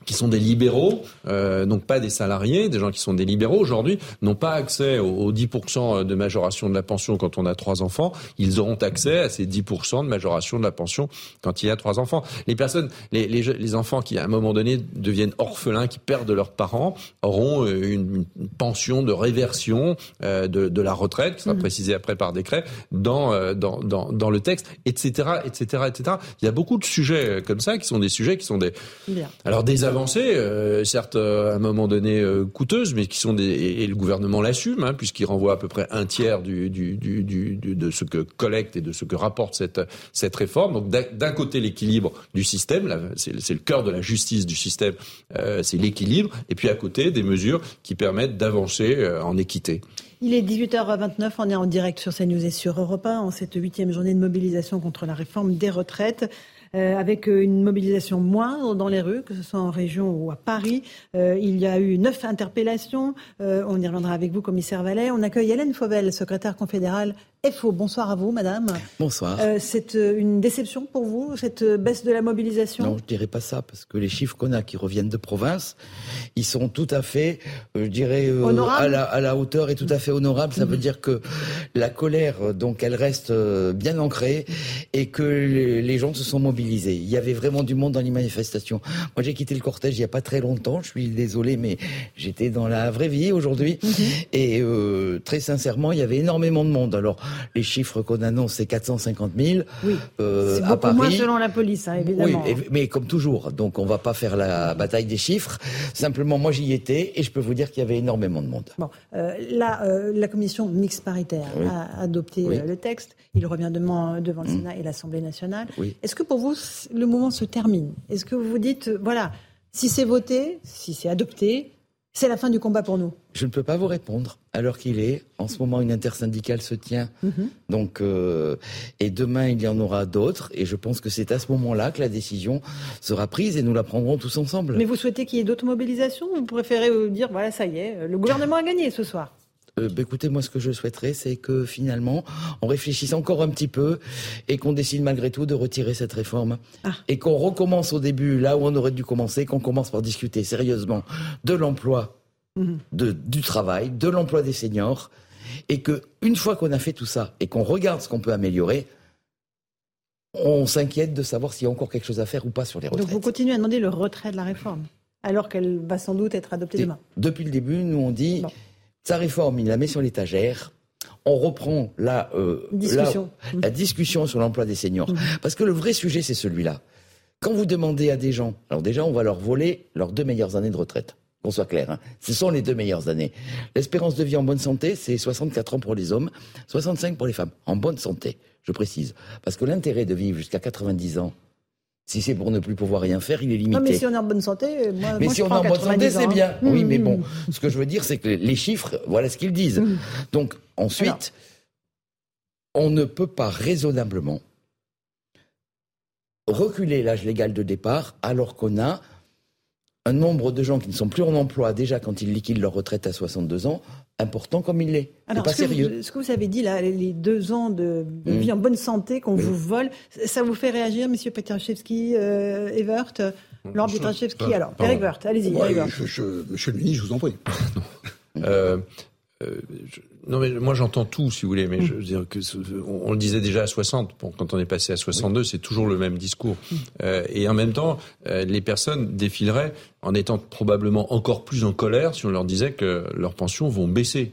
[SPEAKER 16] qui sont des libéraux, euh, donc pas des salariés, des gens qui sont des libéraux aujourd'hui, n'ont pas accès aux, aux 10% de majoration de la pension quand on a trois enfants. Ils auront accès à ces 10% de majoration de la pension quand il y a trois enfants. Les personnes, les, les, je- les enfants qui à un moment donné deviennent orphelins, qui perdent leurs parents, auront euh, une, une pension de réversion euh, de, de la retraite, qui sera précisée après par décret, dans, euh, dans, dans, dans le texte, etc., etc., etc. Il y a beaucoup de sujets euh, comme ça qui sont des sujets qui sont des
[SPEAKER 1] Bien.
[SPEAKER 16] alors des avancées, euh, certes euh, à un moment donné euh, coûteuses, mais qui sont des et, le gouvernement l'assume, hein, puisqu'il renvoie à peu près un tiers du, de ce que collecte et de ce que rapporte cette cette réforme. Donc d'un- côté l'équilibre du système, c'est le cœur de la justice du système, euh, c'est l'équilibre, et puis à côté des mesures qui permettent d'avancer en équité.
[SPEAKER 1] Il est 18h29, on est en direct sur CNews et sur Europe 1 en cette huitième journée de mobilisation contre la réforme des retraites. Euh, avec euh, une mobilisation moindre dans les rues, que ce soit en région ou à Paris. Euh, il y a eu neuf interpellations. On y reviendra avec vous, commissaire Vallet. On accueille Hélène Fauvel, secrétaire confédérale FO. Bonsoir à vous, madame.
[SPEAKER 18] Bonsoir.
[SPEAKER 1] Euh, c'est euh, une déception pour vous, cette euh, baisse de la mobilisation?
[SPEAKER 18] Non, je dirais pas ça, parce que les chiffres qu'on a qui reviennent de province, ils sont tout à fait, je dirais, euh, à, la, à la hauteur et tout à fait honorables. Ça veut dire que la colère, donc, elle reste bien ancrée et que les, gens se sont mobilisés. Il y avait vraiment du monde dans les manifestations. Moi, j'ai quitté le cortège il y a pas très longtemps. Je suis désolé, mais j'étais dans la vraie vie aujourd'hui. Et euh, très sincèrement, il y avait énormément de monde. Alors, les chiffres qu'on annonce, c'est 450 000.
[SPEAKER 1] Oui.
[SPEAKER 18] euh,
[SPEAKER 1] C'est
[SPEAKER 18] à
[SPEAKER 1] beaucoup
[SPEAKER 18] Paris.
[SPEAKER 1] moins selon la police, hein, évidemment.
[SPEAKER 18] Oui, mais comme toujours, donc on va pas faire la bataille des chiffres. Simplement, moi j'y étais et je peux vous dire qu'il y avait énormément de monde.
[SPEAKER 1] Bon, euh, là, euh, la commission mixte paritaire
[SPEAKER 18] Oui.
[SPEAKER 1] a adopté
[SPEAKER 18] Oui.
[SPEAKER 1] euh, le texte. Il revient demain devant le Sénat et l'Assemblée nationale. Est-ce que pour vous, le mouvement se termine? Est-ce que vous vous dites, voilà, si c'est voté, si c'est adopté, c'est la fin du combat pour nous
[SPEAKER 18] Je ne peux pas vous répondre à l'heure qu'il est. En ce moment, une intersyndicale se tient.
[SPEAKER 1] Mhm.
[SPEAKER 18] Donc, euh, et demain, il y en aura d'autres. Et je pense que c'est à ce moment-là que la décision sera prise et nous la prendrons tous ensemble.
[SPEAKER 1] Mais vous souhaitez qu'il y ait d'autres mobilisations? Ou Vous préférez euh, dire, voilà, ça y est, le gouvernement a gagné ce soir
[SPEAKER 18] Euh, bah, écoutez, moi, ce que je souhaiterais, c'est que finalement, on réfléchisse encore un petit peu et qu'on décide malgré tout de retirer cette réforme. Et qu'on recommence au début, là où on aurait dû commencer, qu'on commence par discuter sérieusement de l'emploi, de, du travail, de l'emploi des seniors. Et que, une fois qu'on a fait tout ça et qu'on regarde ce qu'on peut améliorer, on s'inquiète de savoir s'il y a encore quelque chose à faire ou pas sur les retraites.
[SPEAKER 1] Donc vous continuez à demander le retrait de la réforme, alors qu'elle va sans doute être adoptée demain.
[SPEAKER 18] Depuis le début, nous on dit sa réforme, il la met sur l'étagère. on reprend la, euh,
[SPEAKER 1] discussion.
[SPEAKER 18] La, discussion sur l'emploi des seniors. Mmh. Parce que le vrai sujet, c'est celui-là. Quand vous demandez à des gens, alors déjà, on va leur voler leurs deux meilleures années de retraite. Qu'on soit clair, hein. ce sont les deux meilleures années. L'espérance de vie en bonne santé, c'est 64 ans pour les hommes, 65 pour les femmes. En bonne santé, je précise. Parce que l'intérêt de vivre jusqu'à 90 ans, si c'est pour ne plus pouvoir rien faire, il est limité. Non,
[SPEAKER 1] mais si on est en bonne santé, moi,
[SPEAKER 18] mais
[SPEAKER 1] moi,
[SPEAKER 18] si
[SPEAKER 1] on
[SPEAKER 18] est en bonne santé, c'est bien.
[SPEAKER 1] Mmh,
[SPEAKER 18] oui, mais
[SPEAKER 1] mmh.
[SPEAKER 18] bon, ce que je veux dire, c'est que les chiffres, voilà ce qu'ils disent. Mmh. Donc ensuite, Alors. on ne peut pas raisonnablement reculer l'âge légal de départ alors qu'on a un nombre de gens qui ne sont plus en emploi déjà quand ils liquident leur retraite à 62 ans important comme il l'est.
[SPEAKER 1] Alors,
[SPEAKER 18] pas
[SPEAKER 1] ce,
[SPEAKER 18] sérieux.
[SPEAKER 1] Que vous, ce que vous avez dit là, les deux ans de, mmh. vie en bonne santé qu'on mmh. vous vole, ça vous fait réagir, Monsieur Petrachevski, euh, Evert, Laurent Petrachevski Alors, Eric Evert, allez-y.
[SPEAKER 11] Ouais, monsieur le ministre, je vous en prie.
[SPEAKER 16] euh, euh, je, non mais moi j'entends tout si vous voulez, mais mmh. je veux dire que on, on, le disait déjà à 60. Bon, quand on est passé à 62, oui. c'est toujours le même discours. Mmh. Euh, et en même temps, euh, les personnes défileraient en étant probablement encore plus en colère si on leur disait que leurs pensions vont baisser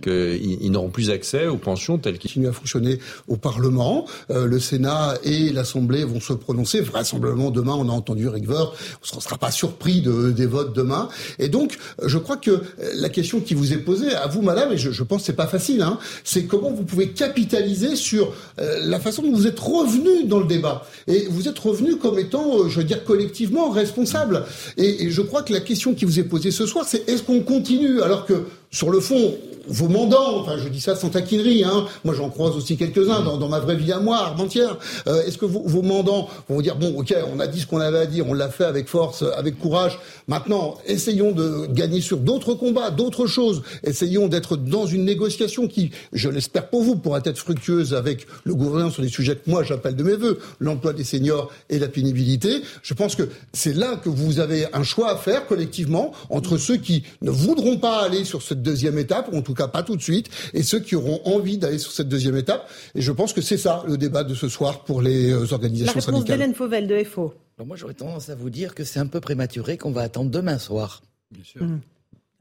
[SPEAKER 16] qu'ils n'auront plus accès aux pensions telles qu'ils
[SPEAKER 11] continuent à fonctionner au Parlement. Euh, le Sénat et l'Assemblée vont se prononcer. Vraisemblablement demain, on a entendu Rick Ver. On ne sera pas surpris de, des votes demain. Et donc, je crois que la question qui vous est posée à vous, Madame, et je, je pense que c'est pas facile, hein, c'est comment vous pouvez capitaliser sur euh, la façon dont vous êtes revenu dans le débat. Et vous êtes revenu comme étant, euh, je veux dire, collectivement responsable. Et, et je crois que la question qui vous est posée ce soir, c'est est-ce qu'on continue alors que sur le fond, vos mandants, enfin je dis ça sans taquinerie, hein, moi j'en croise aussi quelques-uns dans, ma vraie vie à moi, Armentière, euh, est-ce que vos, mandants vont vous dire, bon ok, on a dit ce qu'on avait à dire, on l'a fait avec force, avec courage, maintenant essayons de gagner sur d'autres combats, d'autres choses, essayons d'être dans une négociation qui, je l'espère pour vous, pourra être fructueuse avec le gouvernement sur des sujets que moi j'appelle de mes voeux, l'emploi des seniors et la pénibilité. Je pense que c'est là que vous avez un choix à faire collectivement entre ceux qui ne voudront pas aller sur cette deuxième étape, ou en tout cas pas tout de suite, et ceux qui auront envie d'aller sur cette deuxième étape. Et je pense que c'est ça le débat de ce soir pour les euh, organisations
[SPEAKER 1] La réponse
[SPEAKER 11] syndicales.
[SPEAKER 1] d'Hélène Fauvel de FO.
[SPEAKER 18] Alors moi j'aurais tendance à vous dire que c'est un peu prématuré qu'on va attendre demain soir.
[SPEAKER 10] Bien sûr.
[SPEAKER 1] Mmh.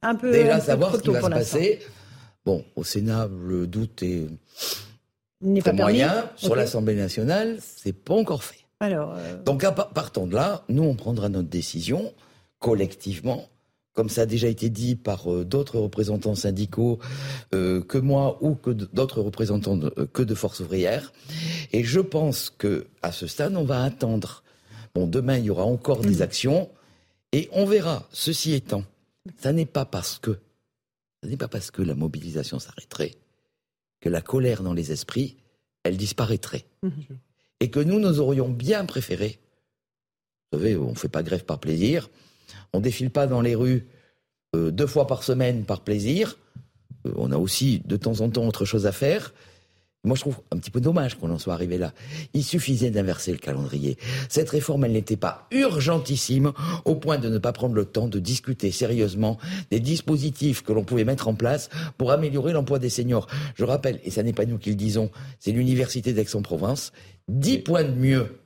[SPEAKER 1] Un peu,
[SPEAKER 18] Déjà
[SPEAKER 1] un peu
[SPEAKER 18] savoir
[SPEAKER 1] trop
[SPEAKER 18] ce qui va se passer. Bon, au Sénat, le doute est
[SPEAKER 1] n'est pas
[SPEAKER 18] moyen.
[SPEAKER 1] permis.
[SPEAKER 18] Sur l'Assemblée nationale, c'est pas encore fait.
[SPEAKER 1] Alors, euh,
[SPEAKER 18] Donc, à par- partant de là, nous, on prendra notre décision collectivement, comme ça a déjà été dit par euh, d'autres représentants syndicaux euh, que moi ou que d'autres représentants de, euh, que de force ouvrière. Et je pense que à ce stade, on va attendre. Bon, demain, il y aura encore des actions et on verra. Ceci étant, ça n'est pas parce que, ça n'est pas parce que la mobilisation s'arrêterait que la colère dans les esprits, elle disparaîtrait et que nous, nous aurions bien préféré. Vous savez, on ne fait pas grève par plaisir, on défile pas dans les rues euh, deux fois par semaine par plaisir. Euh, on a aussi de temps en temps autre chose à faire. Moi, je trouve un petit peu dommage qu'on en soit arrivé là. Il suffisait d'inverser le calendrier. Cette réforme, elle n'était pas urgentissime au point de ne pas prendre le temps de discuter sérieusement des dispositifs que l'on pouvait mettre en place pour améliorer l'emploi des seniors. Je rappelle, et ça n'est pas nous qui le disons, c'est l'Université d'Aix-en-Provence, 10 points de mieux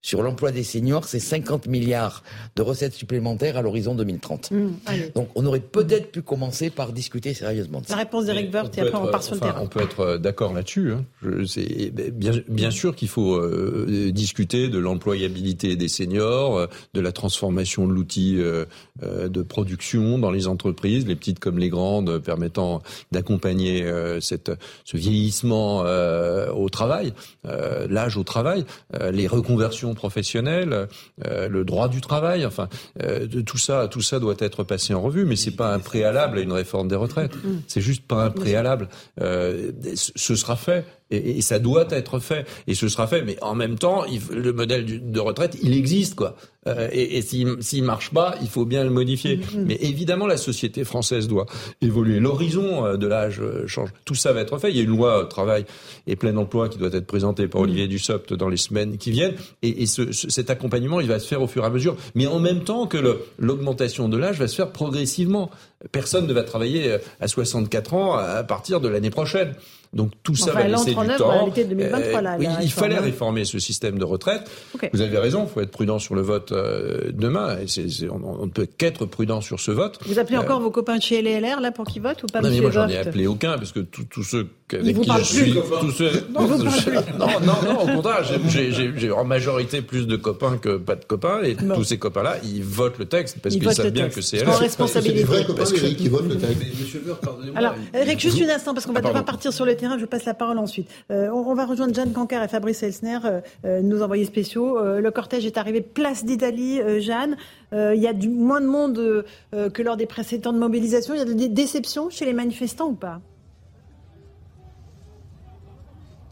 [SPEAKER 18] sur l'emploi des seniors, c'est 50 milliards de recettes supplémentaires à l'horizon 2030.
[SPEAKER 1] hum, allez.
[SPEAKER 18] Donc on aurait peut-être pu commencer par discuter sérieusement de ça.
[SPEAKER 1] La réponse d'Eric Woerth, et
[SPEAKER 16] peut
[SPEAKER 1] après on
[SPEAKER 16] être,
[SPEAKER 1] part sur le terrain.
[SPEAKER 16] On peut être euh, d'accord là-dessus. Hein. Je- c'est- Bien, bien sûr qu'il faut euh, discuter de l'employabilité des seniors, euh, de la transformation de l'outil euh, de production dans les entreprises, les petites comme les grandes, permettant d'accompagner euh, cette, ce vieillissement euh, au travail, euh, l'âge au travail, euh, les reconversions professionnelles, euh, le droit du travail. Enfin, euh, de tout ça, tout ça doit être passé en revue, mais c'est pas un préalable à une réforme des retraites. C'est juste pas un préalable. Euh, ce sera fait. Et, et ça doit être fait, et ce sera fait. Mais en même temps, il, le modèle du- de retraite, il existe, quoi. Euh, et et s'il marche pas, il faut bien le modifier. Mais évidemment, la société française doit évoluer. L'horizon euh, de l'âge euh, change. Tout ça va être fait. Il y a une loi euh, travail et plein emploi qui doit être présentée par Olivier Dussopt dans les semaines qui viennent. Et, et ce, ce- cet accompagnement, il va se faire au fur et à mesure. Mais en même temps que l'augmentation de l'âge va se faire progressivement. Personne ne va travailler à 64 ans à partir de l'année prochaine. Donc tout ça
[SPEAKER 1] Enfin, elle
[SPEAKER 16] va laisser du temps.
[SPEAKER 1] à l'été 2023, là,
[SPEAKER 16] oui, il
[SPEAKER 1] réforme,
[SPEAKER 16] fallait réformer ce système de retraite.
[SPEAKER 1] Ok.
[SPEAKER 16] Vous avez raison, il faut être prudent sur le vote euh, demain. Et c'est- c'est- on, on ne peut qu'être prudent sur ce vote.
[SPEAKER 1] Vous appelez
[SPEAKER 16] Euh,
[SPEAKER 1] encore vos copains de chez les LR là pour qu'ils votent ou pas,
[SPEAKER 16] non, mais moi, j'en ai appelé aucun, parce que tous ceux
[SPEAKER 3] avec
[SPEAKER 1] qui je suis
[SPEAKER 3] tout seul. Non, non, non, non, au contraire, j'ai en majorité plus de copains que pas de copains, et tous ces copains-là, ils votent le texte parce qu'ils savent bien que c'est elle.
[SPEAKER 1] En responsabilité.
[SPEAKER 11] C'est vrais copains, Eric, qui votent le texte.
[SPEAKER 1] Alors, Eric, juste un instant, parce qu'on va devoir partir sur le terrain, je passe la parole ensuite. Euh, on, va rejoindre Jeanne Cancar et Fabrice Elsner, euh, euh, nos envoyés spéciaux. le cortège est arrivé place d'Italie, Jeanne. Il y a du moins de monde que lors des précédentes mobilisations. Il y a des déceptions chez les manifestants ou pas?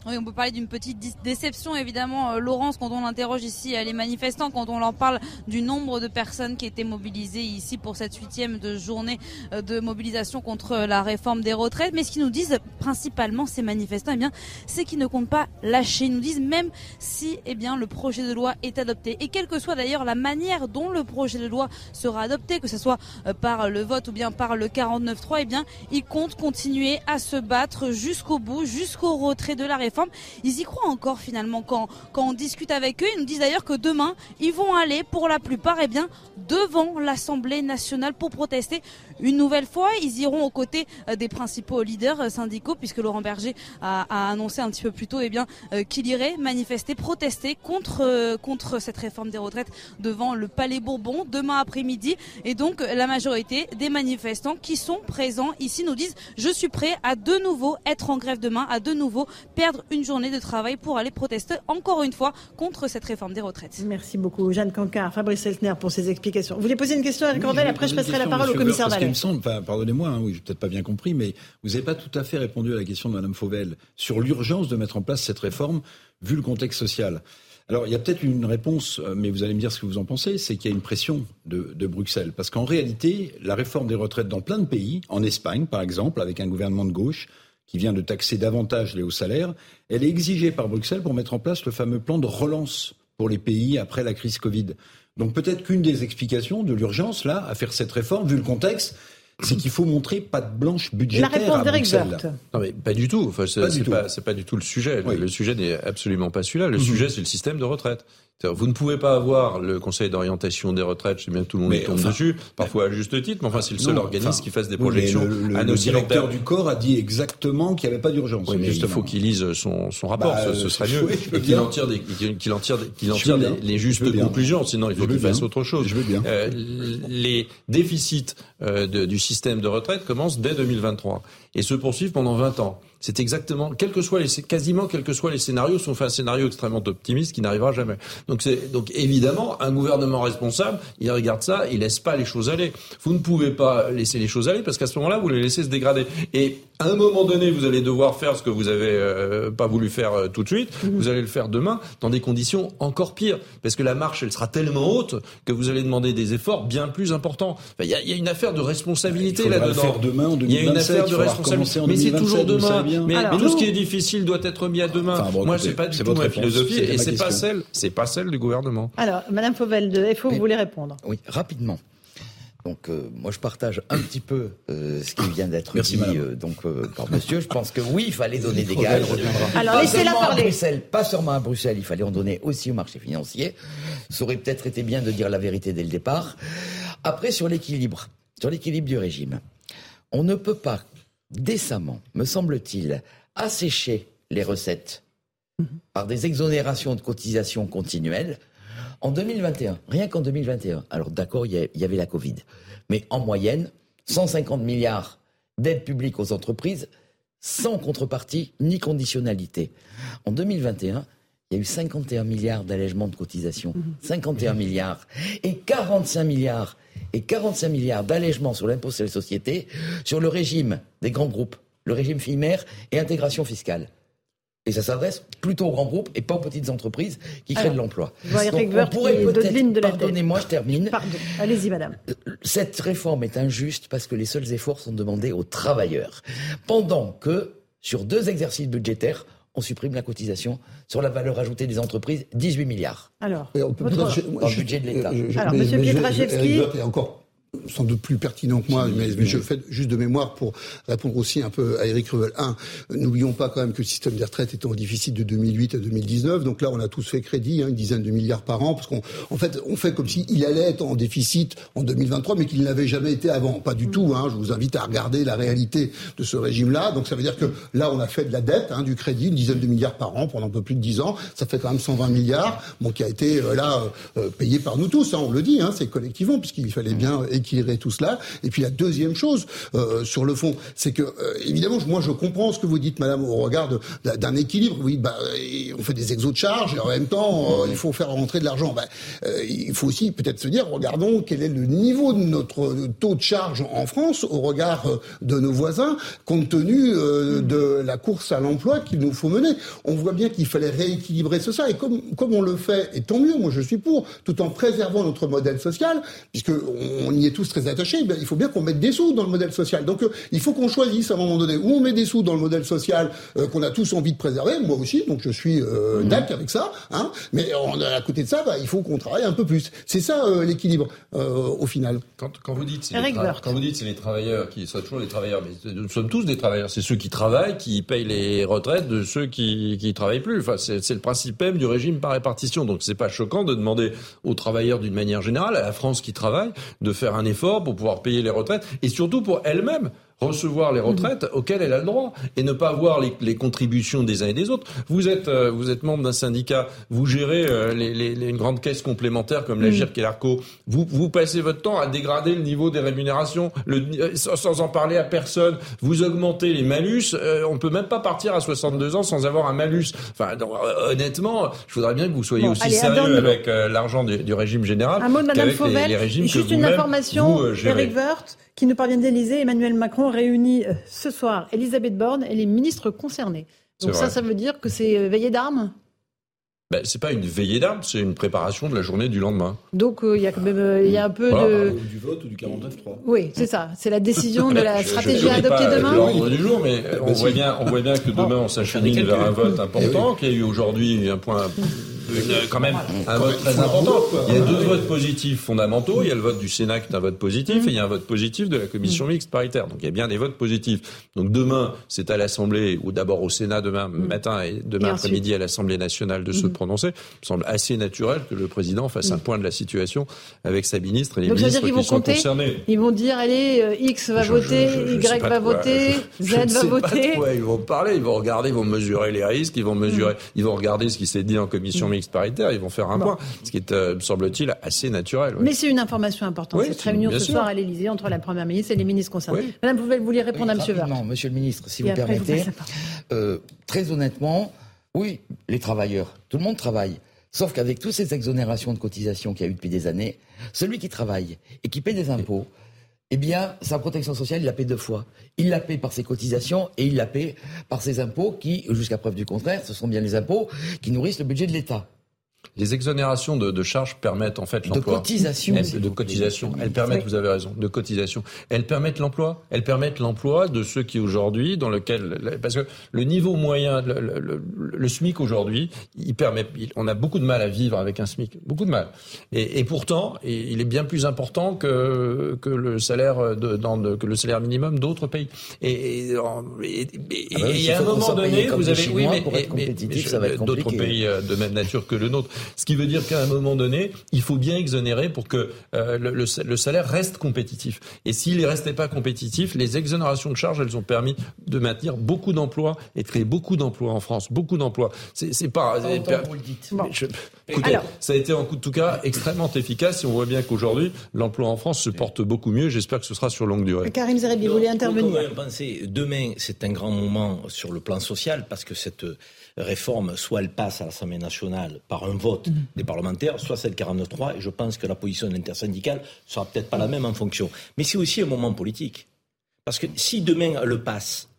[SPEAKER 2] Oui, on peut parler d'une petite déception, évidemment, euh, Laurence, quand on interroge ici euh, les manifestants, quand on leur parle du nombre de personnes qui étaient mobilisées ici pour cette huitième de journée euh, de mobilisation contre la réforme des retraites. Mais ce qu'ils nous disent principalement, ces manifestants, eh bien, c'est qu'ils ne comptent pas lâcher. Ils nous disent même si, eh bien, le projet de loi est adopté. Et quelle que soit d'ailleurs la manière dont le projet de loi sera adopté, que ce soit par le vote ou bien par le 49.3, eh bien, ils comptent continuer à se battre jusqu'au bout, jusqu'au retrait de la réforme ils y croient encore finalement quand, quand on discute avec eux. Ils nous disent d'ailleurs que demain, ils vont aller pour la plupart eh bien, devant l'Assemblée nationale pour protester une nouvelle fois. Ils iront aux côtés euh, des principaux leaders euh, syndicaux puisque Laurent Berger a, annoncé un petit peu plus tôt eh euh, qu'il irait manifester, protester contre, contre cette réforme des retraites devant le Palais Bourbon demain après-midi. Et donc la majorité des manifestants qui sont présents ici nous disent je suis prêt à de nouveau être en grève demain, à de nouveau perdre une journée de travail pour aller protester encore une fois contre cette réforme des retraites.
[SPEAKER 1] Merci beaucoup Jeanne Cancard, Fabrice Elsner pour ces explications. Vous voulez poser une question à Eric Cordel, après je passerai la parole au commissaire Vallée.
[SPEAKER 10] pardonnez-moi, hein, oui, je peut-être pas bien compris, mais vous n'avez pas tout à fait répondu à la question de Mme Fauvel sur l'urgence de mettre en place cette réforme vu le contexte social. Alors, il y a peut-être une réponse, euh, mais vous allez me dire ce que vous en pensez, c'est qu'il y a une pression de, de Bruxelles. Parce qu'en réalité, la réforme des retraites dans plein de pays, en Espagne par exemple, avec un gouvernement de gauche, qui vient de taxer davantage les hauts salaires, elle est exigée par Bruxelles pour mettre en place le fameux plan de relance pour les pays après la crise Covid. Donc peut-être qu'une des explications de l'urgence, là, à faire cette réforme, vu le contexte, c'est qu'il faut montrer patte blanche budgétaire
[SPEAKER 1] La réponse
[SPEAKER 10] d'Eric
[SPEAKER 16] Non mais pas du tout. Enfin, c'est pas, pas, du tout le sujet. Le sujet n'est absolument pas celui-là. Le mhm. sujet, c'est le système de retraite. Vous ne pouvez pas avoir le Conseil d'orientation des retraites, je sais bien que tout le monde tombe dessus, parfois à juste titre, mais enfin c'est le seul organisme qui fasse des projections.
[SPEAKER 10] le, le, le directeur du corps a dit exactement qu'il n'y avait pas d'urgence.
[SPEAKER 16] Oui, mais il faut qu'il lise son, son rapport, bah, ce, serait mieux, et qu'il en tire, des, qu'il en tire, qu'il en tire les, justes conclusions, sinon il faut qu'il fasse autre chose.
[SPEAKER 10] Je veux bien.
[SPEAKER 16] Euh, les déficits euh, de, du système de retraite commencent dès 2023 et se poursuivent pendant 20 ans. C'est exactement, quel que quasiment quels que soient les scénarios, sauf un scénario extrêmement optimiste qui n'arrivera jamais. Donc donc évidemment, un gouvernement responsable, il regarde ça, il laisse pas les choses aller. Vous ne pouvez pas laisser les choses aller parce qu'à ce moment-là, vous les laissez se dégrader. À un moment donné, vous allez devoir faire ce que vous avez euh, pas voulu faire euh, tout de suite. Mhm. Vous allez le faire demain dans des conditions encore pires, parce que la marche, elle sera tellement haute que vous allez demander des efforts bien plus importants. Il y, a, y, a, une affaire de responsabilité là-dedans.
[SPEAKER 10] Il y a une affaire de responsabilité.
[SPEAKER 16] Mais c'est toujours demain. Mais, tout ce qui est difficile doit être mis à demain. Moi, c'est pas du tout ma philosophie, et c'est pas celle, c'est pas celle du gouvernement.
[SPEAKER 1] Alors, Madame Fauvel de FO, vous voulez répondre
[SPEAKER 18] Oui, rapidement. Donc euh, moi je partage un petit peu euh, ce qui vient d'être dit euh, donc par Monsieur. Je pense que oui, il fallait donner des gages.
[SPEAKER 1] Alors laissez-la parler.
[SPEAKER 18] Bruxelles, pas seulement à Bruxelles, il fallait en donner aussi au marché financier. Ça aurait peut-être été bien de dire la vérité dès le départ. Après sur l'équilibre, sur l'équilibre du régime, on ne peut pas décemment, me semble-t-il, assécher les recettes par des exonérations de cotisations continuelles en 2021, rien qu'en 2021, alors d'accord, il y, avait la Covid, mais en moyenne, 150 milliards d'aides publiques aux entreprises sans contrepartie ni conditionnalité. En 2021, il y a eu 51 milliards d'allègements de cotisations. 51 mhm. milliards. Et 45 milliards. Et 45 milliards d'allègements sur l'impôt sur les sociétés, sur le régime des grands groupes, le régime FIMER et intégration fiscale. Et ça s'adresse plutôt aux grands groupes et pas aux petites entreprises qui créent de l'emploi. Pardonnez-moi, je termine.
[SPEAKER 1] Allez-y, madame.
[SPEAKER 18] Cette réforme est injuste parce que les seuls efforts sont demandés aux travailleurs. Pendant que, sur deux exercices budgétaires, on supprime la cotisation sur la valeur ajoutée des entreprises, 18 milliards.
[SPEAKER 1] Alors,
[SPEAKER 18] on peut votre... budget de l'État.
[SPEAKER 1] Alors, Monsieur Pietraszewski.
[SPEAKER 11] encore sans doute plus pertinent que moi, mais, je fais juste de mémoire pour répondre aussi un peu à Eric Revel. Un, n'oublions pas quand même que le système des retraites était en déficit de 2008 à 2019. Donc là, on a tous fait crédit, hein, une dizaine de milliards par an, parce qu'on en fait, on fait comme s'il allait être en déficit en 2023, mais qu'il n'avait jamais été avant. Pas du tout. Hein. Je vous invite à regarder la réalité de ce régime-là. Donc ça veut dire que là, on a fait de la dette, hein, du crédit, une dizaine de milliards par an pendant un peu plus de 10 ans. Ça fait quand même 120 milliards, bon, qui a été euh, là euh, payé par nous tous. Hein, on le dit, hein, c'est collectivement, puisqu'il fallait bien équilibrer tout cela. Et puis la deuxième chose euh, sur le fond, c'est que évidemment, moi je comprends ce que vous dites, Madame, au regard d'un équilibre. Oui, bah, on fait des exos de charges et en même temps, il faut faire rentrer de l'argent. Bah, il faut aussi peut-être se dire, regardons quel est le niveau de notre taux de charge en France au regard de nos voisins, compte tenu de la course à l'emploi qu'il nous faut mener. On voit bien qu'il fallait rééquilibrer ce ça. Et comme, comme on le fait, et tant mieux, moi je suis pour, tout en préservant notre modèle social, puisque on y est tous très attachés, ben, il faut bien qu'on mette des sous dans le modèle social. Donc euh, il faut qu'on choisisse à un moment donné où on met des sous dans le modèle social euh, qu'on a tous envie de préserver, moi aussi, donc je suis euh, mmh. d'accord avec ça. Hein, mais à côté de ça, bah, il faut qu'on travaille un peu plus. C'est ça l'équilibre au final.
[SPEAKER 16] Quand, quand vous dites c'est les, dites c'est les travailleurs qui sont toujours les travailleurs, mais nous sommes tous des travailleurs. C'est ceux qui travaillent qui payent les retraites de ceux qui qui travaillent plus. Enfin, c'est le principe même du régime par répartition. Donc c'est pas choquant de demander aux travailleurs d'une manière générale, à la France qui travaille, de faire un effort pour pouvoir payer les retraites et surtout pour elle-même recevoir les retraites auxquelles elle a le droit et ne pas avoir les, les contributions des uns et des autres. Vous êtes, euh, vous êtes membre d'un syndicat, vous gérez euh, les, les, les, une grande caisse complémentaire comme la GIRC et l'ARCO. Vous, vous passez votre temps à dégrader le niveau des rémunérations le, euh, sans, en parler à personne. Vous augmentez les malus. on peut même pas partir à 62 ans sans avoir un malus. Enfin, honnêtement, je voudrais bien que vous soyez aussi sérieux avec l'argent du, du, régime général.
[SPEAKER 1] Un mot de Madame Fauvel. Les, Juste une information, Eric Woerth qui nous parvient d'Élysée. Emmanuel Macron réunit euh, ce soir Elisabeth Borne et les ministres concernés. Donc ça, ça veut dire que c'est euh, veillée d'armes?
[SPEAKER 16] Ben, c'est pas une veillée d'armes, c'est une préparation de la journée du lendemain.
[SPEAKER 1] Donc il y a quand même il y a un peu de
[SPEAKER 10] du vote ou du 49-3.
[SPEAKER 1] Oui, c'est ça. C'est la décision de la stratégie adoptée demain.
[SPEAKER 16] L'ordre du jour, mais on voit bien, on voit bien que demain on s'achemine vers un vote important, qu'il y a eu aujourd'hui un point quand même un vote très important. Il y a deux votes positifs fondamentaux. Il y a le vote du Sénat qui est un vote positif et il y a un vote positif de la commission mm. mixte paritaire. Donc il y a bien des votes positifs. Donc demain, c'est à l'Assemblée ou d'abord au Sénat demain mm. matin et demain après-midi à l'Assemblée nationale de se mm. prononcer. Il me semble assez naturel que le président fasse un point de la situation avec sa ministre et les ministres qui sont concernés.
[SPEAKER 1] Ils vont dire allez euh, X va voter, Y va voter, Z va voter.
[SPEAKER 16] Ils vont parler, ils vont regarder, ils vont mesurer les risques, ils vont mesurer, ils vont regarder ce qui s'est dit en commission mixte paritaire, ils vont faire un point, ce qui est, euh, semble-t-il, assez naturel.
[SPEAKER 1] Mais c'est une information importante, cette réunion ce soir à l'Elysée entre la Première ministre et les ministres concernés. Madame, vous vouliez répondre à M. Vert
[SPEAKER 18] Non, Monsieur le ministre, si vous permettez. Euh, très honnêtement, oui, les travailleurs, tout le monde travaille. Sauf qu'avec toutes ces exonérations de cotisations qu'il y a eu depuis des années, celui qui travaille et qui paie des impôts, eh bien, sa protection sociale, il la paie deux fois. Il la paie par ses cotisations et il la paie par ses impôts qui, jusqu'à preuve du contraire, ce sont bien les impôts qui nourrissent le budget de l'État.
[SPEAKER 16] Les exonérations de, de, charges permettent en fait l'emploi.
[SPEAKER 18] De cotisation.
[SPEAKER 16] de cotisation. Elles permettent, vous avez raison, de cotisation. Elles permettent l'emploi. Elles permettent l'emploi de ceux qui aujourd'hui, dans lequel, parce que le niveau moyen, le, le, le SMIC aujourd'hui, il permet, on a beaucoup de mal à vivre avec un SMIC, beaucoup de mal. Et, et pourtant, il est bien plus important que que le salaire de, dans de, que le salaire minimum d'autres pays. Et, et, ah bah un moment donné, vous avez, oui, mais, d'autres pays euh, de même nature que le nôtre. Ce qui veut dire qu'à un moment donné, il faut bien exonérer pour que euh, le, le, salaire reste compétitif. Et s'il ne restait pas compétitif, les exonérations de charges, elles ont permis de maintenir beaucoup d'emplois et de créer beaucoup d'emplois en France. Beaucoup d'emplois. C'est pas... écoutez, ça a été en tout cas extrêmement efficace et on voit bien qu'aujourd'hui, l'emploi en France se porte beaucoup mieux. J'espère que ce sera sur longue durée.
[SPEAKER 1] Karim Zerebi, vous voulez intervenir
[SPEAKER 7] Demain, c'est un grand moment sur le plan social parce que cette réforme, soit elle passe à l'Assemblée nationale par un vote mhm. des parlementaires, soit celle 49.3, et je pense que la position intersyndicale sera peut-être pas la même en fonction. Mais c'est aussi un moment politique. Parce que si demain elle le passe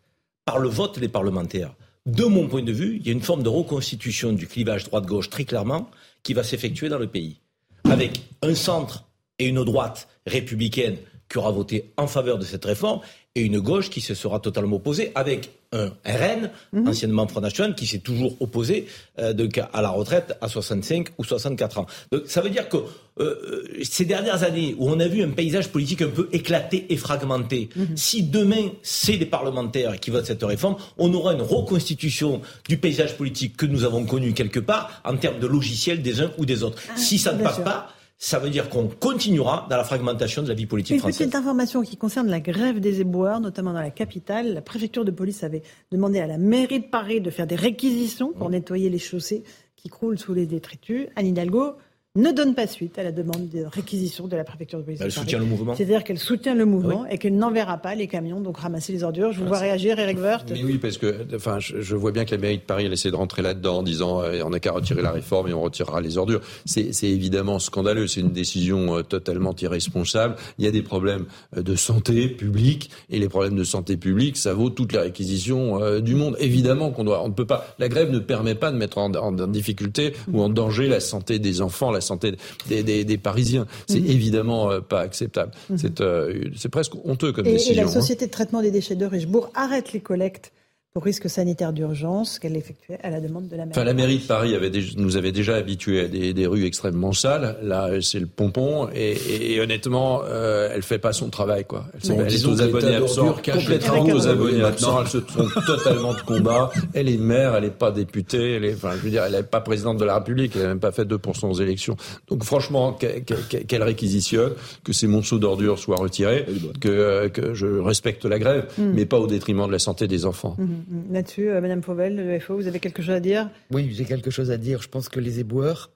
[SPEAKER 7] par le vote des parlementaires, de mon point de vue, il y a une forme de reconstitution du clivage droite-gauche très clairement qui va s'effectuer dans le pays. Avec un centre et une droite républicaine qui aura voté en faveur de cette réforme et une gauche qui se sera totalement opposée avec un RN, mhm. anciennement Front National, qui s'est toujours opposé euh, à la retraite à 65 ou 64 ans. Donc ça veut dire que euh, ces dernières années où on a vu un paysage politique un peu éclaté et fragmenté, mhm. si demain c'est les parlementaires qui votent cette réforme, on aura une reconstitution du paysage politique que nous avons connu quelque part en termes de logiciel des uns ou des autres. Ah, si ça ne passe pas, ça veut dire qu'on continuera dans la fragmentation de la vie politique
[SPEAKER 1] Une
[SPEAKER 7] française.
[SPEAKER 1] Petite information qui concerne la grève des éboueurs, notamment dans la capitale. La préfecture de police avait demandé à la mairie de Paris de faire des réquisitions pour nettoyer les chaussées qui croulent sous les détritus. Anne Hidalgo ne donne pas suite à la demande de réquisition de la préfecture de police.
[SPEAKER 7] Elle soutient le mouvement.
[SPEAKER 1] C'est-à-dire qu'elle soutient le mouvement et qu'elle n'enverra pas les camions donc ramasser les ordures. Je vous vois réagir, Eric Woerth.
[SPEAKER 16] Mais oui, parce que enfin, je, vois bien que la mairie de Paris elle essaie de rentrer là-dedans en disant euh, on n'a qu'à retirer la réforme et on retirera les ordures. C'est évidemment scandaleux. C'est une décision euh, totalement irresponsable. Il y a des problèmes euh, de santé publique et les problèmes de santé publique, ça vaut toutes les réquisitions du monde. Évidemment qu'on doit, on ne peut pas. La grève ne permet pas de mettre en, en, difficulté ou en danger la santé des enfants, la santé des, des, Parisiens. C'est mhm. évidemment euh, pas acceptable. Euh, c'est presque honteux comme décision.
[SPEAKER 1] Et la hein. société de traitement des déchets de Richebourg arrête les collectes pour risque sanitaire d'urgence qu'elle effectuait à la demande de la mairie.
[SPEAKER 16] Enfin, la mairie de Paris avait nous avait déjà habitués à des, des, rues extrêmement sales. Là, c'est le pompon et, et, honnêtement, euh, elle fait pas son travail, quoi. Elle, elle est aux abonnés absents, complètement aux abonnés absents. Elle se trompe totalement de combat. Elle est maire, elle est pas députée. Elle est, enfin, je veux dire, elle n'est pas présidente de la République. Elle n'a même pas fait 2% aux élections. Donc, franchement, qu'elle réquisitionne, que ces monceaux d'ordures soient retirés, que, que je respecte la grève, mm. mais pas au détriment de la santé des enfants.
[SPEAKER 1] Mm-hmm. Là-dessus, euh, Madame Fauvel, le FO, vous avez quelque chose à dire?
[SPEAKER 18] Oui, j'ai quelque chose à dire. Je pense que les éboueurs,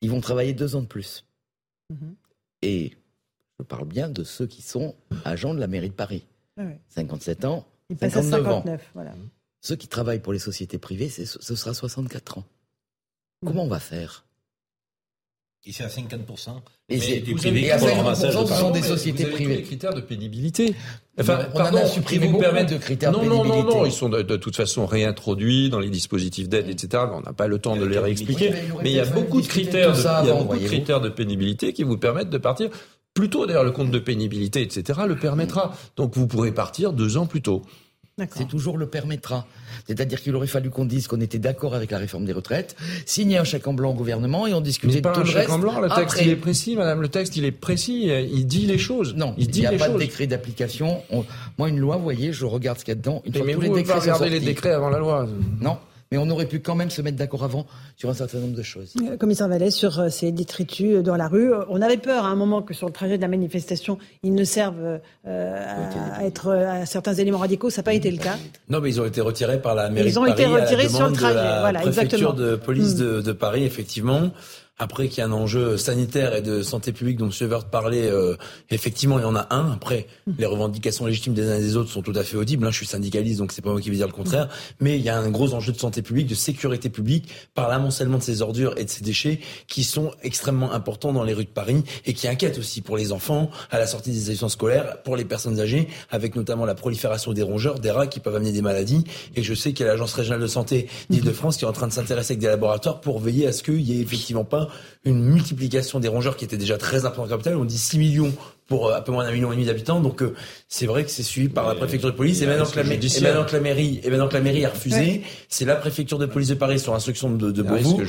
[SPEAKER 18] ils vont travailler deux ans de plus. Mhm. Et je parle bien de ceux qui sont agents de la mairie de Paris. 57 ah ans, ils 59 ans. Voilà. Ceux qui travaillent pour les sociétés privées, ce sera 64 ans. Mhm. Comment on va faire?
[SPEAKER 7] Et c'est à 50%.
[SPEAKER 18] Et c'est privé à 50% ce sont des sociétés privées.
[SPEAKER 16] les critères de pénibilité.
[SPEAKER 18] Enfin, on pardon, en a supprimé beaucoup permettre... de critères
[SPEAKER 16] non,
[SPEAKER 18] de pénibilité.
[SPEAKER 16] Non, non, non, ils sont de, de toute façon réintroduits dans les dispositifs d'aide, etc. On n'a pas le temps de les réexpliquer. Mais il y a beaucoup de critères, de, il y a beaucoup de critères de pénibilité qui vous permettent de partir plutôt d'ailleurs le compte de pénibilité, etc. le permettra. Donc vous pourrez partir deux ans plus tôt.
[SPEAKER 18] C'est toujours le permettra. C'est-à-dire qu'il aurait fallu qu'on dise qu'on était d'accord avec la réforme des retraites, signer un chèque en blanc au gouvernement et on discutait
[SPEAKER 16] de
[SPEAKER 18] tout
[SPEAKER 16] le
[SPEAKER 18] chèque
[SPEAKER 16] en blanc, le texte il est précis, madame, le texte il est précis, il dit les choses.
[SPEAKER 18] Non,
[SPEAKER 16] il
[SPEAKER 18] n'y a pas de décret d'application. Moi, une loi, vous voyez, je regarde ce qu'il y a dedans.
[SPEAKER 16] Une mais, tous les décrets regardez les décrets avant la loi.
[SPEAKER 18] Non, mais on aurait pu quand même se mettre d'accord avant sur un certain nombre de choses.
[SPEAKER 1] Euh, commissaire Vallée, sur euh, ces détritus dans la rue, on avait peur à un moment que sur le trajet de la manifestation, ils ne servent euh, à, être à certains éléments radicaux. Ça n'a pas été le cas.
[SPEAKER 3] Non, mais ils ont été retirés par la mairie
[SPEAKER 1] ils ont
[SPEAKER 3] été
[SPEAKER 1] retirés sur le trajet. De
[SPEAKER 3] la
[SPEAKER 1] voilà,
[SPEAKER 3] préfecture
[SPEAKER 1] exactement.
[SPEAKER 3] de police mm. de, de Paris, effectivement. Après qu'il y a un enjeu sanitaire et de santé publique dont M. Wörth parlait, euh, effectivement, il y en a un. Après, mmh. les revendications légitimes des uns et des autres sont tout à fait audibles. Hein. Je suis syndicaliste, donc c'est pas moi qui vais dire le contraire. Mmh. Mais il y a un gros enjeu de santé publique, de sécurité publique, par l'amoncellement de ces ordures et de ces déchets qui sont extrêmement importants dans les rues de Paris et qui inquiètent aussi pour les enfants à la sortie des élections scolaires, pour les personnes âgées, avec notamment la prolifération des rongeurs, des rats qui peuvent amener des maladies. Et je sais qu'il y a l'Agence régionale de santé d'Île-de-France qui est en train de s'intéresser avec des laboratoires pour veiller à ce qu'il y ait effectivement pas une multiplication des rongeurs qui était déjà très importante en capitale. On dit 6 millions pour euh, un peu moins d'un million et demi d'habitants. Donc euh, c'est vrai que c'est suivi par la préfecture de police. Et maintenant, que la, et maintenant que la mairie, et maintenant que la mairie a refusé, c'est la préfecture de police de Paris sur instruction de, de Beauvau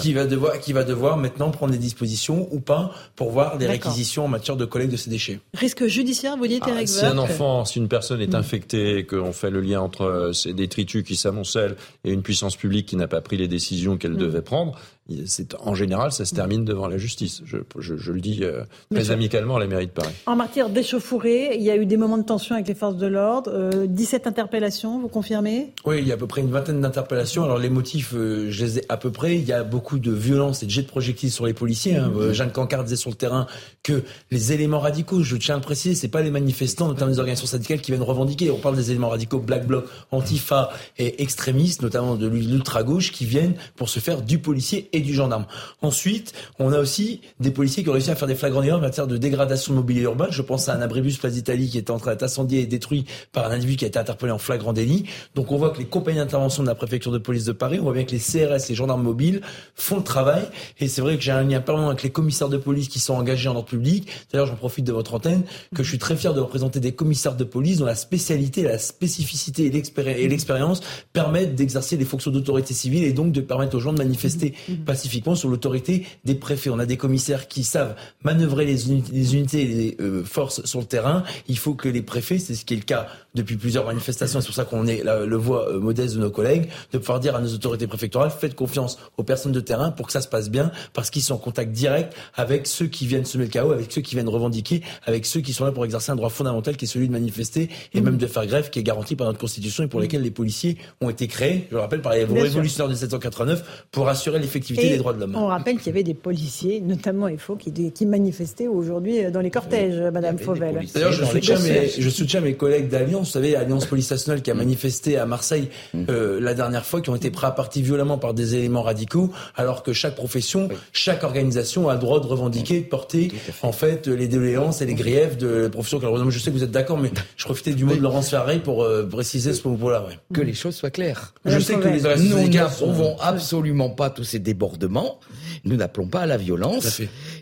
[SPEAKER 3] qui va devoir qui va devoir maintenant prendre des dispositions ou pas pour voir des réquisitions en matière de collecte de ces déchets.
[SPEAKER 1] Risque judiciaire, vous dites, ah, Eric
[SPEAKER 16] Si un enfant, si une personne est mm. infectée, qu'on fait le lien entre euh, ces détritus qui s'amoncellent et une puissance publique qui n'a pas pris les décisions qu'elle mm. devait prendre, c'est en général, ça se termine devant la justice. Je, je, je le dis euh, très amicalement à la mairie de Paris.
[SPEAKER 1] En matière d'échauffourée, il y a eu des moments de tension avec les forces de l'ordre. Euh, 17 interpellations, vous confirmez?
[SPEAKER 3] Oui, il y a à peu près une vingtaine d'interpellations. Alors les motifs, euh, je les ai à peu près. Il y a beaucoup de violence et de jets de projectiles sur les policiers. Hein. Mmh. Jeanne Cancard disait sur le terrain que les éléments radicaux, je tiens à le préciser, c'est pas les manifestants, notamment les organisations syndicales, qui viennent revendiquer. On parle des éléments radicaux Black Bloc, Antifa et extrémistes, notamment de l'ultra gauche, qui viennent pour se faire du policier et du gendarme. Ensuite, on a aussi des policiers qui ont réussi à faire des flagrants délits en matière de dégradation de mobilier urbain. Je pense à un abribus Place d'Italie qui était en train d'être incendié et détruit par un individu qui a été interpellé en flagrant délit. Donc on voit que les compagnies d'intervention de la préfecture de police de Paris, on voit bien que les CRS, les gendarmes mobiles font le travail. Et c'est vrai que j'ai un lien permanent avec les commissaires de police qui sont engagés en ordre public. D'ailleurs, j'en profite de votre antenne, que je suis très fier de représenter des commissaires de police dont la spécialité, la spécificité et l'expérience permettent d'exercer les fonctions d'autorité civile et donc de permettre aux gens de manifester mmh. Pacifiquement sur l'autorité des préfets. On a des commissaires qui savent manœuvrer les, unités et les euh, forces sur le terrain. Il faut que les préfets, c'est ce qui est le cas depuis plusieurs manifestations, c'est pour ça qu'on est le voix euh, modeste de nos collègues, de pouvoir dire à nos autorités préfectorales, faites confiance aux personnes de terrain pour que ça se passe bien, parce qu'ils sont en contact direct avec ceux qui viennent semer le chaos, avec ceux qui viennent revendiquer, avec ceux qui sont là pour exercer un droit fondamental qui est celui de manifester et mmh. même de faire grève, qui est garanti par notre Constitution et pour lesquels les policiers ont été créés, je le rappelle, par les révolutionnaires de 1789 pour assurer l'effectivité des droits de l'homme.
[SPEAKER 1] On rappelle qu'il y avait des policiers, notamment FO, qui, qui manifestaient aujourd'hui dans les cortèges, Madame Fauvel.
[SPEAKER 3] D'ailleurs, je, soutiens mes, je soutiens mes collègues d'Alliance, vous savez, Alliance Police Nationale qui a mm. manifesté à Marseille mm. euh, la dernière fois, qui ont été pris à partie violemment par des éléments radicaux, alors que chaque profession, chaque organisation a le droit de revendiquer, de porter en fait les déléances et les griefs de la profession. Je sais que vous êtes d'accord, mais je profitais du mot de Laurence Ferré pour euh, préciser ce mot-là.
[SPEAKER 18] Que les choses soient claires.
[SPEAKER 3] Je sais que les
[SPEAKER 18] nous n'approuvons absolument pas tous ces débordements. Nous n'appelons pas à la violence.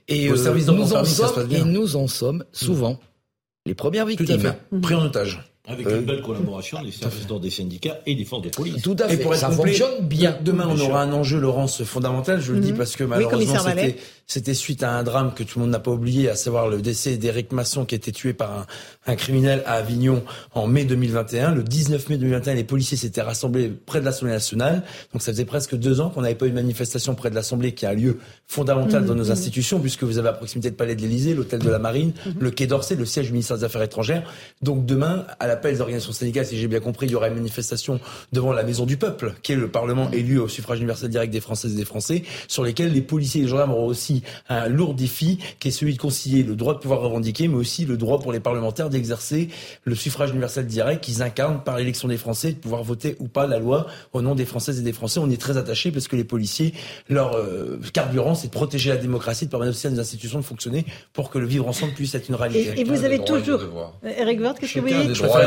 [SPEAKER 18] Et, euh, nous en sommes, et nous en sommes souvent les premières victimes.
[SPEAKER 3] Pris en otage.
[SPEAKER 7] Avec une belle collaboration des services des syndicats et des forces de police.
[SPEAKER 18] Tout à fait. Et pour
[SPEAKER 3] ça fonctionne bien. Demain, on aura un enjeu, Laurence, fondamental. Je le dis mhm. parce que malheureusement, c'était c'était suite à un drame que tout le monde n'a pas oublié, à savoir le décès d'Éric Masson qui a été tué par un, un, criminel à Avignon en mai 2021. Le 19 mai 2021, les policiers s'étaient rassemblés près de l'Assemblée nationale. Donc ça faisait presque deux ans qu'on n'avait pas eu de manifestation près de l'Assemblée qui a un lieu fondamental dans nos mmh. institutions puisque vous avez à proximité le palais de l'Élysée, l'hôtel de la Marine, mmh. le quai d'Orsay, le siège du ministère des Affaires étrangères. Donc demain, à l'appel des organisations syndicales, si j'ai bien compris, il y aura une manifestation devant la Maison du Peuple, qui est le Parlement élu au suffrage universel direct des Françaises et des Français, sur lesquels les policiers et les gendarmes auront aussi un lourd défi qui est celui de concilier le droit de pouvoir revendiquer, mais aussi le droit pour les parlementaires d'exercer le suffrage universel direct qu'ils incarnent par l'élection des Français, de pouvoir voter ou pas la loi au nom des Françaises et des Français. On est très attachés parce que les policiers, leur euh, carburant, c'est de protéger la démocratie, de permettre aussi à nos institutions de fonctionner pour que le vivre ensemble puisse être une réalité.
[SPEAKER 1] Et, vous avez toujours, Eric Woerth, qu'est-ce que vous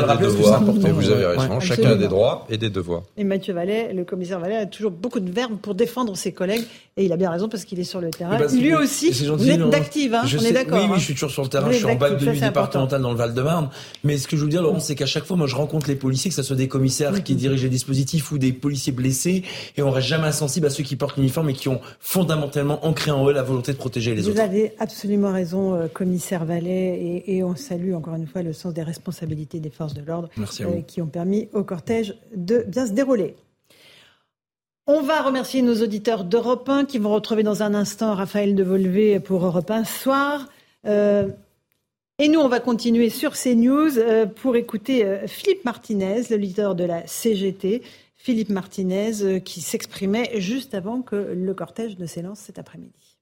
[SPEAKER 1] voyez
[SPEAKER 16] Vous avez raison. Chacun a des droits et des devoirs.
[SPEAKER 1] Et Mathieu Vallet, le commissaire Vallet, a toujours beaucoup de verbes pour défendre ses collègues et il a bien raison parce qu'il est sur le terrain. Lui aussi, vous êtes d'active, hein, on est d'accord.
[SPEAKER 3] Oui, oui,
[SPEAKER 1] hein.
[SPEAKER 3] je suis toujours sur le terrain. Je suis en bac de nuit départemental dans le Val-de-Marne. Mais ce que je veux dire, Laurent, c'est qu'à chaque fois, moi, je rencontre les policiers, que ce soit des commissaires qui dirigent les dispositifs ou des policiers blessés, et on reste jamais insensible à ceux qui portent l'uniforme et qui ont fondamentalement ancré en eux la volonté de protéger les
[SPEAKER 1] autres.
[SPEAKER 3] Vous
[SPEAKER 1] avez absolument raison, euh, commissaire Vallet, et, on salue encore une fois le sens des responsabilités des forces de l'ordre
[SPEAKER 3] euh,
[SPEAKER 1] qui ont permis au cortège de bien se dérouler. On va remercier nos auditeurs d'Europe 1 qui vont retrouver dans un instant Raphaël Devolvé pour Europe 1 soir. Euh, et nous, on va continuer sur CNews euh, pour écouter euh, Philippe Martinez, le leader de la CGT. Philippe Martinez qui s'exprimait juste avant que le cortège ne s'élance cet après-midi.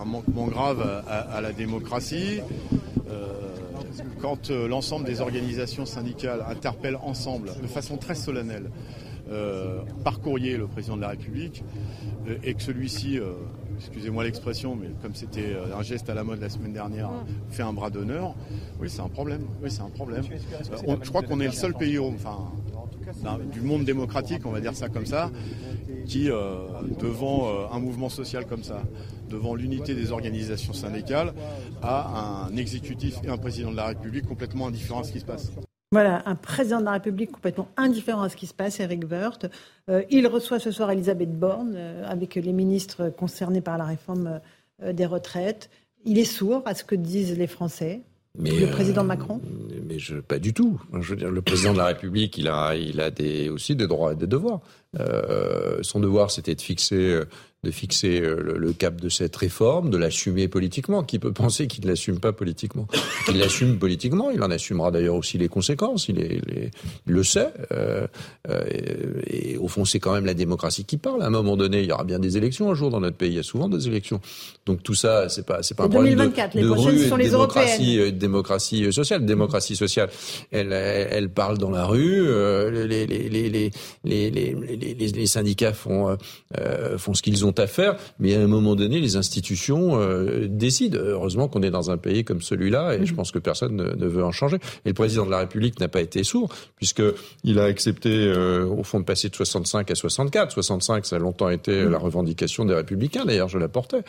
[SPEAKER 19] Un manquement grave à la démocratie. Quand l'ensemble des organisations syndicales interpellent ensemble de façon très solennelle euh, par courrier le président de la République euh, et que celui-ci, euh, excusez-moi l'expression, mais comme c'était un geste à la mode la semaine dernière, fait un bras d'honneur, oui c'est un problème. Oui c'est un problème. je crois qu'on est le seul pays, enfin, du monde démocratique, on va dire ça comme ça, qui, devant un mouvement social comme ça, devant l'unité des organisations syndicales, a un exécutif et un président de la République complètement indifférents à ce qui se passe.
[SPEAKER 1] Voilà, un président de la République complètement indifférent à ce qui se passe, Eric Woerth. Euh, il reçoit ce soir Elisabeth Borne euh, avec les ministres concernés par la réforme euh, des retraites. Il est sourd à ce que disent les Français. Mais le président Macron
[SPEAKER 16] Mais je, pas du tout. Je veux dire, le président de la République, il a, il a des, aussi des droits et des devoirs. Son devoir, c'était de fixer de fixer euh, le, cap de cette réforme, de l'assumer politiquement. Qui peut penser qu'il ne l'assume pas politiquement? Il l'assume politiquement, il en assumera d'ailleurs aussi les conséquences, il, est, le sait. Euh, euh, et, au fond, c'est quand même la démocratie qui parle. À un moment donné, il y aura bien des élections un jour dans notre pays, il y a souvent des élections. Donc tout ça, c'est pas, c'est pas un problème de,
[SPEAKER 1] les
[SPEAKER 16] rue, démocratie, démocratie sociale. Démocratie sociale, elle, elle, parle dans la rue, les, les, les, les, les, syndicats font, font ce qu'ils ont à faire, mais à un moment donné, les institutions décident. Heureusement qu'on est dans un pays comme celui-là, et je pense que personne ne, ne, veut en changer. Et le président de la République n'a pas été sourd, puisqu'il a accepté, au fond, de passer de 65 à 64. 65, ça a longtemps été la revendication des républicains, d'ailleurs, je la portais.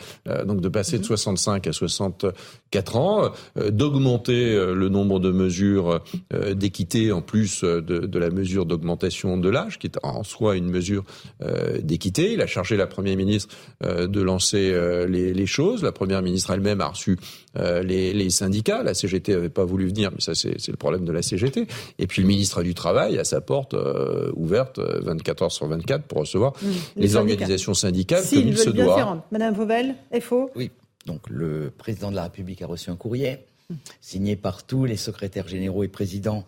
[SPEAKER 16] donc de passer de 65 à 64 ans, euh, d'augmenter euh, le nombre de mesures euh, d'équité en plus de, de la mesure d'augmentation de l'âge, qui est en soi une mesure d'équité. Il a chargé la Première ministre de lancer les, les choses. La Première ministre elle-même a reçu les, les, syndicats. La CGT n'avait pas voulu venir, mais ça c'est le problème de la CGT. Et puis le ministre du Travail a sa porte ouverte 24 heures sur 24 pour recevoir mmh. les, organisations syndicales comme il se doit.
[SPEAKER 1] Madame Vauvel, FO
[SPEAKER 18] Oui. Donc le président de la République a reçu un courrier signé par tous les secrétaires généraux et présidents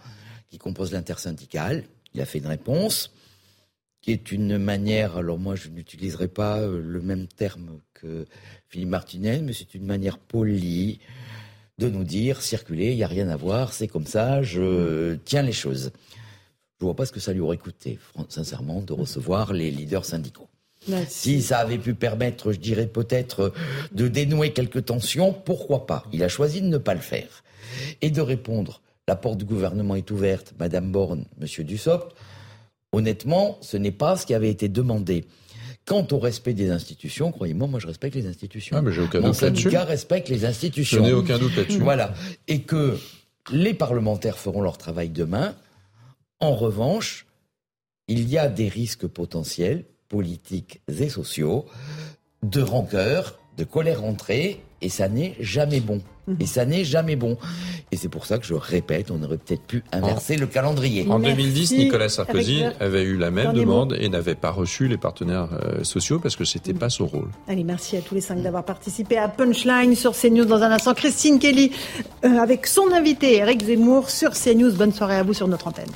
[SPEAKER 18] qui composent l'intersyndicale. Il a fait une réponse qui est une manière, alors moi je n'utiliserai pas euh, le même terme que Philippe Martinez, mais c'est une manière polie de nous dire circulez, il n'y a rien à voir, c'est comme ça, je tiens les choses. Je ne vois pas ce que ça lui aurait coûté, sincèrement, de recevoir les leaders syndicaux. Si ça avait pu permettre, je dirais peut-être, de dénouer quelques tensions, pourquoi pas? Il a choisi de ne pas le faire. Et de répondre, la porte du gouvernement est ouverte, Madame Borne, Monsieur Dussopt, honnêtement, ce n'est pas ce qui avait été demandé. Quant au respect des institutions, croyez-moi, moi je respecte les institutions.
[SPEAKER 16] Ah, mais j'ai aucun Mon
[SPEAKER 18] syndicat respecte les institutions.
[SPEAKER 16] Je n'ai aucun doute là-dessus.
[SPEAKER 18] Voilà. Et que les parlementaires feront leur travail demain. En revanche, il y a des risques potentiels politiques et sociaux, de rancœur, de colère rentrée, et ça n'est jamais bon. Mhm. Et ça n'est jamais bon. Et c'est pour ça que je répète, on aurait peut-être pu inverser le calendrier.
[SPEAKER 16] En 2010, Nicolas Sarkozy avait eu la même demande et n'avait pas reçu les partenaires euh, sociaux parce que c'était pas son rôle.
[SPEAKER 1] Allez, merci à tous les cinq d'avoir participé à Punchline sur CNews dans un instant. Christine Kelly euh, avec son invité Eric Zemmour sur CNews. Bonne soirée à vous sur notre antenne.